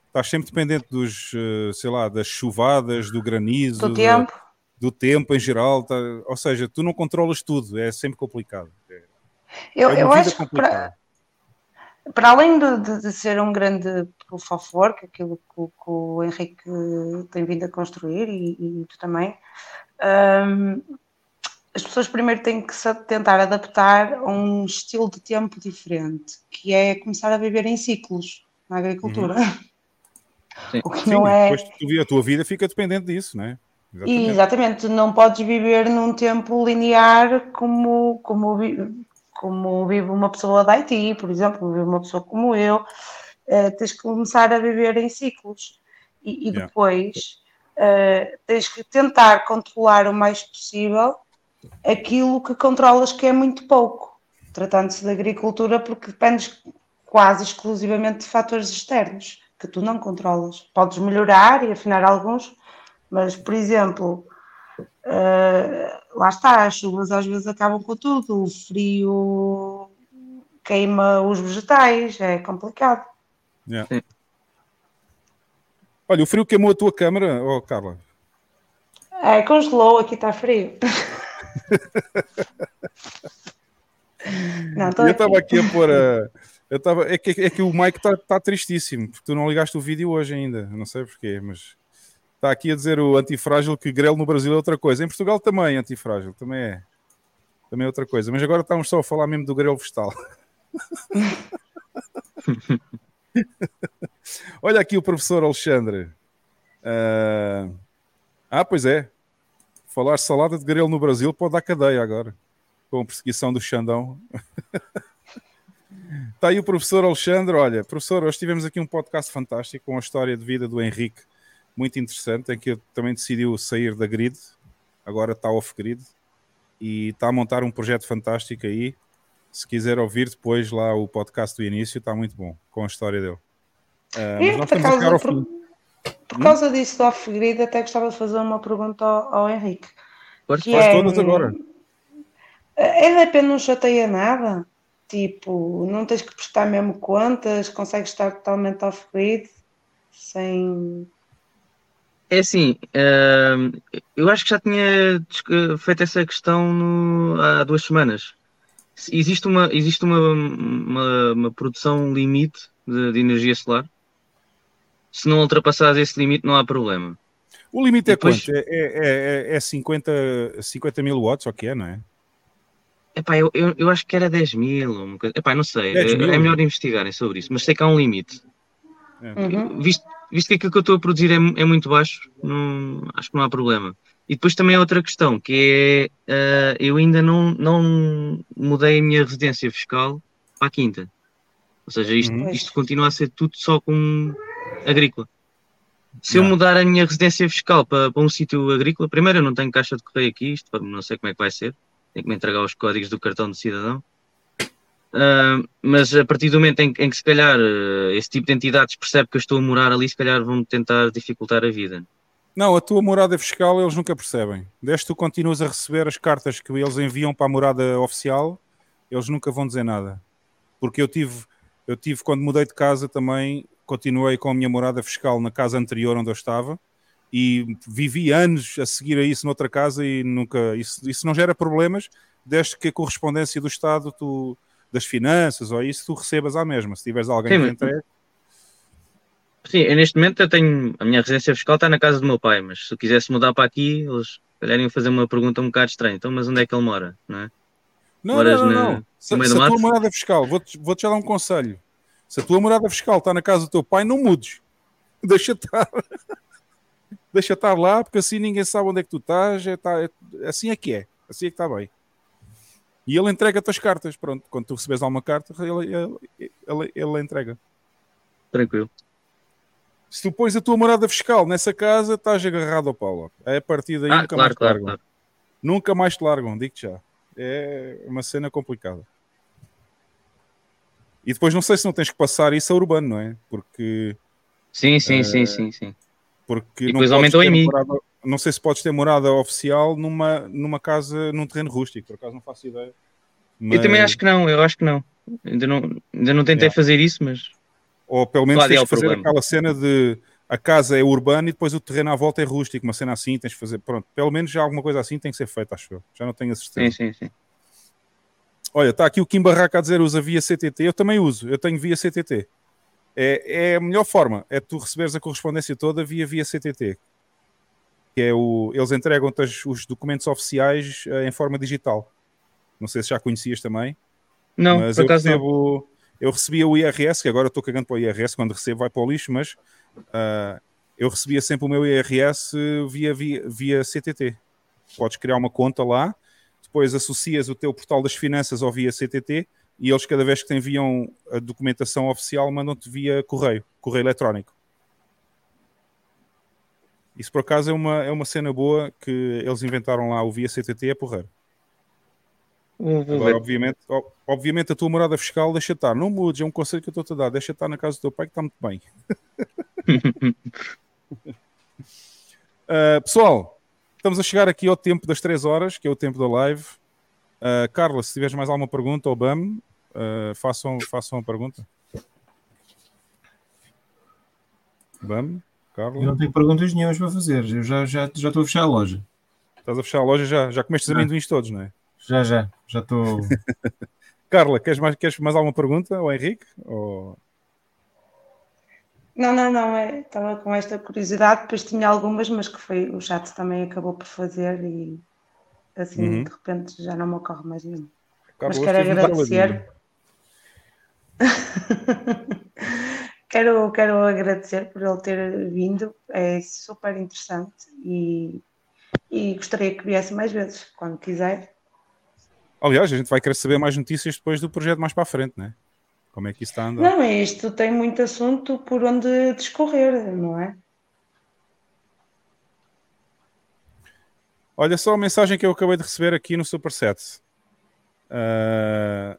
Estás sempre dependente dos, eh, sei lá, das chuvadas, do granizo, Do tempo. do tempo em geral, tá- ou seja, tu não controlas tudo, é sempre complicado. É, Eu, é eu acho que complicada. para, para além de, de- de ser um grande proof of work, aquilo que, o- que o Henrique tem vindo a construir e, e tu também, hum, as pessoas primeiro têm que se tentar adaptar a um estilo de tempo diferente, que é começar a viver em ciclos na agricultura. Sim. O que Sim, não é. depois a tua vida fica dependente disso, não é? E, Exatamente, não podes viver num tempo linear como, como, como vive uma pessoa da Haiti, por exemplo, vive uma pessoa como eu. Eh, tens que começar a viver em ciclos e, e Yeah. depois eh, tens que tentar controlar o mais possível aquilo que controlas que é muito pouco, tratando-se de agricultura, porque dependes quase exclusivamente de fatores externos que tu não controlas. Podes melhorar e afinar alguns, mas, por exemplo, eh, lá está, as chuvas às vezes acabam com tudo, o frio queima os vegetais, é complicado. Yeah. Olha, o frio queimou a tua câmara, oh Carla. É, congelou, aqui está frio. Não, eu estava aqui a pôr a. Eu tava, é, que, é que o Mike está tá tristíssimo, porque tu não ligaste o vídeo hoje ainda. Não sei porquê, mas está aqui a dizer o antifrágil que grelo no Brasil é outra coisa. Em Portugal também, antifrágil, também é. Também é outra coisa. Mas agora estamos só a falar mesmo do grelo vegetal. Olha aqui o professor Alexandre. Ah, ah, pois é. Falar salada de grelo no Brasil pode dar cadeia agora. Com a perseguição do Xandão. Está aí o professor Alexandre. Olha, professor, hoje tivemos aqui um podcast fantástico com a história de vida do Henrique, muito interessante, em que ele também decidiu sair da grid, agora está off-grid, e está a montar um projeto fantástico aí. Se quiser ouvir depois lá o podcast do início, está muito bom, com a história dele. Ah, mas E, por a causa, por, por causa disso do off-grid, até gostava de fazer uma pergunta ao, ao Henrique. Que Faz é, todas agora. É da pena não chateia nada? Tipo, não tens que prestar mesmo contas, consegues estar totalmente off-grid, sem... É assim, hum, eu acho que já tinha feito essa questão no- há duas semanas. Se Existe uma, existe uma, uma, uma produção limite de, de energia solar. Se não ultrapassares esse limite, não há problema. O limite é Depois- quanto? É, é, é, é 50, 50 mil watts, ou que é, não é? Epá, eu, eu, eu acho que era 10 mil, ou uma coisa. Epá, não sei. 10 É, é melhor investigarem sobre isso, mas sei que há um limite. Uhum. Visto, visto que aquilo que eu estou a produzir é, é muito baixo, não, acho que não há problema. E depois também há outra questão, que é ah, eu ainda não, não mudei a minha residência fiscal para a quinta. Ou seja, isto, Uhum. isto continua a ser tudo só com agrícola. Se eu Não. mudar a minha residência fiscal para, para um sítio agrícola, primeiro eu não tenho caixa de correio aqui, isto não sei como é que vai ser, tenho que me entregar os códigos do cartão de cidadão. Ah, mas a partir do momento em, em que se calhar eh, esse tipo de entidades percebe que eu estou a morar ali, se calhar vão tentar dificultar a vida. Não, a tua morada fiscal eles nunca percebem. Desde que tu continuas a receber as cartas que eles enviam para a morada oficial, eles nunca vão dizer nada. Porque eu tive, eu tive quando mudei de casa também, continuei com a minha morada fiscal na casa anterior onde eu estava e vivi anos a seguir a isso noutra casa e nunca, isso, isso não gera problemas desde que a correspondência do Estado, tu, das finanças ou isso, tu recebas à mesma. Se tiveres alguém Sim, que entregue, Sim, eu neste momento eu tenho. A minha residência fiscal está na casa do meu pai, mas se eu quisesse mudar para aqui, eles se iam fazer uma pergunta um bocado estranha. Então, mas onde é que ele mora? Não é? Não, Moras não, não, na- não. Se, no meio se do a tua mato? morada fiscal, vou-te vou-te já dar um conselho. Se a tua morada fiscal está na casa do teu pai, não mudes. Deixa estar. Deixa estar lá, porque assim ninguém sabe onde é que tu estás. É, tá- é- assim é que é. Assim é que está bem. E ele entrega-te as cartas. Pronto, quando tu recebes alguma carta, ele, ele, ele, ele entrega. Tranquilo. Se tu pões a tua morada fiscal nessa casa, estás agarrado ao pau. logo. É a partir daí Ah, nunca claro, mais te claro, largam. claro. Nunca mais te largam, digo-te já. É uma cena complicada. E depois não sei se não tens que passar isso a urbano, não é? Porque. Sim, sim, eh, sim, sim, sim. Porque E não depois aumentou em mim. morada- não sei se podes ter morada oficial numa, numa casa, num terreno rústico, por acaso não faço ideia. Eu também acho que não, eu acho que não. Ainda não, ainda não tentei Yeah. fazer isso, mas Ou pelo menos é tens que fazer problema? aquela cena de a casa é urbana e depois o terreno à volta é rústico, uma cena assim, tens de fazer, pronto, pelo menos já alguma coisa assim tem que ser feita, acho eu. Já não tenho a certeza. Sim, sim, sim. Olha, está aqui o Kim Barraca a dizer usa via CTT, eu também uso, eu tenho via CTT. É, é a melhor forma, é tu receberes a correspondência toda via via CTT. Que é o, eles entregam-te os documentos oficiais eh, em forma digital. Não sei se já conhecias também. Não, mas eu acaso não. recebo, eu recebia o IRS, que agora estou cagando para o IRS, quando recebo vai para o lixo, mas ah, eu recebia sempre o meu IRS via, via, via CTT. Podes criar uma conta lá, depois associas o teu portal das finanças ao via CTT e eles, cada vez que te enviam a documentação oficial, mandam-te via correio, correio eletrónico. Isso por acaso é uma, é uma cena boa que eles inventaram lá, o via CTT é porreiro. Vou- vou Agora, obviamente, obviamente, a tua morada fiscal deixa estar. Não mudes, é um conselho que eu estou-te a dar. Deixa estar na casa do teu pai que está muito bem. Uh, pessoal, estamos a chegar aqui ao tempo das 3 horas, que é o tempo da live. Uh, Carla, se tiveres mais alguma pergunta, ou BAM, uh, façam, façam a pergunta. BAM, Carla, Eu não tenho perguntas nenhumas para fazer. Eu já, já, já estou a fechar a loja. estás a fechar a loja já? Já comeste os amendoins todos, não é? Já, já. Já estou. Carla, queres mais, queres mais alguma pergunta? Ou Henrique? Ou... Não, não, não, é, estava com esta curiosidade, depois tinha algumas, mas que foi, o chat também acabou por fazer e assim Uhum. de repente já não me ocorre mais nenhuma. Carla, Mas quero agradecer. quero, quero agradecer por ele ter vindo, é super interessante e, e gostaria que viesse mais vezes, quando quiser. Aliás, a gente vai querer saber mais notícias depois do projeto mais para a frente, né? Como é que isso está a andar? Não, é isto tem muito assunto por onde discorrer, não é? Olha só a mensagem que eu acabei de receber aqui no Superset. Ah,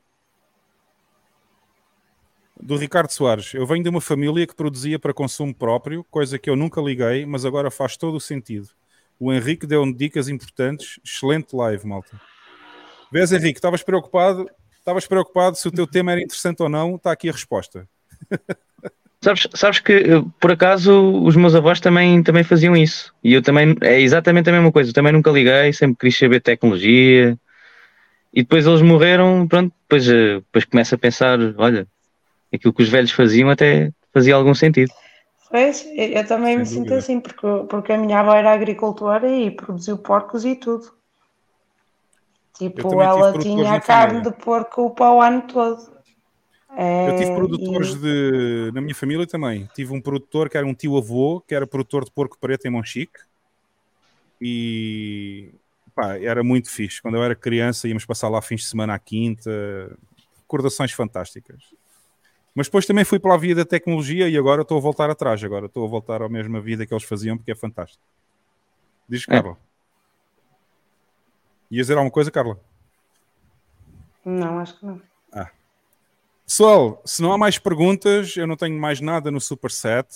do Ricardo Soares. Eu venho de uma família que produzia para consumo próprio, coisa que eu nunca liguei, mas agora faz todo o sentido. O Henrique deu-me dicas importantes. Excelente live, malta. Vês, Henrique, estavas preocupado, estavas preocupado se o teu tema era interessante ou não. Está aqui a resposta. Sabes, sabes que, eh, por acaso, os meus avós também, também faziam isso. E eu também, é exatamente a mesma coisa. Eu também nunca liguei, sempre quis saber tecnologia. E depois eles morreram, pronto, depois, eh, depois começo a pensar, olha, aquilo que os velhos faziam até fazia algum sentido. Pois, eu também me Sem sinto dúvida. assim, porque, porque a minha avó era agricultora e produziu porcos e tudo. Tipo, ela tinha a carne família. de porco para o ano todo. Eu tive É, produtores e- de. Na minha família também. Tive um produtor que era um tio-avô, que era produtor de porco preto em Monchique. E. Pá, era muito fixe. Quando eu era criança, íamos passar lá fins de semana à quinta. Recordações fantásticas. Mas depois também fui para a via da tecnologia e agora estou a voltar atrás. Agora estou a voltar à mesma vida que eles faziam porque é fantástico. Diz, É. Carla. Ias dizer alguma coisa, Carla? Não, acho que não. Pessoal, se não há mais perguntas, eu não tenho mais nada no Superset.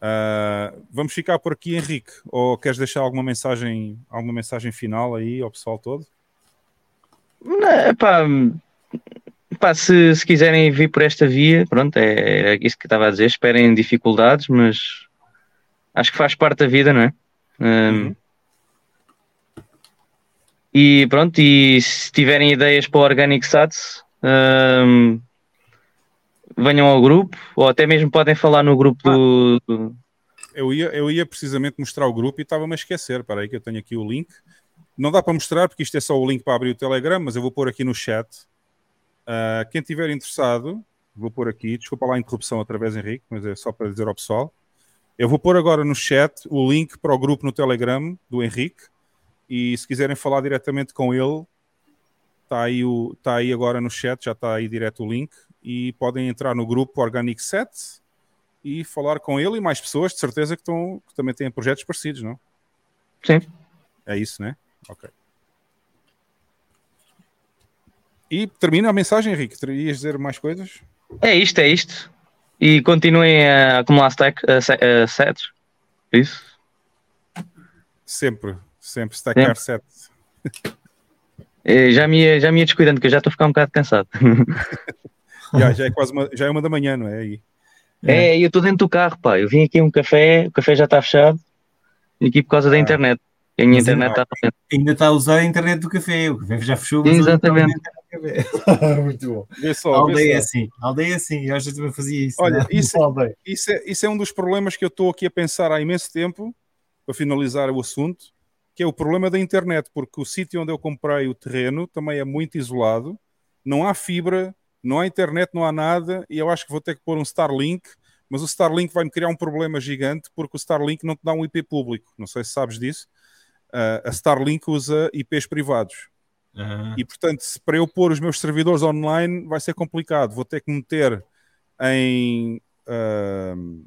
Ah, vamos ficar por aqui, Henrique. Ou queres deixar alguma mensagem, alguma mensagem final aí ao pessoal todo? Não, pá, pá, se, se quiserem vir por esta via, pronto, é, é isso que estava a dizer. Esperem dificuldades, mas acho que faz parte da vida, não é? Um, E pronto, e se tiverem ideias para o Organic Sats, um, venham ao grupo, ou até mesmo podem falar no grupo do. do- Eu ia, eu ia precisamente mostrar o grupo e estava-me a esquecer. Para aí que eu tenho aqui o link. Não dá para mostrar porque isto é só o link para abrir o Telegram, mas eu vou pôr aqui no chat. Ah, quem tiver interessado, vou pôr aqui. Desculpa lá a interrupção outra vez, Henrique, mas é só para dizer ao pessoal. Eu vou pôr agora no chat o link para o grupo no Telegram do Henrique. E se quiserem falar diretamente com ele, está aí, o, está aí agora no chat, já está aí direto o link. E podem entrar no grupo Organic Set e falar com ele e mais pessoas, de certeza, que, estão, que também têm projetos parecidos, não? Sim. É isso, né? Ok. E termina a mensagem, Henrique. Ias dizer mais coisas? É isto, é isto. E continuem a acumular stack, a, se- a sets. Isso. Sempre, sempre. Stackar set. Eh, Já me, ia, já me ia descuidando, que eu já estou a ficar um bocado cansado. já, já é quase uma, já é uma da manhã, não é? Aí. É, eu estou dentro do carro, pá. Eu vim aqui um café, o café já está fechado. Vim aqui por causa da internet. A minha Mas internet está Ainda está a usar a internet do café. O café já fechou. Exatamente. A a. Muito bom. Vê A só, vê aldeia é assim. A aldeia é assim. Eu já também fazia isso. Olha, né? isso, aldeia. isso, é, isso é um dos problemas que eu estou aqui a pensar há imenso tempo, para finalizar o assunto, que é o problema da internet, porque o sítio onde eu comprei o terreno também é muito isolado, não há fibra, não há internet, não há nada, e eu acho que vou ter que pôr um Starlink, mas o Starlink vai-me criar um problema gigante, porque o Starlink não te dá um IP público, não sei se sabes disso. Ah, a Starlink usa IPs privados. Ah, E portanto, se para eu pôr os meus servidores online vai ser complicado. Vou ter que meter em. ahm,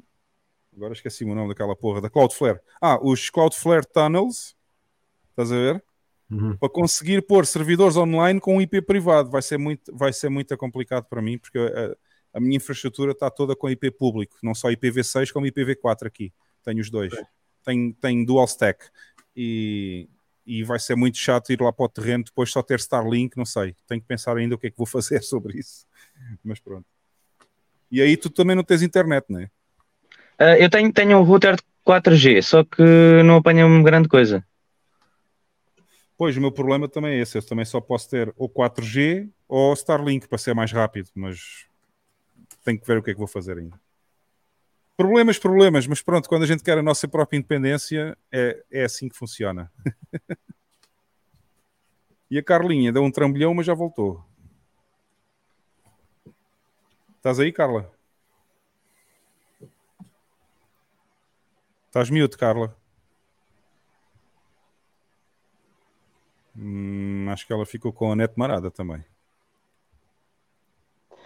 agora esqueci o nome daquela porra, da Cloudflare. Ah, os Cloudflare Tunnels. Estás a ver? uhum. Para conseguir pôr servidores online com um IP privado. Vai ser muito, vai ser muito complicado para mim, porque a, a minha infraestrutura está toda com IP público. Não só IPv6 como IPv4 aqui. Tenho os dois. Tenho, tenho dual stack. E, e vai ser muito chato ir lá para o terreno depois só ter Starlink, não sei. Tenho que pensar ainda o que é que vou fazer sobre isso. Mas pronto. E aí tu também não tens internet, não é? Ah, eu tenho, tenho um router de 4G, só que não apanha grande coisa. Pois, o meu problema também é esse. Eu também só posso ter ou 4G ou Starlink para ser mais rápido, mas tenho que ver o que é que vou fazer ainda. Problemas, problemas, mas pronto, quando a gente quer a nossa própria independência, é, é assim que funciona. e a Carlinha deu um trambolhão, mas já voltou. Estás aí, Carla? Estás mute, Carla? Hum, acho que ela ficou com a net marada também.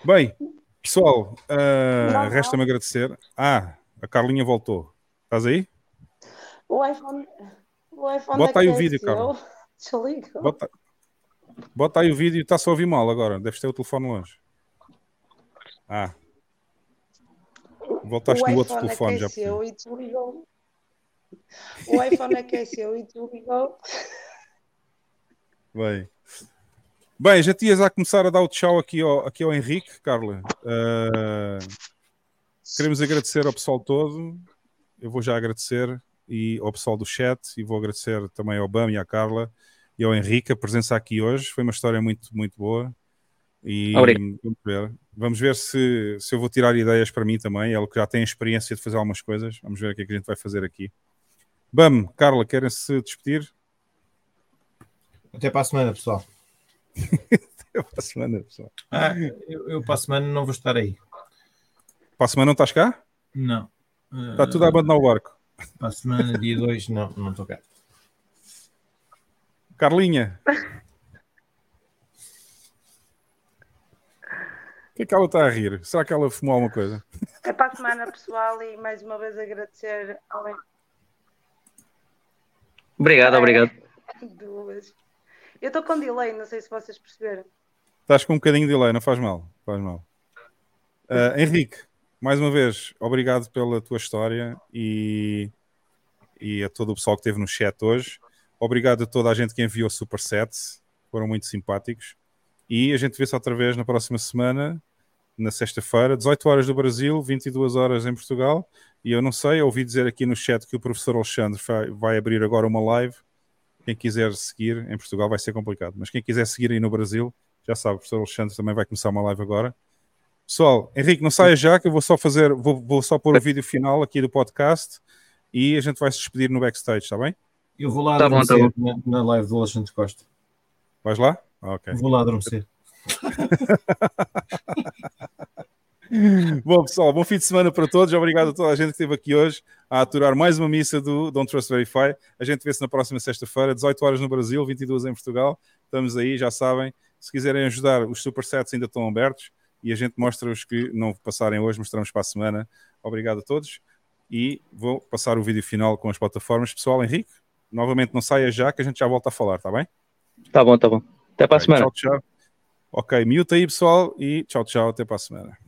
Bem, pessoal, não. resta-me agradecer. Ah, a Carlinha voltou. Estás aí? O iPhone, o iPhone Bota aí o aqueceu. vídeo, Carla. Desliga. Bota, bota aí o vídeo e está-se a ouvir mal agora. Deves ter o telefone longe. Ah. Voltaste o no outro iPhone telefone já. aqueceu e desligou. O iPhone aqueceu e desligou. Bem. Bem, já tinhas a começar a dar o tchau aqui ao, aqui ao Henrique, Carla. Ah, queremos agradecer ao pessoal todo. Eu vou já agradecer e ao pessoal do chat e vou agradecer também ao Bam e à Carla e ao Henrique a presença aqui hoje. Foi uma história muito, muito boa. E Obrigado. vamos ver, vamos ver se, se eu vou tirar ideias para mim também. Ele que já tem experiência de fazer algumas coisas. Vamos ver o que é que a gente vai fazer aqui. Bam, Carla, querem se despedir? Até para a semana, pessoal. Até para a semana, pessoal. Ah, eu, eu para a semana não vou estar aí. Para a semana não estás cá? Não. Está tudo a abandonar o barco. Para a semana, dia 2, não, não estou cá. Carlinha. O que é que ela está a rir? Será que ela fumou alguma coisa? É para a semana, pessoal, e mais uma vez agradecer ao Obrigado, obrigado. Duas. Eu estou com delay, não sei se vocês perceberam. Estás com um bocadinho de delay, não faz mal. Faz mal. Ah, Henrique, mais uma vez, obrigado pela tua história e, e a todo o pessoal que esteve no chat hoje. Obrigado a toda a gente que enviou supersets, foram muito simpáticos. E a gente vê-se outra vez na próxima semana, na sexta-feira, 18 horas do Brasil, 22 horas em Portugal. E eu não sei, ouvi dizer aqui no chat que o professor Alexandre vai abrir agora uma live. Quem quiser seguir em Portugal vai ser complicado, mas quem quiser seguir aí no Brasil, já sabe, o professor Alexandre também vai começar uma live agora. Pessoal, Henrique, não saia já, que eu vou só fazer, vou, vou só pôr o vídeo final aqui do podcast e a gente vai se despedir no backstage, está bem? Eu vou lá Tá bom, tá adormecer na, na live do Alexandre Costa. Vais lá? Ah, Ok. Vou lá adormecer. Bom, pessoal, bom fim de semana para todos. Obrigado a toda a gente que esteve aqui hoje a aturar mais uma missa do Don't Trust Verify. A gente vê-se na próxima sexta-feira, 18 horas no Brasil, 22 em Portugal. Estamos aí, já sabem. Se quiserem ajudar, os supersets ainda estão abertos e a gente mostra os que não passarem hoje, mostramos para a semana. Obrigado a todos e vou passar o vídeo final com as plataformas. Pessoal, Henrique, novamente não saia já que a gente já volta a falar, está bem? Tá bom, tá bom. Até para a semana. Tchau, tchau. Ok, mute aí, pessoal, e tchau, tchau, até para a semana.